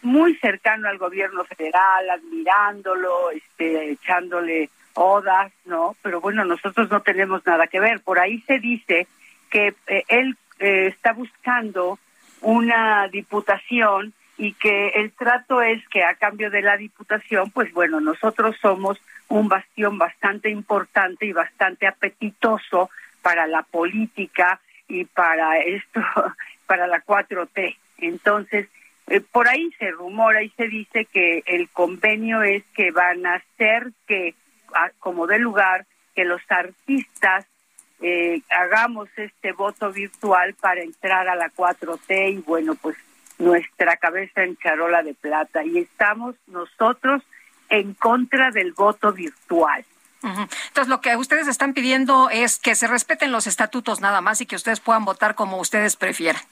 muy cercano al gobierno federal, admirándolo, este, echándole odas, ¿no? Pero bueno, nosotros no tenemos nada que ver. Por ahí se dice que eh, él eh, está buscando una diputación y que el trato es que a cambio de la diputación, pues bueno, nosotros somos un bastión bastante importante y bastante apetitoso para la política y para esto, *laughs* para la 4T. Entonces, eh, por ahí se rumora y se dice que el convenio es que van a hacer que, como de lugar, que los artistas eh, hagamos este voto virtual para entrar a la 4T y bueno, pues nuestra cabeza en charola de plata y estamos nosotros en contra del voto virtual. Entonces, lo que ustedes están pidiendo es que se respeten los estatutos nada más y que ustedes puedan votar como ustedes prefieran.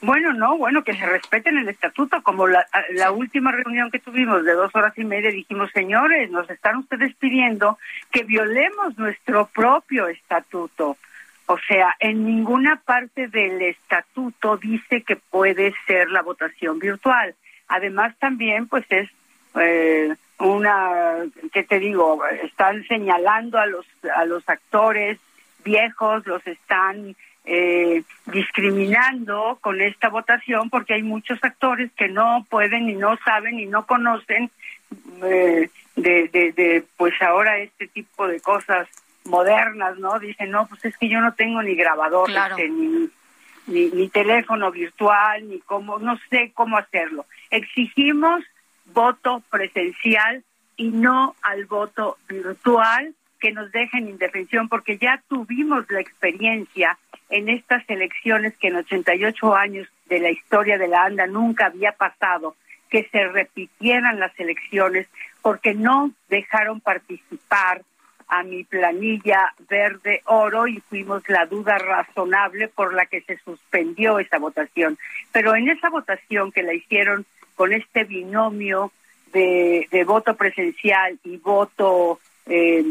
Bueno, no, bueno, que se respeten el estatuto. Como la, la última reunión que tuvimos de dos horas y media, dijimos, señores, nos están ustedes pidiendo que violemos nuestro propio estatuto. O sea, en ninguna parte del estatuto dice que puede ser la votación virtual. Además, también, pues es eh, una, ¿qué te digo? Están señalando a los a los actores viejos, los están eh, discriminando con esta votación porque hay muchos actores que no pueden y no saben y no conocen eh, de, de, de, pues ahora este tipo de cosas modernas, ¿no? Dicen, no, pues es que yo no tengo ni grabador, este, ni, ni, ni teléfono virtual, ni cómo, no sé cómo hacerlo. Exigimos voto presencial y no al voto virtual que nos dejen indefensión, porque ya tuvimos la experiencia en estas elecciones que en 88 años de la historia de la ANDA nunca había pasado, que se repitieran las elecciones porque no dejaron participar a mi planilla verde oro y fuimos la duda razonable por la que se suspendió esa votación. Pero en esa votación que la hicieron con este binomio de, de voto presencial y voto eh,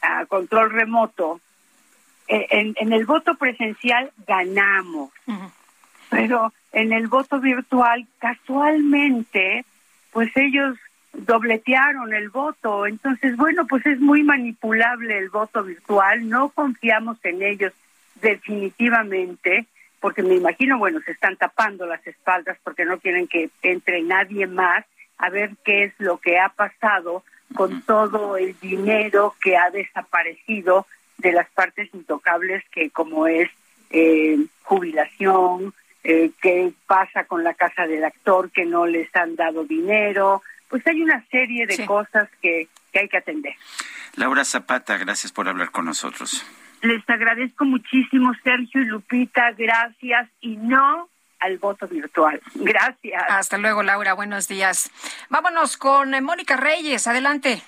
a control remoto, en, en, el voto presencial ganamos, pero en el voto virtual casualmente, pues ellos dobletearon el voto. Entonces, bueno, pues es muy manipulable el voto virtual, no confiamos en ellos definitivamente, porque me imagino, bueno, se están tapando las espaldas porque no quieren que entre nadie más a ver qué es lo que ha pasado con todo el dinero que ha desaparecido de las partes intocables que como es eh, jubilación, eh, qué pasa con la casa del actor que no les han dado dinero, pues hay una serie de cosas que, que hay que atender. Laura Zapata, gracias por hablar con nosotros. Les agradezco muchísimo, Sergio y Lupita, gracias y no al voto virtual. Gracias. Hasta luego, Laura. Buenos días. Vámonos con eh, Mónica Reyes. Adelante.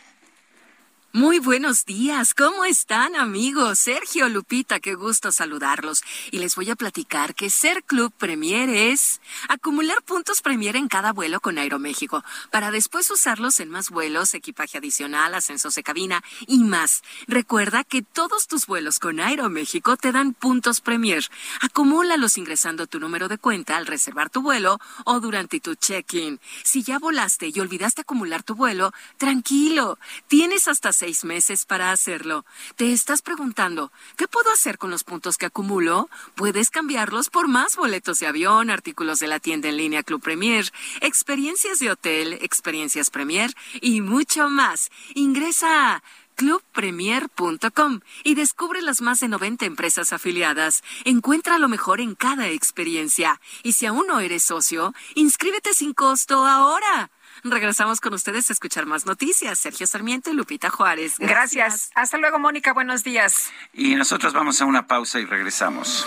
Muy buenos días, ¿cómo están amigos? Sergio Lupita, qué gusto saludarlos. Y les voy a platicar que ser Club Premier es acumular puntos Premier en cada vuelo con Aeroméxico, para después usarlos en más vuelos, equipaje adicional, ascensos de cabina y más. Recuerda que todos tus vuelos con Aeroméxico te dan puntos Premier. Acumúlalos ingresando tu número de cuenta al reservar tu vuelo o durante tu check-in. Si ya volaste y olvidaste acumular tu vuelo, tranquilo, tienes hasta seis meses para hacerlo. ¿Te estás preguntando, ¿qué puedo hacer con los puntos que acumulo? Puedes cambiarlos por más boletos de avión, artículos de la tienda en línea Club Premier, experiencias de hotel, experiencias Premier y mucho más. Ingresa a clubpremier.com y descubre las más de 90 empresas afiliadas. Encuentra lo mejor en cada experiencia. Y si aún no eres socio, inscríbete sin costo ahora. Regresamos con ustedes a escuchar más noticias. Sergio Sarmiento y Lupita Juárez. Gracias. Gracias. Hasta luego, Mónica. Buenos días. Y nosotros vamos a una pausa y regresamos.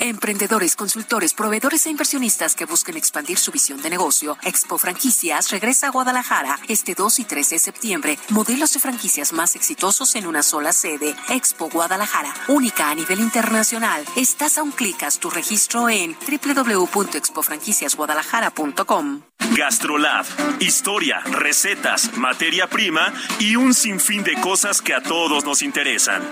Emprendedores, consultores, proveedores e inversionistas que busquen expandir su visión de negocio. Expo Franquicias regresa a Guadalajara este 2 y 3 de septiembre. Modelos de franquicias más exitosos en una sola sede. Expo Guadalajara, única a nivel internacional. Estás a un clic, haz tu registro en www.expofranquiciasguadalajara.com. Gastrolab, historia, recetas, materia prima y un sinfín de cosas que a todos nos interesan.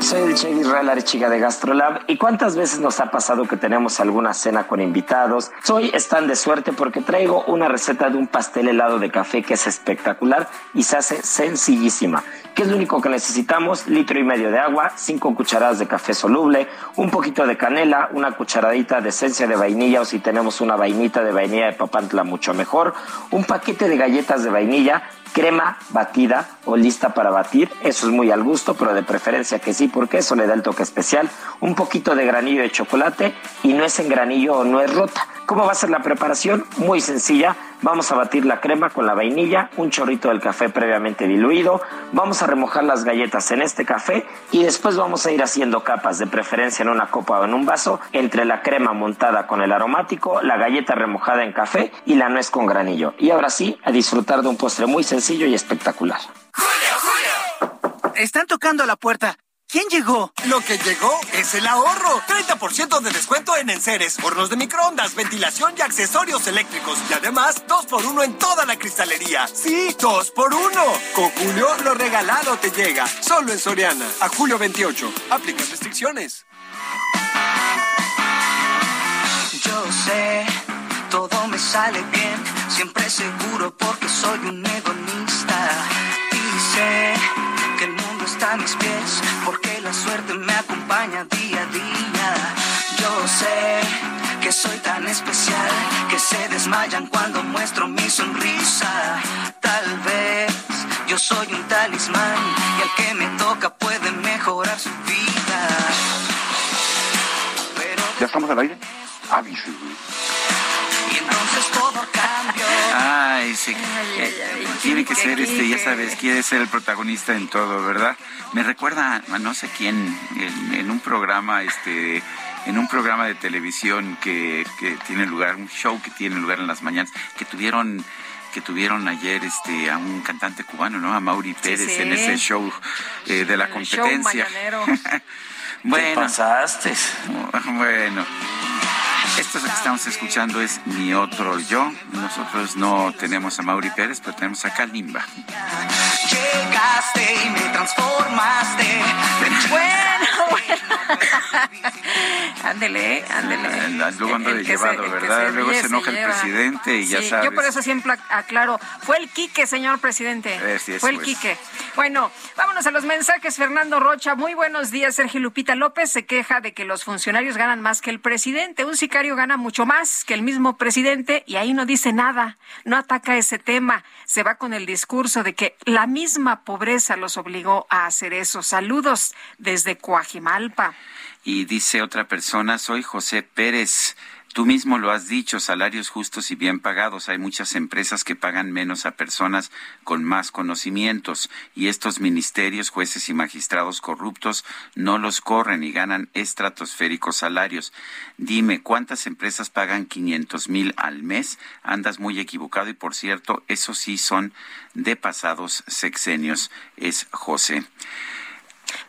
Soy el chef Israel Arechiga de Gastrolab y cuántas veces nos ha pasado que tenemos alguna cena con invitados. Soy están de suerte porque traigo una receta de un pastel helado de café que es espectacular y se hace sencillísima. ¿Qué es lo único que necesitamos? Litro y medio de agua, cinco cucharadas de café soluble, un poquito de canela, una cucharadita de esencia de vainilla o si tenemos una vainita de vainilla de papantla mucho mejor, un paquete de galletas de vainilla, crema batida o lista para batir, eso es muy al gusto, pero de preferencia que sí, porque eso le da el toque especial, un poquito de granillo de chocolate y no es en granillo o no es rota. ¿Cómo va a ser la preparación? Muy sencilla. Vamos a batir la crema con la vainilla, un chorrito del café previamente diluido. Vamos a remojar las galletas en este café y después vamos a ir haciendo capas, de preferencia en una copa o en un vaso, entre la crema montada con el aromático, la galleta remojada en café y la nuez con granillo. Y ahora sí, a disfrutar de un postre muy sencillo y espectacular. Están tocando a la puerta. ¿Quién llegó? Lo que llegó es el ahorro. 30% de descuento en enseres, hornos de microondas, ventilación y accesorios eléctricos. Y además, 2 por 1 en toda la cristalería. Sí, 2 por 1 Con Julio, lo regalado te llega. Solo en Soriana. A julio 28. Aplica restricciones. Yo sé, todo me sale bien, siempre seguro porque soy un hedonista. Sé que el mundo está a mis pies, porque la suerte me acompaña día a día. Yo sé que soy tan especial, que se desmayan cuando muestro mi sonrisa. Tal vez yo soy un talismán y el que me toca puede mejorar su vida. ¿Ya estamos al aire? Avísenme. Eh, tiene que ser este, ya sabes, quiere ser el protagonista en todo, ¿verdad? Me recuerda a no sé quién en, en un programa, este, en un programa de televisión que, que tiene lugar, un show que tiene lugar en las mañanas, que tuvieron que tuvieron ayer este a un cantante cubano, ¿no? A Mauri Pérez sí. en ese show eh, de la El show competencia. *laughs* bueno, pasaste? *laughs* Bueno. Esto que estamos escuchando es Mi Otro Yo. Nosotros no tenemos a Mauri Pérez, pero tenemos a Kalimba. Llegaste y me transformaste. Bueno, bueno. *laughs* ándele, ándele. Luego ando de se- llevado, que ¿verdad? se Luego se enoja el lleva. presidente y ya sabes. Yo por eso siempre ac- aclaro, fue el Quique, señor presidente. Es, fue el pues. Quique. Bueno, vámonos a los mensajes. Fernando Rocha, muy buenos días. Sergio Lupita López se queja de que los funcionarios ganan más que el presidente. Un sicario gana mucho más que el mismo presidente y ahí no dice nada, no ataca ese tema. Se va con el discurso de que la misma pobreza los obligó a hacer eso. Saludos desde Coajimalpa. Y dice otra persona, soy José Pérez. Tú mismo lo has dicho, salarios justos y bien pagados. Hay muchas empresas que pagan menos a personas con más conocimientos y estos ministerios, jueces y magistrados corruptos no los corren y ganan estratosféricos salarios. Dime, ¿cuántas empresas pagan 500 mil al mes? Andas muy equivocado y por cierto, esos sí son de pasados sexenios, es José.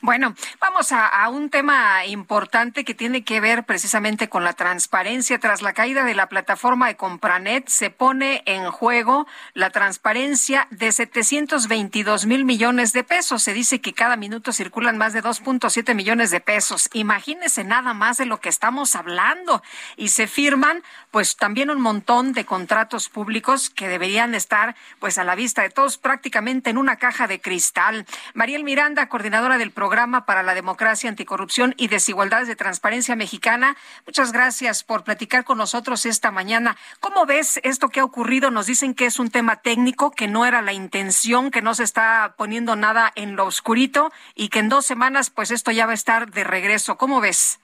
Bueno, vamos a, un tema importante que tiene que ver precisamente con la transparencia. Tras la caída de la plataforma de Compranet, se pone en juego la transparencia de 722 mil millones de pesos. Se dice que cada minuto circulan más de 2.7 millones de pesos. Imagínese nada más de lo que estamos hablando. Y se firman, pues también un montón de contratos públicos que deberían estar, pues a la vista de todos, prácticamente en una caja de cristal. Mariel Miranda, coordinadora del Programa para la Democracia, Anticorrupción y Desigualdades de Transparencia Mexicana. Muchas gracias por platicar con nosotros esta mañana. ¿Cómo ves esto que ha ocurrido? Nos dicen que es un tema técnico, que no era la intención, que no se está poniendo nada en lo oscurito y que en dos semanas, pues esto ya va a estar de regreso. ¿Cómo ves?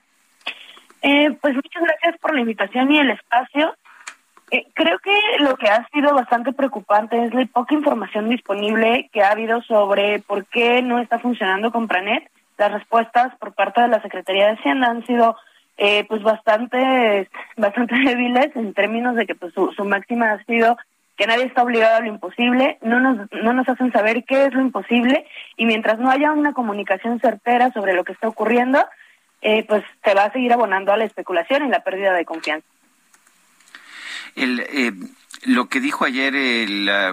Eh, pues muchas gracias por la invitación y el espacio. Eh, creo que lo que ha sido bastante preocupante es la poca información disponible que ha habido sobre por qué no está funcionando Compranet. Las respuestas por parte de la Secretaría de Hacienda han sido eh, pues bastante bastante *laughs* débiles en términos de que pues su, su máxima ha sido que nadie está obligado a lo imposible, no nos, no nos hacen saber qué es lo imposible y mientras no haya una comunicación certera sobre lo que está ocurriendo, eh, pues se va a seguir abonando a la especulación y la pérdida de confianza. El, eh, lo que dijo ayer,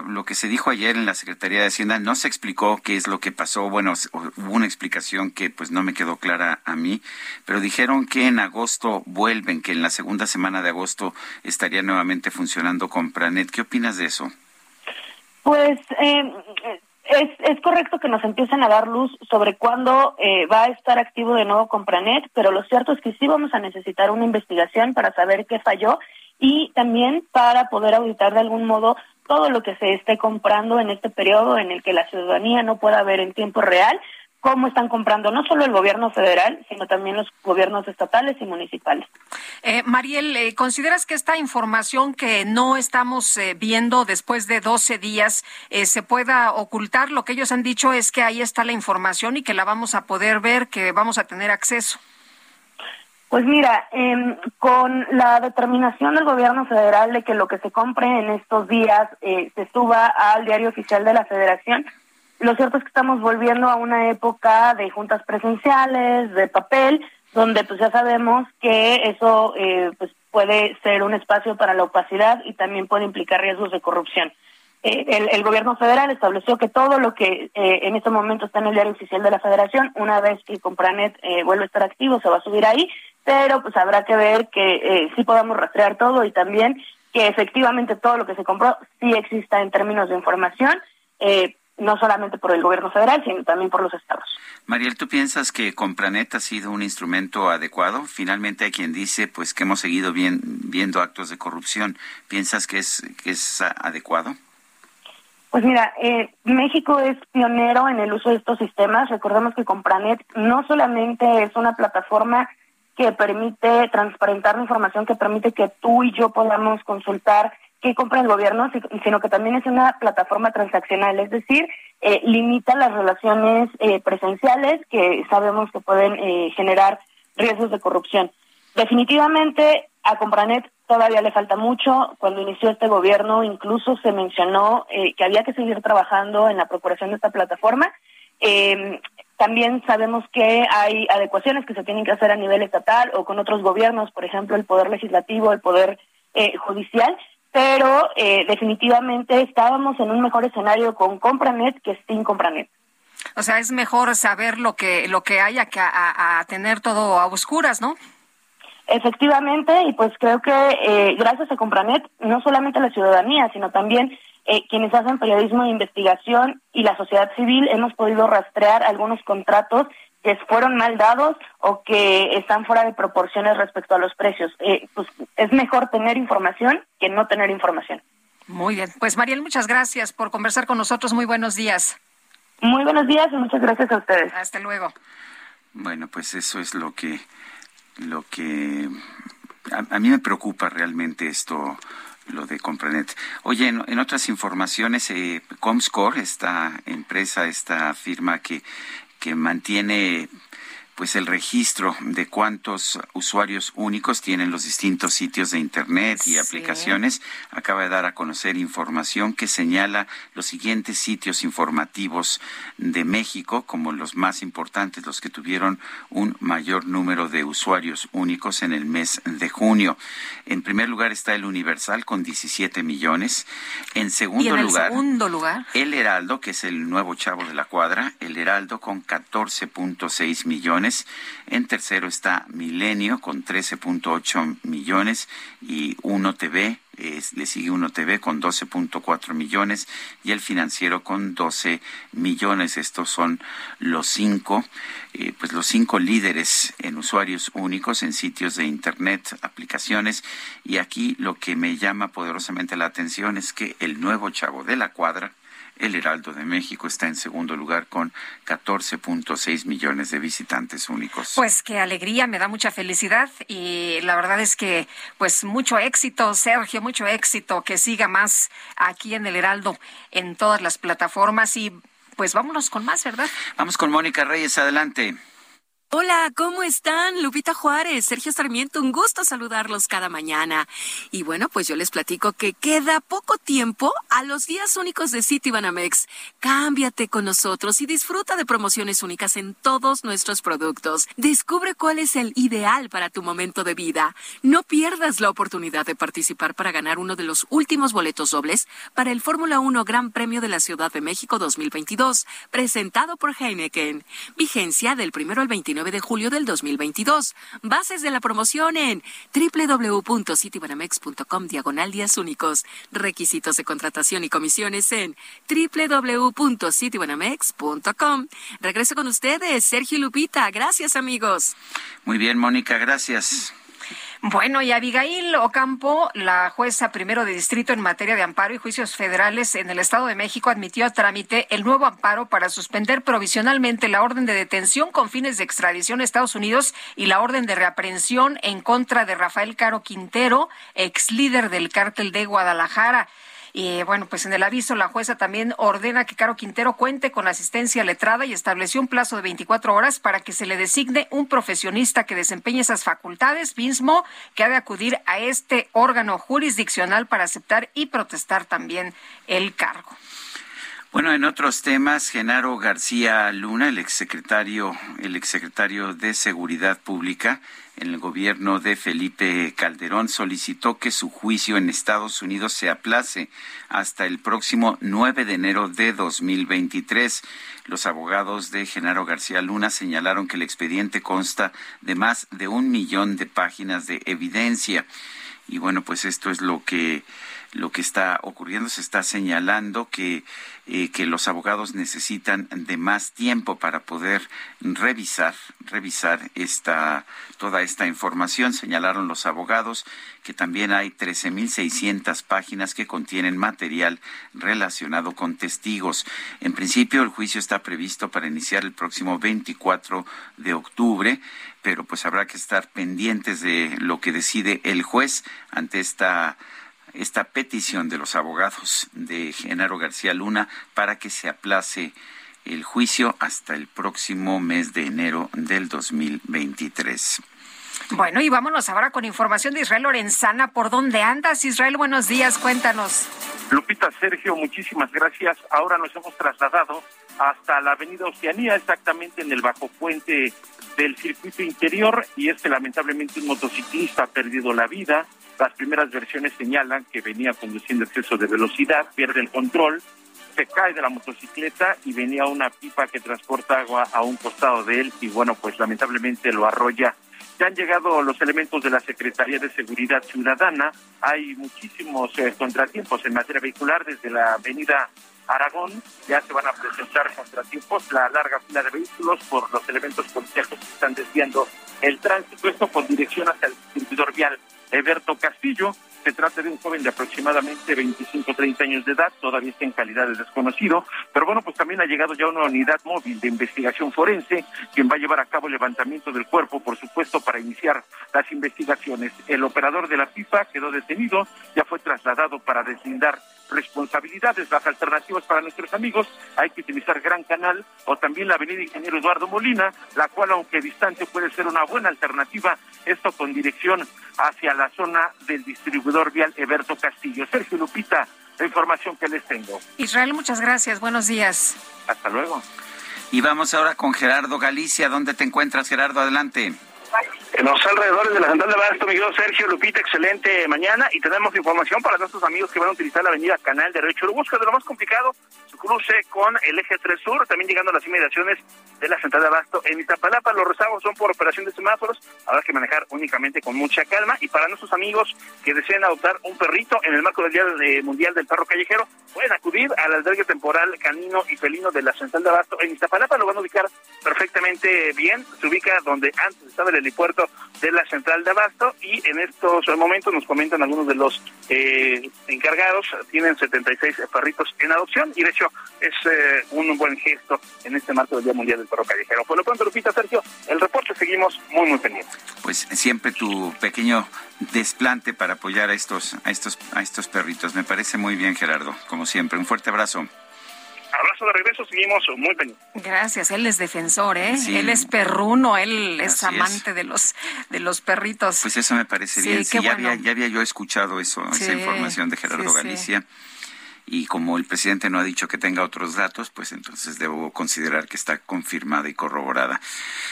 lo que se dijo ayer en la Secretaría de Hacienda, no se explicó qué es lo que pasó. Bueno, hubo una explicación que pues no me quedó clara a mí, pero dijeron que en agosto vuelven, que en la segunda semana de agosto estaría nuevamente funcionando Compranet. ¿Qué opinas de eso? Pues eh, es, es correcto que nos empiecen a dar luz sobre cuándo eh, va a estar activo de nuevo Compranet, pero lo cierto es que sí vamos a necesitar una investigación para saber qué falló y también para poder auditar de algún modo todo lo que se esté comprando en este periodo en el que la ciudadanía no pueda ver en tiempo real cómo están comprando no solo el gobierno federal, sino también los gobiernos estatales y municipales. Eh, Mariel, eh, ¿consideras que esta información que no estamos eh, viendo después de 12 días eh, se pueda ocultar? Lo que ellos han dicho es que ahí está la información y que la vamos a poder ver, que vamos a tener acceso. Pues mira, eh, con la determinación del gobierno federal de que lo que se compre en estos días eh, se suba al diario oficial de la federación, lo cierto es que estamos volviendo a una época de juntas presenciales, de papel, donde pues ya sabemos que eso eh, pues puede ser un espacio para la opacidad y también puede implicar riesgos de corrupción. Eh, el, gobierno federal estableció que todo lo que eh, en este momento está en el diario oficial de la federación, una vez que Compranet eh, vuelva a estar activo, se va a subir ahí pero pues habrá que ver que eh, sí podamos rastrear todo y también que efectivamente todo lo que se compró sí exista en términos de información, eh, no solamente por el gobierno federal, sino también por los estados. Mariel, ¿tú piensas que Compranet ha sido un instrumento adecuado? Finalmente hay quien dice pues que hemos seguido bien, viendo actos de corrupción. ¿Piensas que es, que es adecuado? Pues mira, eh, México es pionero en el uso de estos sistemas. Recordemos que Compranet no solamente es una plataforma que permite transparentar la información, que permite que tú y yo podamos consultar qué compra el gobierno, sino que también es una plataforma transaccional, es decir, eh, limita las relaciones eh, presenciales que sabemos que pueden eh, generar riesgos de corrupción. Definitivamente a Compranet todavía le falta mucho. Cuando inició este gobierno incluso se mencionó eh, que había que seguir trabajando en la procuración de esta plataforma. Eh, también sabemos que hay adecuaciones que se tienen que hacer a nivel estatal o con otros gobiernos, por ejemplo, el Poder Legislativo, el Poder eh, Judicial, pero eh, definitivamente estábamos en un mejor escenario con Compranet que sin Compranet. O sea, es mejor saber lo que lo que haya que a, a tener todo a oscuras, ¿no? Efectivamente, y pues creo que eh, gracias a Compranet, no solamente la ciudadanía, sino también eh, quienes hacen periodismo de investigación y la sociedad civil hemos podido rastrear algunos contratos que fueron mal dados o que están fuera de proporciones respecto a los precios. Eh, pues es mejor tener información que no tener información. Muy bien. Pues Mariel, muchas gracias por conversar con nosotros. Muy buenos días. Muy buenos días y muchas gracias a ustedes. Hasta luego. Bueno, pues eso es lo que lo que a, a mí me preocupa realmente esto lo de Compranet. Oye, en, otras informaciones, eh, Comscore, esta empresa, esta firma que, que mantiene pues el registro de cuántos usuarios únicos tienen los distintos sitios de internet y sí. aplicaciones acaba de dar a conocer información que señala los siguientes sitios informativos de México como los más importantes, los que tuvieron un mayor número de usuarios únicos en el mes de junio. En primer lugar está el Universal con 17 millones. En segundo ¿Y en el lugar, segundo lugar, el Heraldo, que es el nuevo chavo de la cuadra, el Heraldo con 14.6 millones en tercero está Milenio con 13.8 millones y Uno TV, es, le sigue Uno TV con 12.4 millones y el financiero con 12 millones. Estos son los cinco, eh, pues los cinco líderes en usuarios únicos en sitios de internet, aplicaciones. Y aquí lo que me llama poderosamente la atención es que el nuevo chavo de la cuadra El Heraldo de México está en segundo lugar con 14.6 millones de visitantes únicos. Pues qué alegría, me da mucha felicidad y la verdad es que pues mucho éxito, Sergio, mucho éxito, que siga más aquí en el Heraldo en todas las plataformas y pues vámonos con más, ¿verdad? Vamos con Mónica Reyes, adelante. Hola, ¿cómo están? Lupita Juárez, Sergio Sarmiento, un gusto saludarlos cada mañana. Y bueno, pues yo les platico que queda poco tiempo a los días únicos de City Banamex. Cámbiate con nosotros y disfruta de promociones únicas en todos nuestros productos. Descubre cuál es el ideal para tu momento de vida. No pierdas la oportunidad de participar para ganar uno de los últimos boletos dobles para el Fórmula 1 Gran Premio de la Ciudad de México 2022, presentado por Heineken. Vigencia del primero al 29 de julio del 2022. Bases de la promoción en www.citibanamex.com diagonal días únicos. Requisitos de contratación y comisiones en www.citibanamex.com. Regreso con ustedes, Sergio Lupita. Gracias, amigos. Muy bien, Mónica, gracias. Bueno, y Abigail Ocampo, la jueza primero de distrito en materia de amparo y juicios federales en el Estado de México, admitió a trámite el nuevo amparo para suspender provisionalmente la orden de detención con fines de extradición a Estados Unidos y la orden de reaprehensión en contra de Rafael Caro Quintero, ex líder del cártel de Guadalajara. Y bueno, pues en el aviso la jueza también ordena que Caro Quintero cuente con asistencia letrada y estableció un plazo de 24 horas para que se le designe un profesionista que desempeñe esas facultades, mismo que ha de acudir a este órgano jurisdiccional para aceptar y protestar también el cargo. Bueno, en otros temas, Genaro García Luna, el exsecretario, el exsecretario de Seguridad Pública, el gobierno de Felipe Calderón solicitó que su juicio en Estados Unidos se aplace hasta el próximo 9 de enero de 2023. Los abogados de Genaro García Luna señalaron que el expediente consta de más de un millón de páginas de evidencia. Y bueno, pues esto es lo que lo que está ocurriendo. Se está señalando que, eh, que los abogados necesitan de más tiempo para poder revisar, revisar esta, toda esta información. Señalaron los abogados que también hay 13.600 páginas que contienen material relacionado con testigos. En principio, el juicio está previsto para iniciar el próximo 24 de octubre pero pues habrá que estar pendientes de lo que decide el juez ante esta esta petición de los abogados de Genaro García Luna para que se aplace el juicio hasta el próximo mes de enero del 2023. Bueno, y vámonos ahora con información de Israel Lorenzana. ¿Por dónde andas, Israel? Buenos días, cuéntanos. Lupita, Sergio, muchísimas gracias. Ahora nos hemos trasladado hasta la avenida Oceanía, exactamente en el bajo puente del circuito interior, y este lamentablemente un motociclista ha perdido la vida. Las primeras versiones señalan que venía conduciendo exceso de velocidad, pierde el control, se cae de la motocicleta y venía una pipa que transporta agua a un costado de él y bueno, pues lamentablemente lo arrolla. Ya han llegado los elementos de la Secretaría de Seguridad Ciudadana. Hay muchísimos eh, contratiempos en materia vehicular desde la avenida Aragón. Ya se van a presentar contratiempos, la larga fila de vehículos por los elementos policiales que están desviando el tránsito. Esto con dirección hacia el distribuidor vial Eberto Castillo. Se trata de un joven de aproximadamente 25 30 años de edad, todavía está en calidad de desconocido, pero bueno, pues también ha llegado ya una unidad móvil de investigación forense, quien va a llevar a cabo el levantamiento del cuerpo, por supuesto, para iniciar las investigaciones. El operador de la pipa quedó detenido, ya fue trasladado para deslindar responsabilidades, las alternativas para nuestros amigos, hay que utilizar Gran Canal o también la avenida Ingeniero Eduardo Molina, la cual aunque distante puede ser una buena alternativa, esto con dirección hacia la zona del distribuidor vial Eberto Castillo. Sergio Lupita, la información que les tengo. Israel, muchas gracias, buenos días. Hasta luego. Y vamos ahora con Gerardo Galicia. ¿Dónde te encuentras, Gerardo? Adelante. En los alrededores de la central de Abasto, mi Sergio Lupita, excelente mañana. Y tenemos información para nuestros amigos que van a utilizar la avenida Canal de Río Churubusco, de lo más complicado, cruce con el eje 3 Sur, también llegando a las inmediaciones de la central de Abasto en Iztapalapa. Los rezagos son por operación de semáforos, habrá que manejar únicamente con mucha calma. Y para nuestros amigos que deseen adoptar un perrito en el marco del Día Mundial del Perro Callejero, pueden acudir al albergue temporal canino y felino de la central de Abasto en Iztapalapa, lo van a ubicar perfectamente bien, se ubica donde antes estaba el helipuerto de la central de Abasto y en estos momentos nos comentan algunos de los eh, encargados, tienen 76 perritos en adopción. Y de hecho es eh, un buen gesto en este marco del Día Mundial del Perro Callejero. Por lo pronto, Lupita, Sergio, el reporte seguimos muy, muy pendientes. Pues siempre tu pequeño desplante para apoyar a estos, a estos, a estos perritos. Me parece muy bien, Gerardo, como siempre. Un fuerte abrazo abrazo de regreso, seguimos muy pendientes. Gracias, él es defensor, ¿eh? Él es perruno, él es amante de los de los perritos. Pues eso me parece bien. Sí, ya, había, ya había yo escuchado eso, esa información de Gerardo Galicia. Y como el presidente no ha dicho que tenga otros datos, pues entonces debo considerar que está confirmada y corroborada.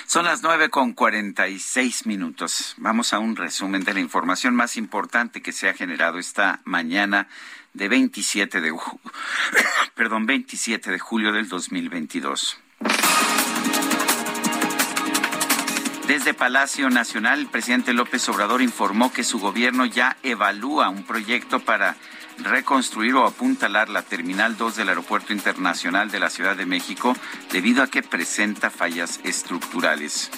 Son las nueve con cuarenta y seis minutos. Vamos a un resumen de la información más importante que se ha generado esta mañana de 27 de, *coughs* perdón, 27 de julio del 2022. Desde Palacio Nacional, el presidente López Obrador informó que su gobierno ya evalúa un proyecto para reconstruir o apuntalar la Terminal 2 del Aeropuerto Internacional de la Ciudad de México debido a que presenta fallas estructurales.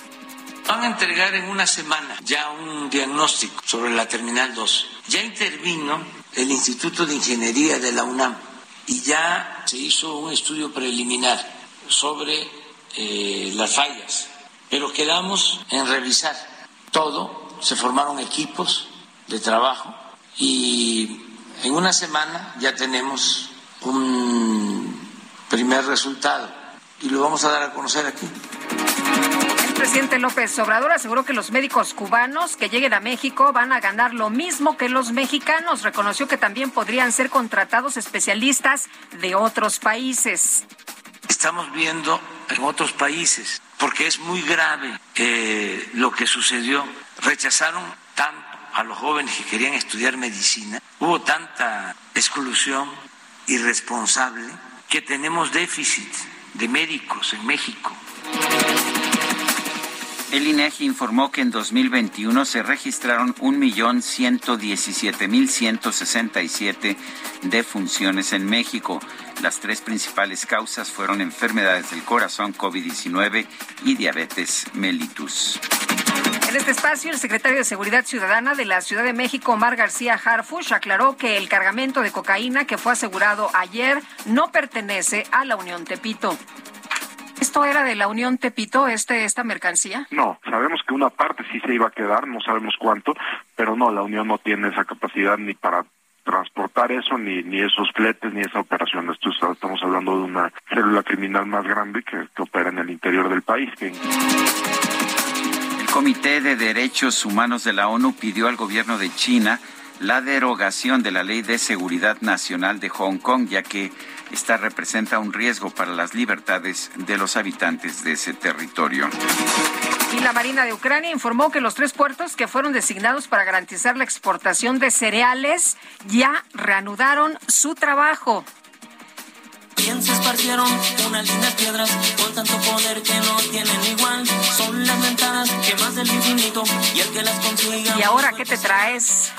Van a entregar en una semana ya un diagnóstico sobre la Terminal 2. Ya intervino el Instituto de Ingeniería de la UNAM y ya se hizo un estudio preliminar sobre eh, las fallas, pero quedamos en revisar todo, se formaron equipos de trabajo y en una semana ya tenemos un primer resultado y lo vamos a dar a conocer aquí presidente López Obrador aseguró que los médicos cubanos que lleguen a México van a ganar lo mismo que los mexicanos. Reconoció que también podrían ser contratados especialistas de otros países. Estamos viendo en otros países, porque es muy grave eh, lo que sucedió. Rechazaron tanto a los jóvenes que querían estudiar medicina, hubo tanta exclusión irresponsable que tenemos déficit de médicos en México. El INEGI informó que en 2021 se registraron 1.117.167 defunciones en México. Las tres principales causas fueron enfermedades del corazón, COVID-19 y diabetes mellitus. En este espacio, el secretario de Seguridad Ciudadana de la Ciudad de México, Omar García Harfush, aclaró que el cargamento de cocaína que fue asegurado ayer no pertenece a la Unión Tepito. ¿Esto era de la Unión Tepito, este, esta mercancía? No, sabemos que una parte sí se iba a quedar, no sabemos cuánto, pero no, la Unión no tiene esa capacidad ni para transportar eso, ni, ni esos fletes, ni esa operación. Esto estamos hablando de una célula criminal más grande que, que opera en el interior del país. Que... El Comité de Derechos Humanos de la ONU pidió al gobierno de China la derogación de la Ley de Seguridad Nacional de Hong Kong, ya que esta representa un riesgo para las libertades de los habitantes de ese territorio. Y la Marina de Ucrania informó que los tres puertos que fueron designados para garantizar la exportación de cereales ya reanudaron su trabajo. Bien se esparcieron una linda piedras con tanto poder que no tienen igual. Son las ventanas que más del infinito y el que las consiga. ¿Y ahora qué te traes?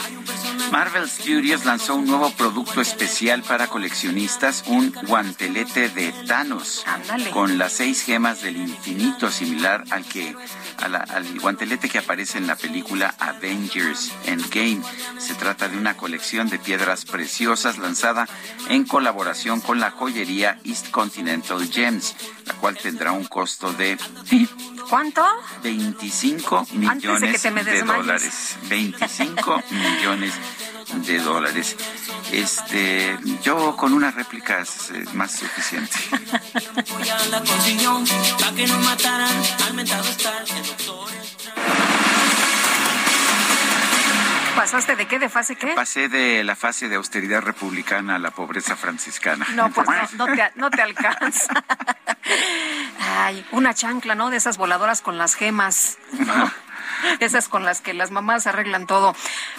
Marvel Studios lanzó un nuevo producto especial para coleccionistas, un guantelete de Thanos Ándale. con las seis gemas del infinito, similar al que al guantelete que aparece en la película Avengers Endgame. Se trata de una colección de piedras preciosas lanzada en colaboración con la joyería East Continental Gems, la cual tendrá un costo de *laughs* ¿Cuánto? 25 millones de, dólares. 25 *laughs* millones de dólares. Este, yo con una réplica es más suficiente. *laughs* ¿Pasaste de qué? ¿De fase qué? Pasé de la fase de austeridad republicana a la pobreza franciscana. No, pues no, te, no te alcanza. *laughs* Ay, una chancla, ¿no? De esas voladoras con las gemas. *laughs* Esas con las que las mamás arreglan todo.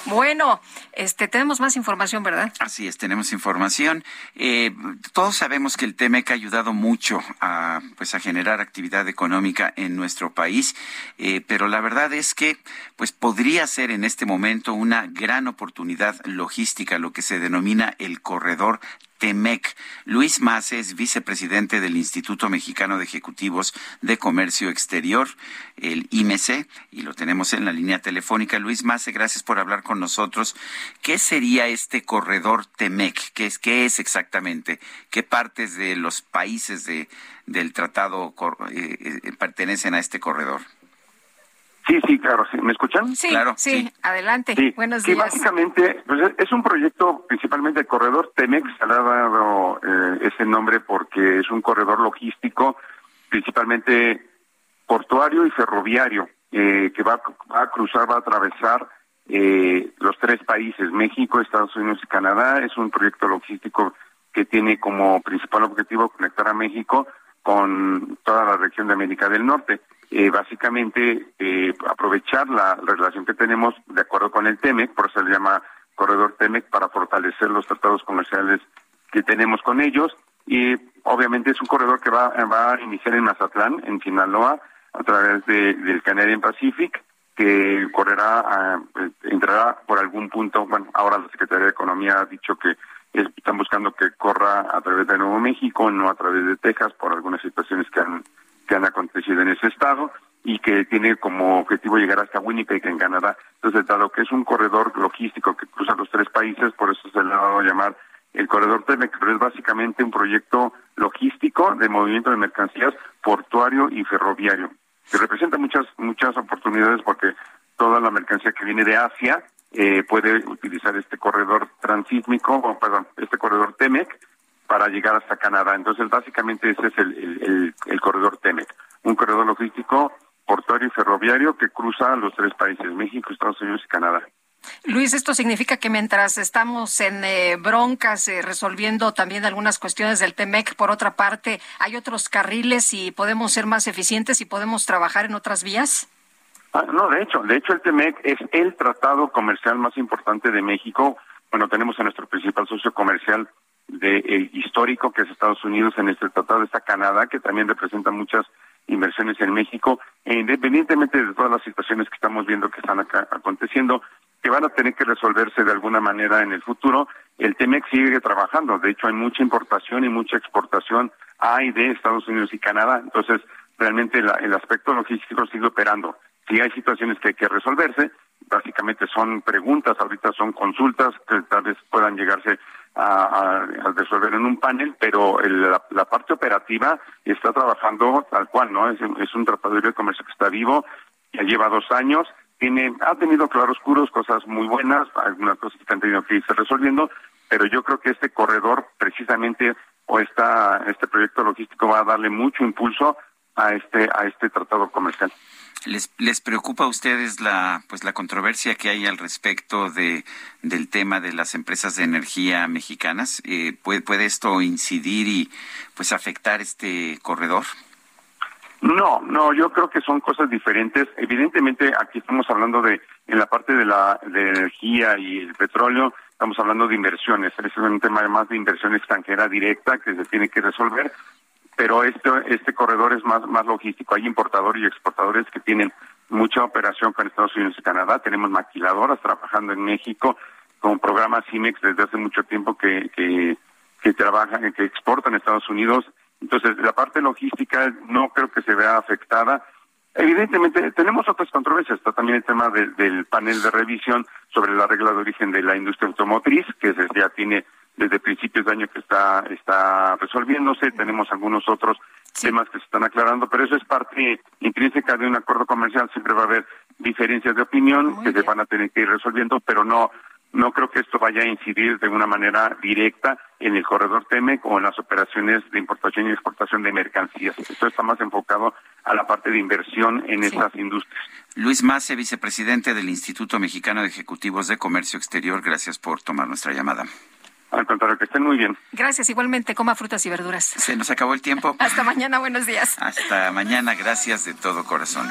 Bueno, este, tenemos más información, ¿verdad? Así es, tenemos información. Eh, todos sabemos que el TEMEC ha ayudado mucho a, pues, a generar actividad económica en nuestro país, eh, pero la verdad es que, pues, podría ser en este momento una gran oportunidad logística, lo que se denomina el corredor TEMEC. Luis es vicepresidente del Instituto Mexicano de Ejecutivos de Comercio Exterior, el IMC, y lo tenemos en la línea telefónica. Luis Mace, gracias por hablar con nosotros. ¿Qué sería este corredor TEMEC? ¿Qué es, exactamente? ¿Qué partes de los países de, del tratado eh, eh, pertenecen a este corredor? Sí, sí, claro. ¿Me escuchan? Sí, claro, sí, adelante. Buenos sí, días. básicamente pues, es un proyecto principalmente el corredor TEMEX, se le ha dado eh, ese nombre porque es un corredor logístico principalmente portuario y ferroviario eh, que va, va, a cruzar, va a atravesar eh, los tres países, México, Estados Unidos y Canadá. Es un proyecto logístico que tiene como principal objetivo conectar a México con toda la región de América del Norte. Eh, básicamente eh, aprovechar la relación que tenemos de acuerdo con el TEMEC, por eso se le llama corredor TEMEC, para fortalecer los tratados comerciales que tenemos con ellos. Y obviamente es un corredor que va, va a iniciar en Mazatlán, en Sinaloa, a través de, del Canadian Pacific, que correrá, a, pues, entrará por algún punto. Bueno, ahora la Secretaría de Economía ha dicho que están buscando que corra a través de Nuevo México, no a través de Texas, por algunas situaciones que han que han acontecido en ese estado y que tiene como objetivo llegar hasta Winnipeg en Canadá. Entonces, dado que es un corredor logístico que cruza los tres países, por eso se le ha dado a llamar el corredor TEMEC, pero es básicamente un proyecto logístico de movimiento de mercancías portuario y ferroviario, que representa muchas muchas oportunidades porque toda la mercancía que viene de Asia eh, puede utilizar este corredor transísmico, perdón, este corredor TEMEC, para llegar hasta Canadá. Entonces, básicamente ese es el, el, corredor TEMEC, un corredor logístico portuario y ferroviario que cruza los tres países, México, Estados Unidos y Canadá. Luis, esto significa que mientras estamos en eh, broncas eh, resolviendo también algunas cuestiones del TEMEC, por otra parte, ¿hay otros carriles y podemos ser más eficientes y podemos trabajar en otras vías? Ah, no, de hecho, de hecho el TEMEC es el tratado comercial más importante de México. Bueno, tenemos a nuestro principal socio comercial de eh, histórico que es Estados Unidos en este tratado está Canadá que también representa muchas inversiones en México e independientemente de todas las situaciones que estamos viendo que están acá aconteciendo que van a tener que resolverse de alguna manera en el futuro el TEMEX sigue trabajando. De hecho hay mucha importación y mucha exportación a de Estados Unidos y Canadá. Entonces realmente el aspecto logístico sigue operando. Si hay situaciones que hay que resolverse. Básicamente son preguntas ahorita son consultas que tal vez puedan llegarse a, resolver en un panel, pero la, parte operativa está trabajando tal cual, ¿no? Es, un tratado de comercio que está vivo, ya lleva dos años, tiene, ha tenido claroscuros, cosas muy buenas, algunas cosas que han tenido que irse resolviendo, pero yo creo que este corredor precisamente o esta, este proyecto logístico va a darle mucho impulso a este, a este tratado comercial. ¿Les, ¿Les preocupa a ustedes la, pues, la controversia que hay al respecto de, del tema de las empresas de energía mexicanas? Eh, ¿puede, ¿Puede esto incidir y pues afectar este corredor? No, no, yo creo que son cosas diferentes. Evidentemente, aquí estamos hablando de, en la parte de la de energía y el petróleo, estamos hablando de inversiones. Es un tema más de inversión extranjera directa que se tiene que resolver pero este, este corredor es más, más logístico. Hay importadores y exportadores que tienen mucha operación con Estados Unidos y Canadá. Tenemos maquiladoras trabajando en México con programas CIMEX desde hace mucho tiempo que, que, que trabajan, que exportan a Estados Unidos. Entonces, la parte logística no creo que se vea afectada. Evidentemente, tenemos otras controversias. Está también el tema del panel de revisión sobre la regla de origen de la industria automotriz, que ya tiene desde principios de año que está, está resolviéndose. Tenemos algunos otros temas que se están aclarando, pero eso es parte intrínseca de un acuerdo comercial. Siempre va a haber diferencias de opinión que se van a tener que ir resolviendo, pero no no creo que esto vaya a incidir de una manera directa en el corredor TEMEC o en las operaciones de importación y exportación de mercancías. Esto está más enfocado a la parte de inversión en esas industrias. Luis Mace, vicepresidente del Instituto Mexicano de Ejecutivos de Comercio Exterior, gracias por tomar nuestra llamada. Al contrario, que estén muy bien. Gracias, igualmente. Coma frutas y verduras. Se nos acabó el tiempo. *laughs* Hasta mañana, buenos días. Hasta mañana, gracias de todo corazón.